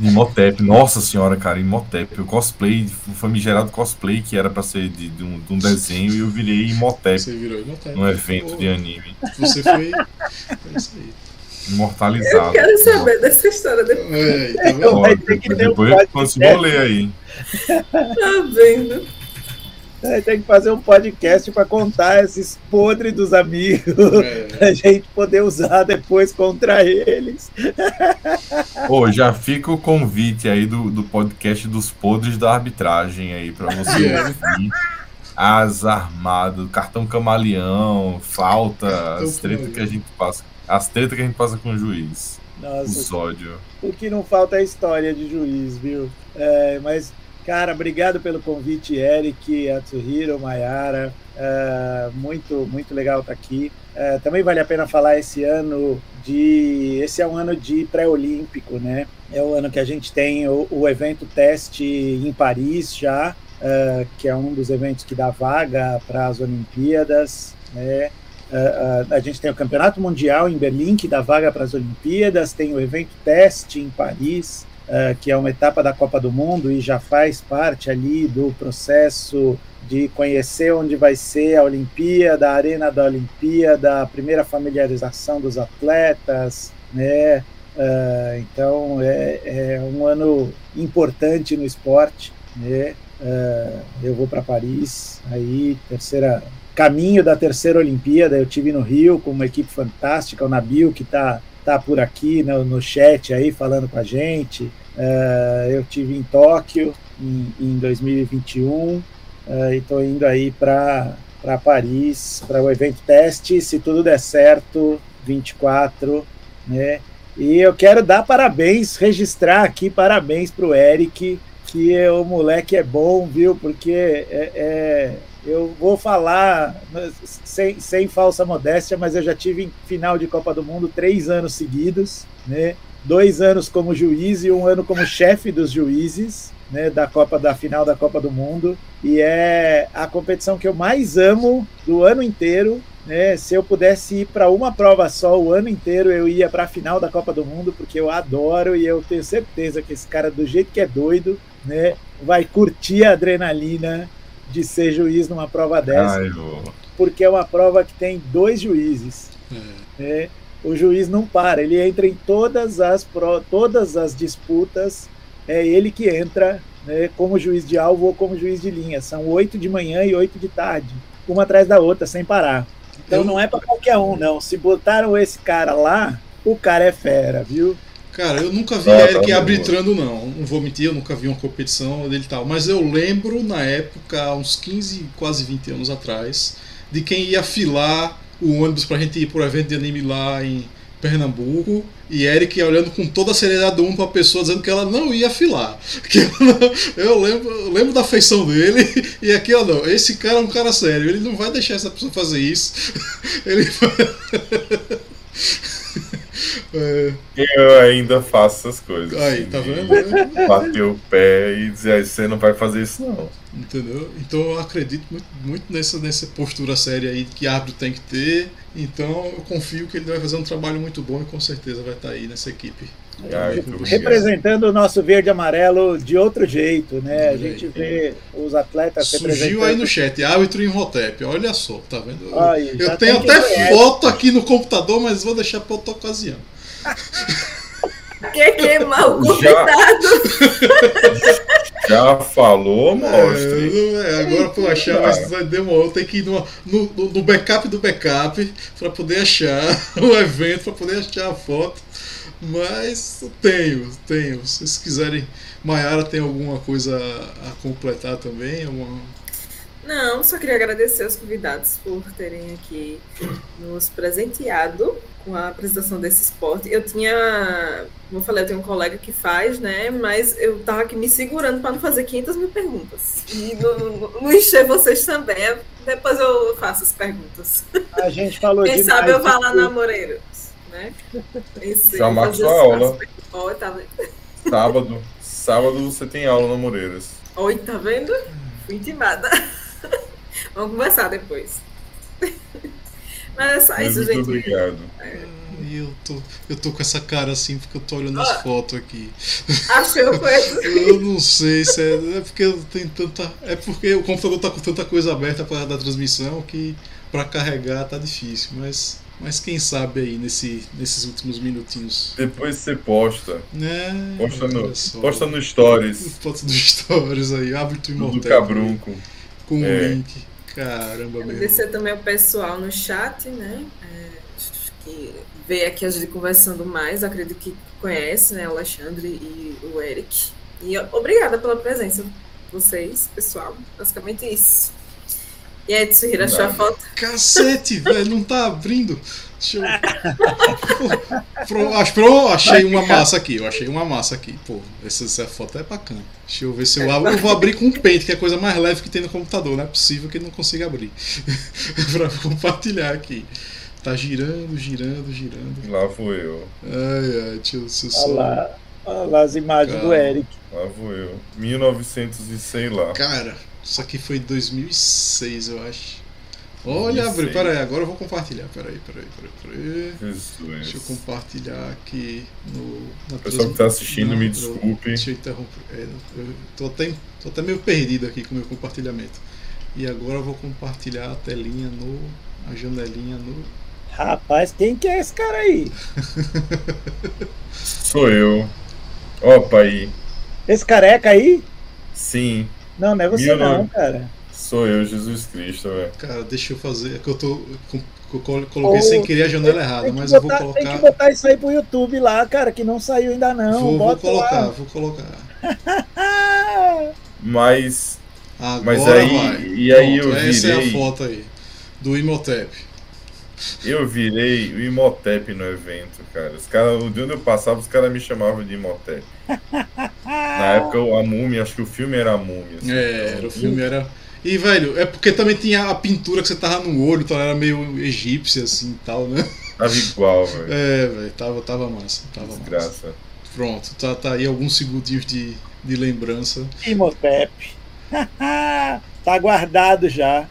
Imhotep, nossa senhora, cara, Imhotep. O cosplay, o famigerado cosplay que era pra ser de, de, um, de um, desenho e eu virei Imhotep. Você virou Imhotep. Num evento de anime. Você foi. É isso aí. Imortalizado. Eu quero saber dessa história depois. É, tá vendo? depois eu consigo ler aí. Tá vendo? <laughs> Tem que fazer um podcast para contar esses podres dos amigos, é. <laughs> a gente poder usar depois contra eles. <laughs> Pô, já fica o convite aí do, do podcast dos podres da arbitragem aí para você é. ouvir. As armadas, cartão camaleão, falta, as tretas que a gente passa. As tretas que a gente passa com o juiz. Nossa, o sódio. O que não falta é história de juiz, viu? É, mas Cara, obrigado pelo convite, Eric, Atsuhiro, Mayara. Uh, muito, muito legal estar aqui. Uh, também vale a pena falar esse ano de. Esse é um ano de pré-olímpico, né? É o ano que a gente tem o, o evento teste em Paris já, uh, que é um dos eventos que dá vaga para as Olimpíadas, né? a gente tem o Campeonato Mundial em Berlim, que dá vaga para as Olimpíadas, tem o evento teste em Paris, uh, que é uma etapa da Copa do Mundo e já faz parte ali do processo de conhecer onde vai ser a Olimpíada, a arena da Olimpíada, a primeira familiarização dos atletas, né? Uh, então é, é, um ano importante no esporte, né? Uh, eu vou para Paris, aí terceira caminho da terceira Olimpíada. Eu tive no Rio com uma equipe fantástica, o Nabil que está tá por aqui no, no chat aí falando com a gente. Uh, eu tive em Tóquio em, em 2021 uh, e estou indo aí para Paris para o evento teste, se tudo der certo, 24, né? E eu quero dar parabéns, registrar aqui parabéns para o Eric, que o moleque é bom, viu? Porque é, é eu vou falar sem, sem falsa modéstia, mas eu já tive final de Copa do Mundo três anos seguidos, né? Dois anos como juiz e um ano como chefe dos juízes, né? Da Copa da final da Copa do Mundo e é a competição que eu mais amo do ano inteiro. Né, se eu pudesse ir para uma prova só o ano inteiro, eu ia para a final da Copa do Mundo, porque eu adoro e eu tenho certeza que esse cara, do jeito que é doido, né, vai curtir a adrenalina de ser juiz numa prova dessa, Ai, porque é uma prova que tem dois juízes. É. Né? O juiz não para, ele entra em todas as, pro, todas as disputas, é ele que entra né, como juiz de alvo ou como juiz de linha. São oito de manhã e oito de tarde, uma atrás da outra, sem parar. Então não é para qualquer um, não. Se botaram esse cara lá, o cara é fera, viu? Cara, eu nunca vi Ah, tá Eric bom. arbitrando, não. Não vou mentir, eu nunca vi uma competição dele e tal. Mas eu lembro, na época, uns 15, quase 20 anos atrás, de quem ia filar o ônibus pra gente ir pro evento de anime lá em Pernambuco. E Eric olhando com toda a seriedade do mundo pra pessoa, dizendo que ela não ia filar. <laughs> Que ela não- eu, lembro, eu lembro da feição dele. <laughs> E aqui, ó, não. Esse cara é um cara sério. Ele não vai deixar essa pessoa fazer isso. <laughs> Ele vai. É, Eu ainda faço essas coisas. aí, assim, tá vendo? Bater o pé e dizer, "Ah, você não vai fazer isso não. Entendeu? Então eu acredito muito, muito nessa, nessa postura séria aí que árbitro tem que ter. Então eu confio que ele vai fazer um trabalho muito bom e com certeza vai estar aí nessa equipe. Ai. Representando o nosso verde e amarelo de outro jeito, né? A gente vê os atletas Surgiu representando. aí no chat, árbitro em Rotep, olha só, tá vendo? Aí, eu tenho até conhece. foto aqui no computador, mas vou deixar para outra ocasião. Quer queimar o Já. convidado? <laughs> Já falou, mostre. É, não é, agora para eu achar, mas vai demorar. Eu tenho que ir numa- no, no, no backup do backup para poder achar <laughs> o evento, para poder achar a foto. Mas tenho, tenho. Se vocês quiserem, Maiara tem alguma coisa a completar também? Alguma... Não, só queria agradecer aos convidados por terem aqui nos presenteado com a apresentação desse esporte. Eu tinha, como eu falei, eu tenho um colega que faz, né? Mas eu tava aqui me segurando para não fazer 500 mil perguntas. E não, não encher vocês também. Depois eu faço as perguntas. A gente falou Quem sabe eu vá lá na Moreiros, né? Pensei Já fazer sua aula. tá vendo? Sábado. Sábado você tem aula na Moreiras. Oi, tá vendo? Fui intimada. Vamos conversar depois. Mas é só isso, muito gente. obrigado. E eu tô, eu tô com essa cara assim porque eu tô olhando as Ah. fotos aqui. Achou coisa. Eu <laughs> não sei se é, é porque eu tenho tanta. É porque o computador tá com tanta coisa aberta para da transmissão que para carregar tá difícil, mas mas quem sabe aí nesse, nesses últimos minutinhos. Depois você posta. Né? Posta no, só. posta no Stories Fotos dos stories aí, árbitro do imortal. Cabrunco. Com o É. link. Caramba, mesmo. Agradecer também ao pessoal no chat, né? É, que veio aqui a gente conversando mais, acredito que conhece, né? O Alexandre e o Eric. E obrigada pela presença vocês, pessoal. Basicamente isso. E aí, Tsuhira, achou a foto? Cacete, velho, não tá abrindo. Deixa <laughs> eu. Achei uma massa aqui, eu achei uma massa aqui. Pô, essa, essa foto é bacana. Deixa eu ver se eu abro. Eu vou abrir com um pente, que é a coisa mais leve que tem no computador. Não é possível que ele não consiga abrir. <laughs> pra compartilhar aqui. Tá girando, girando, girando. Lá vou eu. Ai, ai, eu, deixa eu Olha só. lá, olha lá as imagens do Calma. Eric. Lá vou eu. 1900 e sei lá. Cara, isso aqui foi 2006, eu acho. Olha, 2006. abriu. Pera aí, agora eu vou compartilhar. Pera aí, pera aí, pera aí. Pera aí. Deixa eu compartilhar aqui no. Na O pessoal que tá assistindo, me desculpe. Deixa eu interromper. É, eu tô até, tô até meio perdido aqui com o meu compartilhamento. E agora eu vou compartilhar a telinha no. a janelinha no. Rapaz, quem que é esse cara aí? <laughs> Sou eu. Opa aí. Esse careca aí? Sim, Não, não é você Meu não, nome. cara. Sou eu, Jesus Cristo, velho. Cara, deixa eu fazer. É que eu tô. eu coloquei Ô, sem querer a janela errada, Tem mas eu vou botar, tem que colocar. botar isso aí pro YouTube lá, cara, que não saiu ainda não. Vou, vou colocar, lá. vou colocar. <laughs> Mas, Agora mas aí, vai. e aí Pronto, eu Essa é a virei, foto aí. Do Imhotep. eu virei o Imhotep no evento, cara. Os caras, de onde eu passava, os caras me chamavam de Imhotep. <laughs> Na época, a múmia, acho que o filme era a múmia. assim. É, era, o filme era. E, velho, é porque também tinha a pintura que você tava no olho, então era meio egípcia assim e tal, né? Tava igual, velho. É, velho, tava, tava massa. Tava massa. Desgraça. Pronto, tá, tá aí alguns segundinhos de, de lembrança. Imhotep. <laughs> tá guardado já.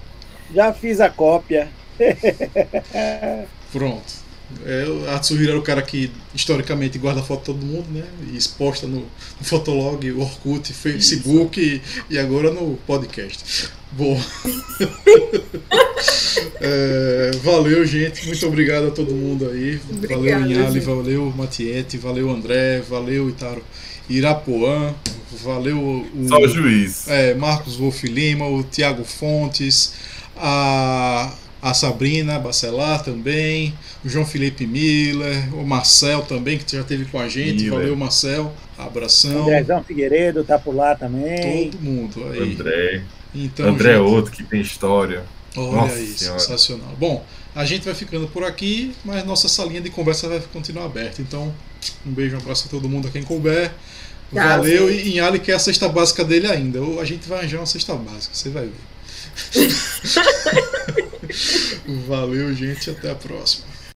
Já fiz a cópia. <laughs> Pronto. É, a Tsuhiro era o cara que historicamente guarda foto de todo mundo, né? E exposta no, no Fotolog, Orkut, Facebook e, e agora no podcast. Bom. <laughs> É, valeu, gente. Muito obrigado a todo mundo aí. Obrigada, valeu, Inhali, gente. valeu, Matiete, valeu, André, valeu, Itaro Irapuã, valeu o. Só o juiz. É, Marcos Wolf Lima, o Tiago Fontes, a, a Sabrina Bacelar também, o João Felipe Miller, o Marcel também, que já esteve com a gente. Miller. Valeu, Marcel. Abração. Andrezão Figueiredo tá por lá também. Todo mundo aí. André. Então, André é gente, outro que tem história. Olha Nossa aí, Senhora. sensacional. Bom, a gente vai ficando por aqui, mas nossa salinha de conversa vai continuar aberta. Então, um beijo, um abraço a todo mundo a quem couber. Tchau, Valeu, gente. e em Ali quer a cesta básica dele ainda. Ou a gente vai arranjar uma cesta básica, você vai ver. <laughs> Valeu, gente, até a próxima.